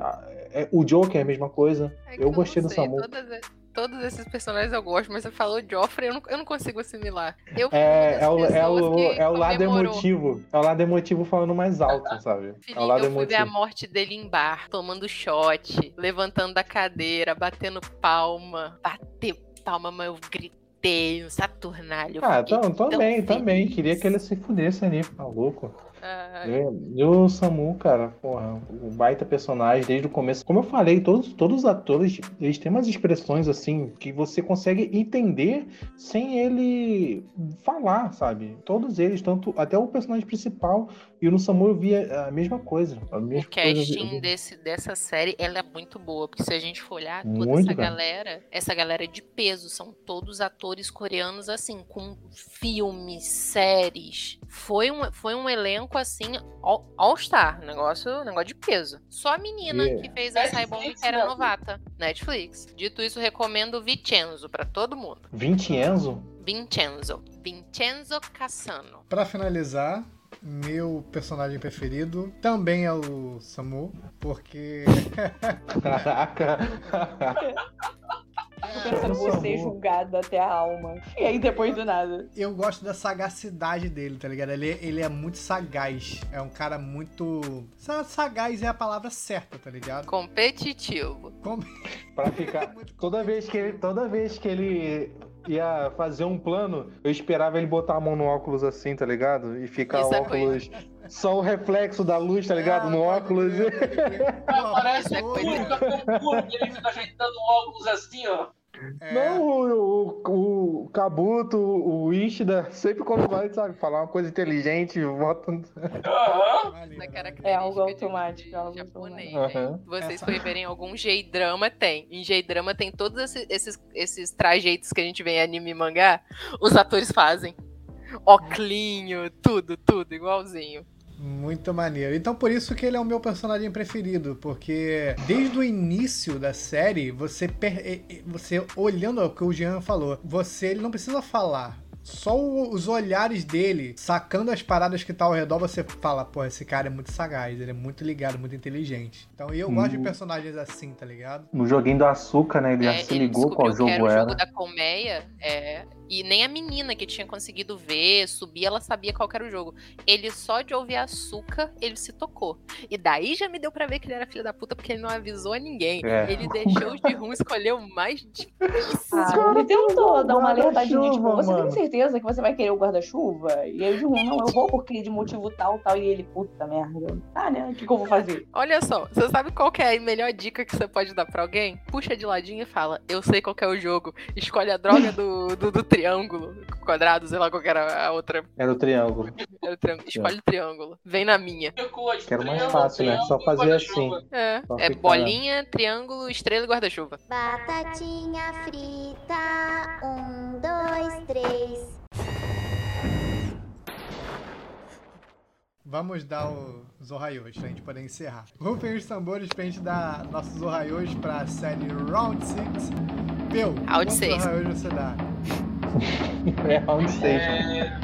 É, o Joker é a mesma coisa. É eu gostei do Samu. Todas todos esses personagens eu gosto, mas você falou Joffrey, eu não, eu não consigo assimilar. Eu é, é, o, é, o, é o lado emotivo. É o lado emotivo falando mais alto, sabe? É o lado eu fui emotivo. ver a morte dele em bar, tomando shot, levantando da cadeira, batendo palma. Bater palma, mas eu gritei, um Saturnalho. Ah, também, também. Queria que ele se fudesse ali, maluco. E o Samu, cara, porra, um baita personagem desde o começo. Como eu falei, todos, todos os atores, eles têm umas expressões assim que você consegue entender sem ele falar, sabe? Todos eles, tanto até o personagem principal e no Samu eu via a mesma coisa. A mesma o casting coisa. Desse, dessa série, ela é muito boa, porque se a gente for olhar toda muito essa bem. galera, essa galera é de peso, são todos atores coreanos assim, com filmes, séries. Foi um, foi um elenco assim all-star. Negócio, negócio de peso. Só a menina yeah. que fez a Saibong que era novata. Netflix. Dito isso, recomendo Vincenzo pra todo mundo. Vincenzo? Vincenzo. Vincenzo Cassano. Pra finalizar, meu personagem preferido também é o Samu, porque. Caraca! Tô pensando você julgado até a alma. E aí depois do nada. Eu gosto da sagacidade dele, tá ligado? Ele, ele é muito sagaz. É um cara muito. Sagaz é a palavra certa, tá ligado? Competitivo. Com... pra ficar. Toda vez que ele. Toda vez que ele ia fazer um plano, eu esperava ele botar a mão no óculos assim, tá ligado? E ficar Isso o é óculos. É só o reflexo da luz, tá ligado? no óculos. Parece um ele fica ajeitando o óculos assim, ó. É. Não, o, o, o Kabuto, o Ishida, sempre quando vai, sabe, falar uma coisa inteligente, volta. Uhum. É algo automático. Algo japonês, uhum. Vocês forem verem algum J-drama, tem. Em J-drama tem todos esses, esses, esses trajeitos que a gente vê em anime e mangá, os atores fazem. Oclinho, tudo, tudo, igualzinho. Muito maneiro. Então por isso que ele é o meu personagem preferido, porque desde o início da série, você você olhando o que o Jean falou, você ele não precisa falar só os olhares dele, sacando as paradas que tá ao redor, você fala, pô, esse cara é muito sagaz, ele é muito ligado, muito inteligente. Então eu gosto de personagens assim, tá ligado? No joguinho do açúcar, né? Ele é, já se ligou qual jogo era. O jogo da colmeia, é, e nem a menina que tinha conseguido ver, subir, ela sabia qual era o jogo. Ele só de ouvir açúcar, ele se tocou. E daí já me deu para ver que ele era filho da puta, porque ele não avisou a ninguém. É. Ele deixou os de rum escolher o mais difícil. Ah, ele tentou dar uma alertadinha, tipo, você tem certeza que você vai querer o guarda-chuva? E aí o de rum, não, eu vou porque de motivo tal, tal. E ele, puta merda. Tá, né? O que, que eu vou fazer? Olha só, você sabe qual é a melhor dica que você pode dar pra alguém? Puxa de ladinho e fala, eu sei qual é o jogo. Escolhe a droga do, do, do triângulo, quadrado, sei lá qual era a outra. Era o triângulo. Era o triângulo. Escolhe o triângulo. Vem na minha. Quero mais fácil, né? Só fazer assim. É, é bolinha, triângulo, estrela e guarda-chuva. Batatinha frita, um, dois, três. Vamos dar o Zohayos pra gente poder encerrar. Rufem os tambores pra gente dar nossos Zohayos pra série Round 6. Meu, Round 6. Zohayos você dá? É Round 6. É,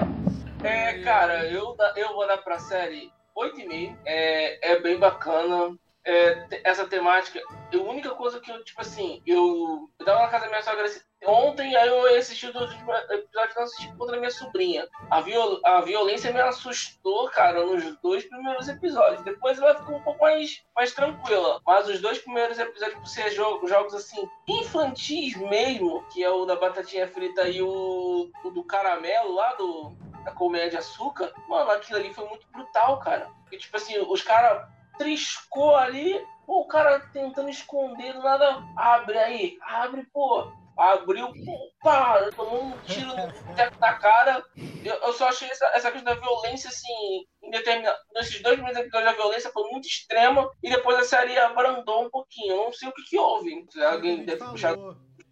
é, cara, eu, eu vou dar pra série 8,5. É, é bem bacana é, essa temática. A única coisa que eu, tipo assim, eu, eu tava na casa da minha sogra ontem, aí eu assisti os episódios que eu assisti contra minha sobrinha. A, viol, a violência me assustou, cara, nos dois primeiros episódios. Depois ela ficou um pouco mais, mais tranquila. Mas os dois primeiros episódios, por ser jogos, jogos assim, infantis mesmo, que é o da batatinha frita e o, o do caramelo lá do da colmeia de açúcar, mano, aquilo ali foi muito brutal, cara. E, tipo assim, os caras triscou ali, pô, o cara tentando esconder, do nada abre aí, abre, pô. Abriu, pá, tomou um tiro no teto da cara. Eu, eu só achei essa, essa questão da violência, assim, em determinado. Nesses dois primeiros episódios, a violência foi muito extrema e depois a série abrandou um pouquinho. Eu não sei o que, que houve. Alguém deve puxar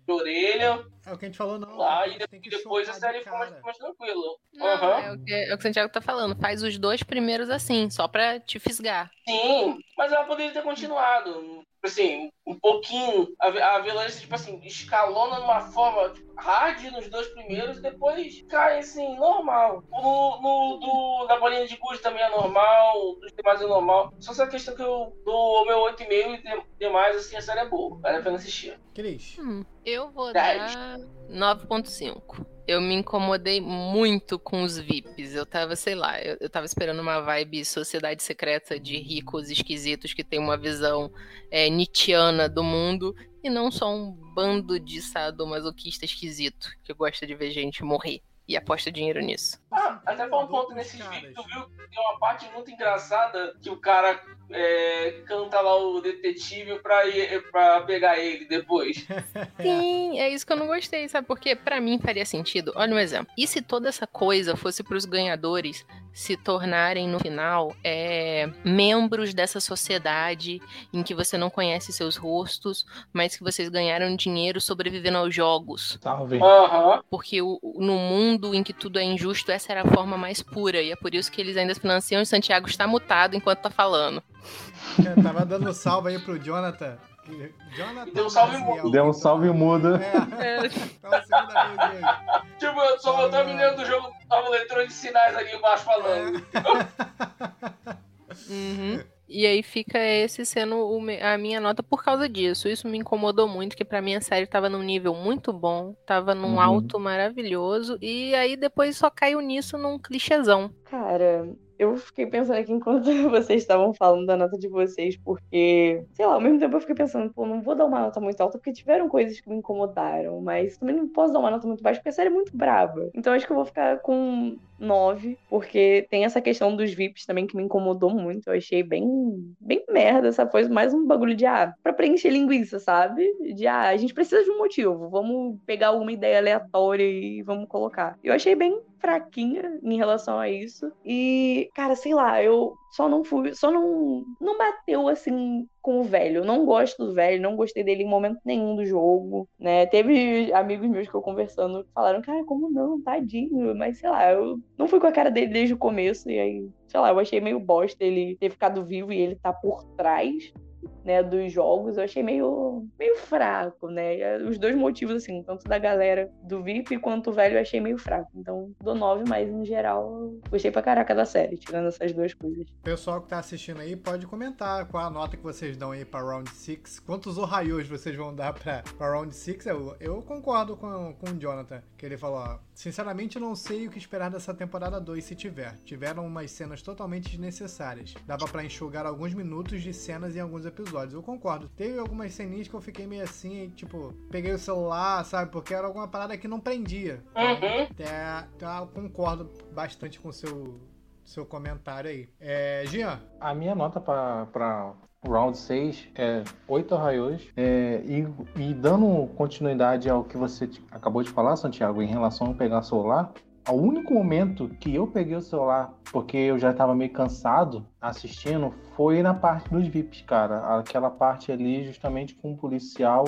de orelha. É o que a gente falou, não. Lá, e depois a série foi mais, mais tranquila. Não, uhum. é, o que, é o que o Santiago tá falando. Faz os dois primeiros assim, só pra te fisgar. Sim, mas ela poderia ter continuado. Assim, um pouquinho. A, a violência, tipo assim, escalona numa forma tipo, hard nos dois primeiros, depois cai assim, normal. No, no do, da bolinha de gude também é normal, dos demais é normal. Só essa questão que eu dou o meu 8,5 e demais, assim, a série é boa. Vale a pena assistir. Cris. Hum, eu vou 10. dar 9.5. Eu me incomodei muito com os VIPs. Eu tava, sei lá, eu, eu tava esperando uma vibe sociedade secreta de ricos esquisitos que tem uma visão é, Nietzscheana do mundo e não só um bando de sadomasoquista esquisito que gosta de ver gente morrer e aposta dinheiro nisso. Ah, até foi um ponto nesse vídeo, tu viu? Tem uma parte muito engraçada que o cara é, canta lá o detetive pra, ir, pra pegar ele depois. Sim, é isso que eu não gostei, sabe? Porque para mim faria sentido. Olha um exemplo. E se toda essa coisa fosse pros ganhadores se tornarem no final é, membros dessa sociedade em que você não conhece seus rostos, mas que vocês ganharam dinheiro sobrevivendo aos jogos. Salve. Aham. Porque o, o- no mundo em que tudo é injusto, essa era a forma mais pura. E é por isso que eles ainda financiam e Santiago está mutado enquanto tá falando. Eu tava dando salve aí pro Jonathan. Jonathan Deu um salve mudo. Deu um salve mudo. É, então a segunda vez dele. Tipo, eu só botar a menina do jogo tava leitura de sinais ali embaixo falando. Uhum. E aí fica esse sendo a minha nota por causa disso. Isso me incomodou muito, que pra mim a série tava num nível muito bom, tava num Uhum. alto maravilhoso, e aí depois só caiu nisso num clichêzão. Cara, eu fiquei pensando aqui enquanto vocês estavam falando da nota de vocês, porque, sei lá, ao mesmo tempo eu fiquei pensando, pô, não vou dar uma nota muito alta porque tiveram coisas que me incomodaram, mas também não posso dar uma nota muito baixa porque a série é muito braba. Então acho que eu vou ficar com 9, porque tem essa questão dos VIPs também que me incomodou muito. Eu achei bem, bem merda essa coisa, mais um bagulho de, ah, pra preencher linguiça, sabe? De, ah, a gente precisa de um motivo, vamos pegar alguma ideia aleatória e vamos colocar. Eu achei bem fraquinha em relação a isso. E, cara, sei lá, eu só não fui, só não não bateu assim com o velho. Eu não gosto do velho, não gostei dele em momento nenhum do jogo, né? Teve amigos meus que eu conversando que falaram, cara, como não, tadinho, mas sei lá, eu não fui com a cara dele desde o começo e aí, sei lá, eu achei meio bosta ele ter ficado vivo e ele tá por trás né, dos jogos, eu achei meio, meio fraco, né? Os dois motivos, assim, tanto da galera do VIP quanto o velho, eu achei meio fraco. Então, dou 9, mas em geral, gostei pra caraca da série, tirando essas duas coisas. O pessoal que tá assistindo aí pode comentar qual a nota que vocês dão aí pra Round 6. Quantos Ohaios vocês vão dar pra, pra Round 6? Eu, eu concordo com, com o Jonathan, que ele falou, ó, sinceramente não sei o que esperar dessa temporada 2 se tiver. Tiveram umas cenas totalmente desnecessárias. Dava pra enxugar alguns minutos de cenas em alguns episódios. Eu concordo. Teve algumas ceninhas que eu fiquei meio assim, tipo, peguei o celular, sabe? Porque era alguma parada que não prendia. Uhum. Até, então eu concordo bastante com o seu, seu comentário aí. É, Jean, A minha nota para Round 6 é 8 arraios. É, e, e dando continuidade ao que você acabou de falar, Santiago, em relação a pegar celular, o único momento que eu peguei o celular, porque eu já estava meio cansado assistindo, foi na parte dos VIPs, cara. Aquela parte ali, justamente com o policial,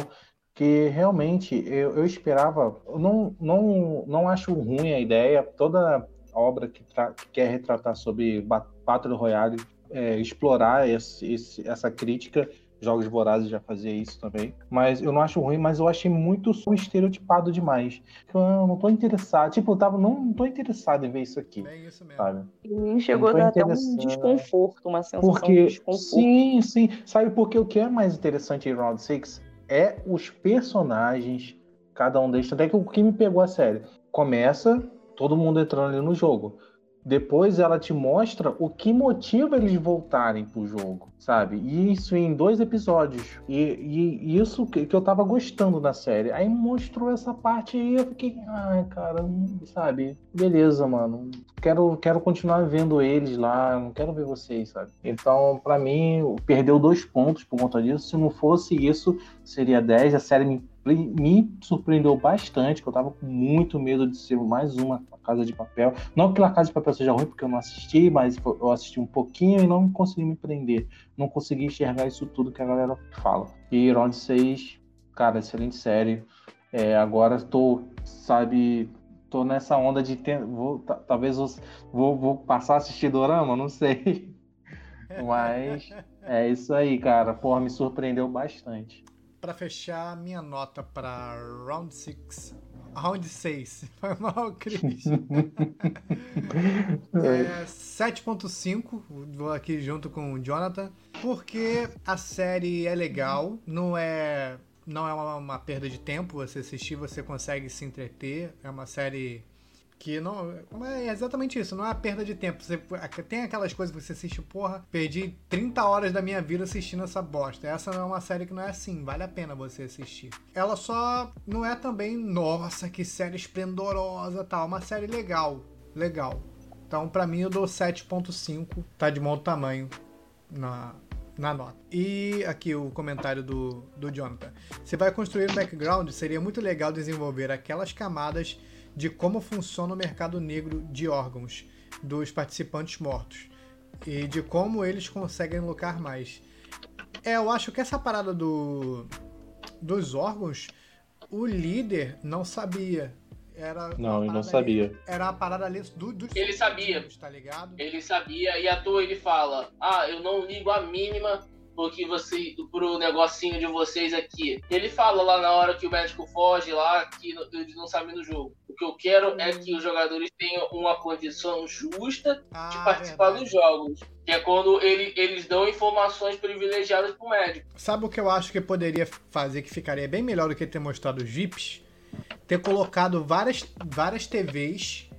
que realmente eu, eu esperava. Não, não, não acho ruim a ideia, toda obra que, que quer retratar sobre Ba- Battle Royale, é, explorar esse- esse- essa crítica. Jogos Vorazes já fazia isso também. Mas eu não acho ruim, mas eu achei muito estereotipado demais. Eu não tô interessado. Tipo, eu tava, não, não tô interessado em ver isso aqui. é isso mesmo. Sabe? E me chegou a dar até um desconforto, uma sensação de Porque, desconforto. sim, sim. Sabe porque o que é mais interessante em Round 6 é os personagens, cada um deles. Até que o que me pegou a sério. Começa todo mundo entrando ali no jogo. Depois ela te mostra o que motiva eles voltarem pro jogo, sabe? E isso em dois episódios. E, e- isso que, que eu tava gostando da série. Aí mostrou essa parte aí, eu fiquei, ai, cara, sabe? Beleza, mano. Quero, quero continuar vendo eles lá, não quero ver vocês, sabe? Então, pra mim, perdeu dois pontos por conta disso. Se não fosse isso, seria 10. A série me, me surpreendeu bastante, que eu tava com muito medo de ser mais uma Casa de Papel. Não que a Casa de Papel seja ruim, porque eu não assisti, mas eu assisti um pouquinho e não consegui me prender. Não consegui enxergar isso tudo que a galera fala. E Round 6, cara, excelente série. É, agora tô, sabe, tô nessa onda de ter, vou, ta- talvez vou, vou passar a assistir Dorama, não sei. Mas é isso aí, cara. Porra, me surpreendeu bastante. Pra fechar, minha nota pra Round 6. Round 6. Foi mal, Cris. É 7.5, vou aqui junto com o Jonathan, porque a série é legal, não é não é uma, uma perda de tempo você assistir, você consegue se entreter, é uma série que não é exatamente isso, não é perda de tempo. Você tem aquelas coisas que você assiste, porra, perdi 30 horas da minha vida assistindo essa bosta. Essa não é uma série que não é assim, vale a pena você assistir. Ela só não é também, nossa, que série esplendorosa, tal, é uma série legal, legal. Então, pra mim, eu dou 7.5, tá de bom tamanho na, na nota. E aqui o comentário do, do Jonathan. Se vai construir um background, seria muito legal desenvolver aquelas camadas de como funciona o mercado negro de órgãos. dos participantes mortos e de como eles conseguem lucrar mais. É, eu acho que essa parada do, dos órgãos, o líder não sabia. Era não, ele não sabia. Ali, era a parada ali do, dos Ele sabia. Tá ligado? Ele sabia e à toa ele fala: Ah, eu não ligo a mínima porque você pro negocinho de vocês aqui. Ele fala lá na hora que o médico foge lá que eles não sabem do jogo. O que eu quero é que os jogadores tenham uma condição justa ah, de participar verdade. dos jogos. Que é quando ele, eles dão informações privilegiadas pro médico. Sabe o que eu acho que poderia fazer que ficaria bem melhor do que ter mostrado os VIPs? ter colocado várias, várias TVs,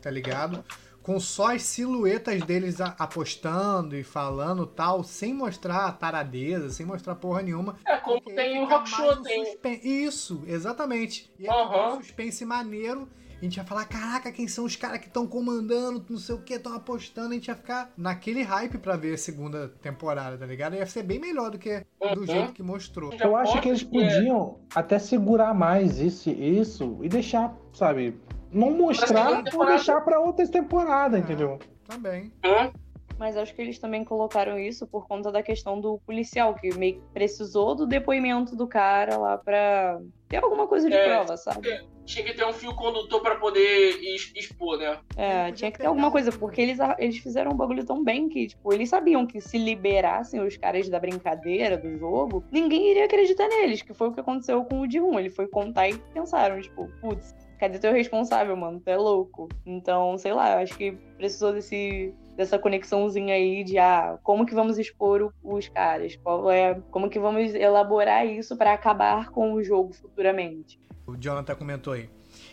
tá ligado? Com só as silhuetas deles apostando e falando tal, sem mostrar taradeza, sem mostrar porra nenhuma. É, como tem o Rock Show, tem. Isso, exatamente. E uhum. um suspense maneiro a gente ia falar, caraca, quem são os caras que estão comandando, não sei o que, estão apostando, a gente ia ficar naquele hype para ver a segunda temporada, tá ligado? Ia ser bem melhor do que do uhum. jeito que mostrou. Eu acho que eles podiam até segurar mais isso, isso e deixar, sabe, não mostrar ou deixar para outras temporadas, é, entendeu? Também. Mas acho que eles também colocaram isso por conta da questão do policial, que meio que precisou do depoimento do cara lá pra ter alguma coisa de é, prova, sabe? Tinha que ter um fio condutor para poder expor, né? É, tinha que ter alguma coisa, porque eles, eles fizeram um bagulho tão bem que, tipo, eles sabiam que se liberassem os caras da brincadeira, do jogo, ninguém iria acreditar neles, que foi o que aconteceu com o D1. Ele foi contar e pensaram, tipo, putz, cadê teu responsável, mano? Tu é louco. Então, sei lá, eu acho que precisou desse dessa conexãozinha aí de ah, como que vamos expor os caras, qual é, como que vamos elaborar isso para acabar com o jogo futuramente. O Jonathan comentou aí.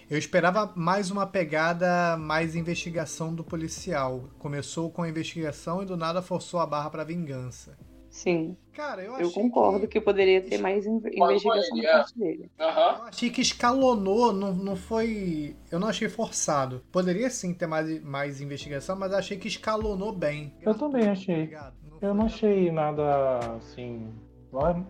Eu esperava mais uma pegada, mais investigação do policial. Começou com a investigação e do nada forçou a barra para vingança. Sim. Cara, eu, eu concordo que... que... poderia ter mais investigação da parte dele. Uhum. Eu achei que escalonou, não, não foi. Eu não achei forçado. Poderia sim ter mais, mais investigação, mas achei que escalonou bem. Eu também achei. Eu não achei nada assim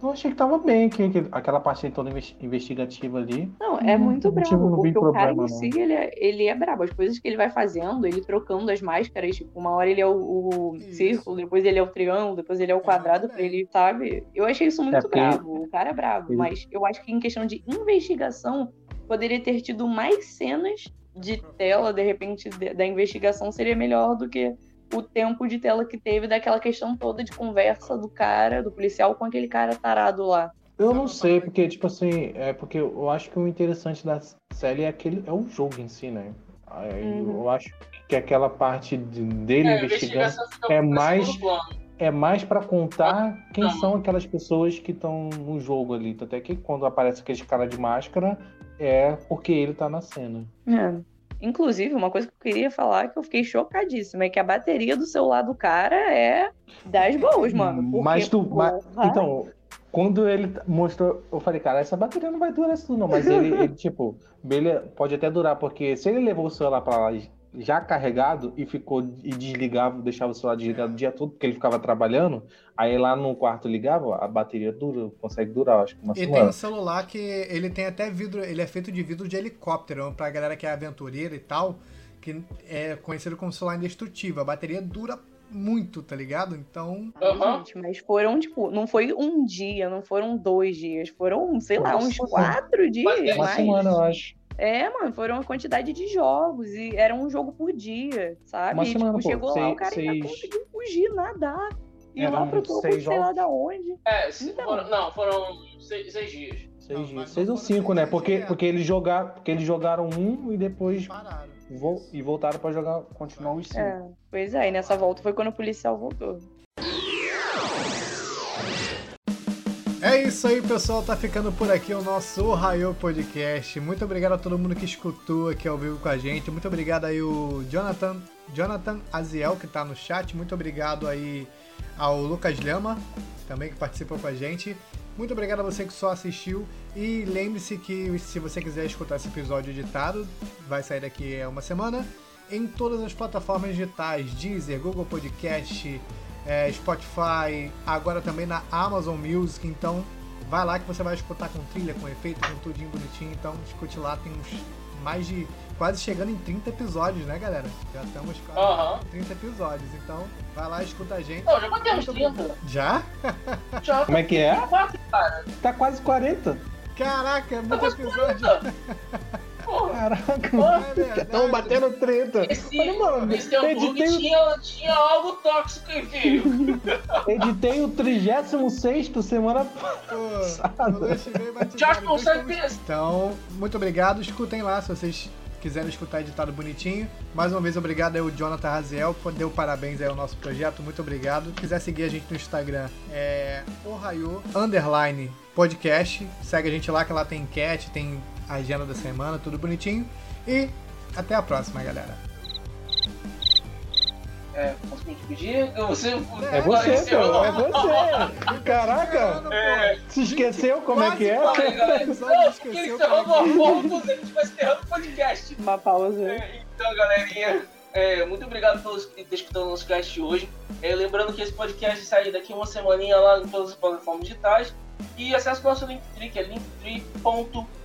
eu achei que tava bem, que, que aquela parte toda investigativa ali. Não, é muito não, brabo, não porque o problema, cara em si, ele é, ele é brabo. As coisas que ele vai fazendo, ele trocando as máscaras, tipo, uma hora ele é o, o círculo, depois ele é o triângulo, depois ele é o quadrado, pra ele, sabe? Eu achei isso muito é brabo. O cara é brabo, ele... mas eu acho que em questão de investigação, poderia ter tido mais cenas de tela, de repente, da investigação seria melhor do que o tempo de tela que teve daquela questão toda de conversa do cara, do policial com aquele cara tarado lá. Eu não sei, porque, tipo assim, é porque eu acho que o interessante da série é aquele é o jogo em si, né? Uhum. Eu acho que aquela parte de, dele é, investigando é mais é mais para contar quem são aquelas pessoas que estão no jogo ali. Até que quando aparece aquele cara de máscara é porque ele tá na cena. É. Inclusive, uma coisa que eu queria falar que eu fiquei chocadíssima é que a bateria do celular do cara é das boas, mano. Porque, mas tu. Mas, então, quando ele mostrou, eu falei, cara, essa bateria não vai durar isso não. Mas ele, ele tipo, beleza, pode até durar, porque se ele levou o celular pra lá já carregado e ficou e desligava, deixava o celular desligado o dia todo, porque ele ficava trabalhando, aí lá no quarto ligava, a bateria dura, consegue durar, acho que uma e semana. E tem um celular que ele tem até vidro, ele é feito de vidro de helicóptero, pra galera que é aventureira e tal, que é conhecido como celular indestrutível. A bateria dura muito, tá ligado? Então. Uhum. Gente, mas foram, tipo, não foi um dia, não foram dois dias, foram, sei lá, uns quatro dias. Uma semana, eu acho. É, mano, foram uma quantidade de jogos e era um jogo por dia, sabe? Uma semana, e, tipo, chegou lá, o cara seis... ainda conseguiu fugir, nadar. E lá pro topo, sei jogos. lá da onde. É, então. foram, não, foram seis, seis dias. Seis não, dias. Seis ou cinco, né? Porque, porque, eles jogaram, porque eles jogaram um e depois. Pararam. e voltaram pra jogar, continuar os cinco. É, pois é, e nessa volta foi quando o policial voltou. É isso aí, pessoal. Tá ficando por aqui o nosso Ohio Podcast. Muito obrigado a todo mundo que escutou aqui ao vivo com a gente. Muito obrigado aí o Jonathan, Jonathan Aziel, que tá no chat. Muito obrigado aí ao Lucas Lama, também que participou com a gente. Muito obrigado a você que só assistiu. E lembre-se que se você quiser escutar esse episódio editado, vai sair daqui a uma semana. Em todas as plataformas digitais, Deezer, Google Podcast, é, Spotify, agora também na Amazon Music. Então vai lá que você vai escutar com trilha, com efeito, com tudinho bonitinho. Então escute lá, tem uns mais de. quase chegando em 30 episódios, né, galera? Já estamos quase em 30 episódios. Então, vai lá, escuta a gente. Não, já batemos 30. Já? Já. Como é que é? Cara. Tá quase 40. Caraca, é muito episódio. Caraca, É estão batendo 30. Esse, Falei, mano, esse editei, tinha, tinha algo tóxico, enfim. editei o 36 semana passada. o Já então consegue. Então, muito obrigado. Escutem lá se vocês quiserem escutar editado bonitinho. Mais uma vez, obrigado aí o Jonathan Raziel, deu parabéns aí ao nosso projeto. Muito obrigado. Se quiser seguir a gente no Instagram, é Ohio Underline Podcast. Segue a gente lá, que lá tem enquete, tem a agenda da semana, tudo bonitinho. E até a próxima, galera. É, posso me? Você, É você, pô, é você. Caraca, É, se esqueceu como é que é? Falei, galera. Episódio Não, esqueceu porque ele é encerrou uma forma se ele estivesse encerrando o podcast. Uma pausa. É, Então, galerinha, é, muito obrigado por ter escutado o nosso cast hoje. É, lembrando que esse podcast sai daqui uma semaninha lá em todas as plataformas digitais. E acesse o nosso Linktree, que é linktree.com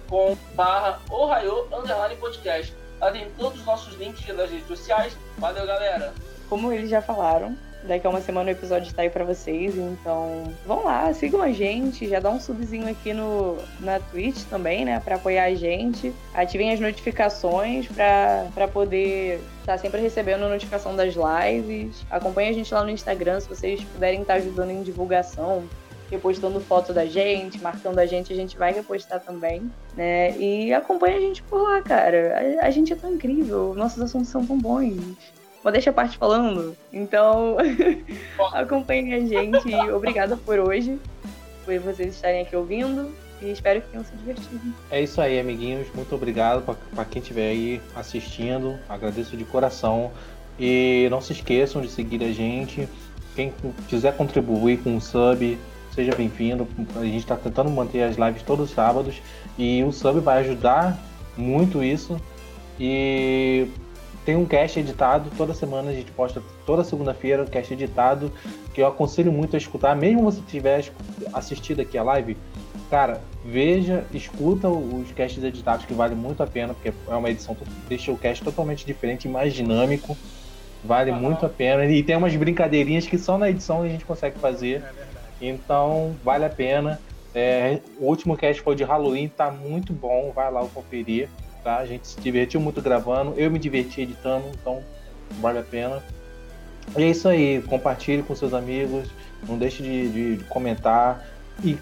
barra Ohio Underline Podcast. Lá tem todos os nossos links das redes sociais. Valeu, galera! Como eles já falaram, daqui a uma semana o episódio tá aí pra vocês, então vão lá, sigam a gente, já dá um subzinho aqui no, na Twitch também, né, pra apoiar a gente. Ativem as notificações pra poder estar sempre recebendo notificação das lives. Acompanhem a gente lá no Instagram, se vocês puderem estar ajudando em divulgação, repostando foto da gente, marcando a gente, a gente vai repostar também, né? E acompanha a gente por lá, cara. A, a gente é tão incrível, nossos assuntos são tão bons. Modéstia a parte falando. Então, acompanhem a gente. e Obrigada por hoje, por vocês estarem aqui ouvindo. E espero que tenham se divertido. É isso aí, amiguinhos. Muito obrigado para quem estiver aí assistindo. Agradeço de coração. E não se esqueçam de seguir a gente. Quem quiser contribuir com um sub, seja bem-vindo. A gente está tentando manter as lives todos os sábados. E o sub vai ajudar muito isso. E tem um cast editado. Toda semana a gente posta, toda segunda-feira, um cast editado. Que eu aconselho muito a escutar. Mesmo você tiver assistido aqui a live, Cara, veja, escuta os casts editados que vale muito a pena, porque é uma edição que deixa o cast totalmente diferente e mais dinâmico. Vale muito a pena. E tem umas brincadeirinhas que só na edição a gente consegue fazer. Então, vale a pena. É, o último cast foi de Halloween, tá muito bom. Vai lá conferir. Tá? A gente se divertiu muito gravando. Eu me diverti editando, então vale a pena. E é isso aí. Compartilhe com seus amigos. Não deixe de, de- de comentar. E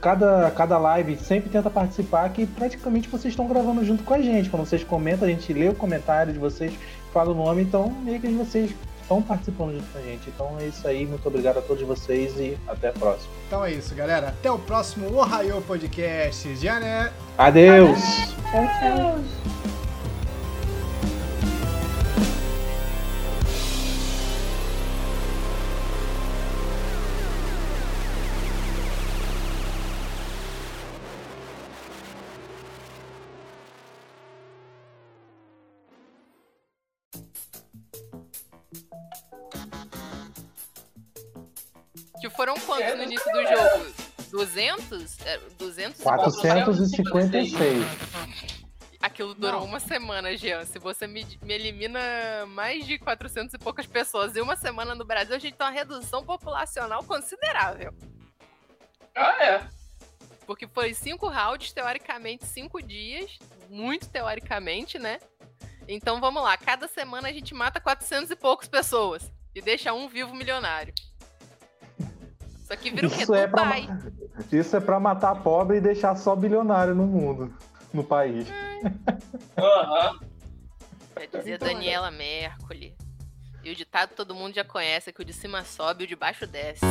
cada, cada live sempre tenta participar, que praticamente vocês estão gravando junto com a gente. Quando vocês comentam, a gente lê o comentário de vocês, fala o nome, então meio que vocês estão participando junto com a gente. Então é isso aí, muito obrigado a todos vocês e até a próxima. Então é isso, galera. Até o próximo Ohio Podcast. Já né? Adeus! Tchau, tchau. 200? É, 200 e poucos? 456. Aquilo durou uma semana, Jean. Se você me, me elimina mais de 400 e poucas pessoas em uma semana no Brasil, a gente tem uma redução populacional considerável. Ah, é. Porque foi cinco rounds, teoricamente, cinco dias. Muito teoricamente, né? Então vamos lá. Cada semana a gente mata 400 e poucas pessoas. E deixa um vivo milionário. Isso aqui vira o quê? Isso é, pra, Dubai. isso é pra matar pobre e deixar só bilionário no mundo, no país. Aham. Já dizia Então, Daniela Mercury. E o ditado todo mundo já conhece, é que o de cima sobe e o de baixo desce.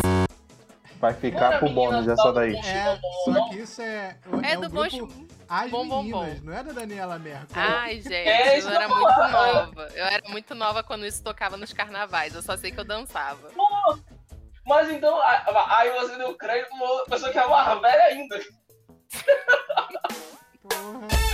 Vai ficar pro bônus essa daí. É, só que isso é, É é do grupo bom As bom, bom, Meninas, não é da Daniela Mercury. Ai, gente, É, isso eu era muito nova. Eu era muito nova quando isso tocava nos carnavais. Eu só sei que eu dançava. Mas então, aí você deu crédito pra uma pessoa que é uma velha é ainda. Porra.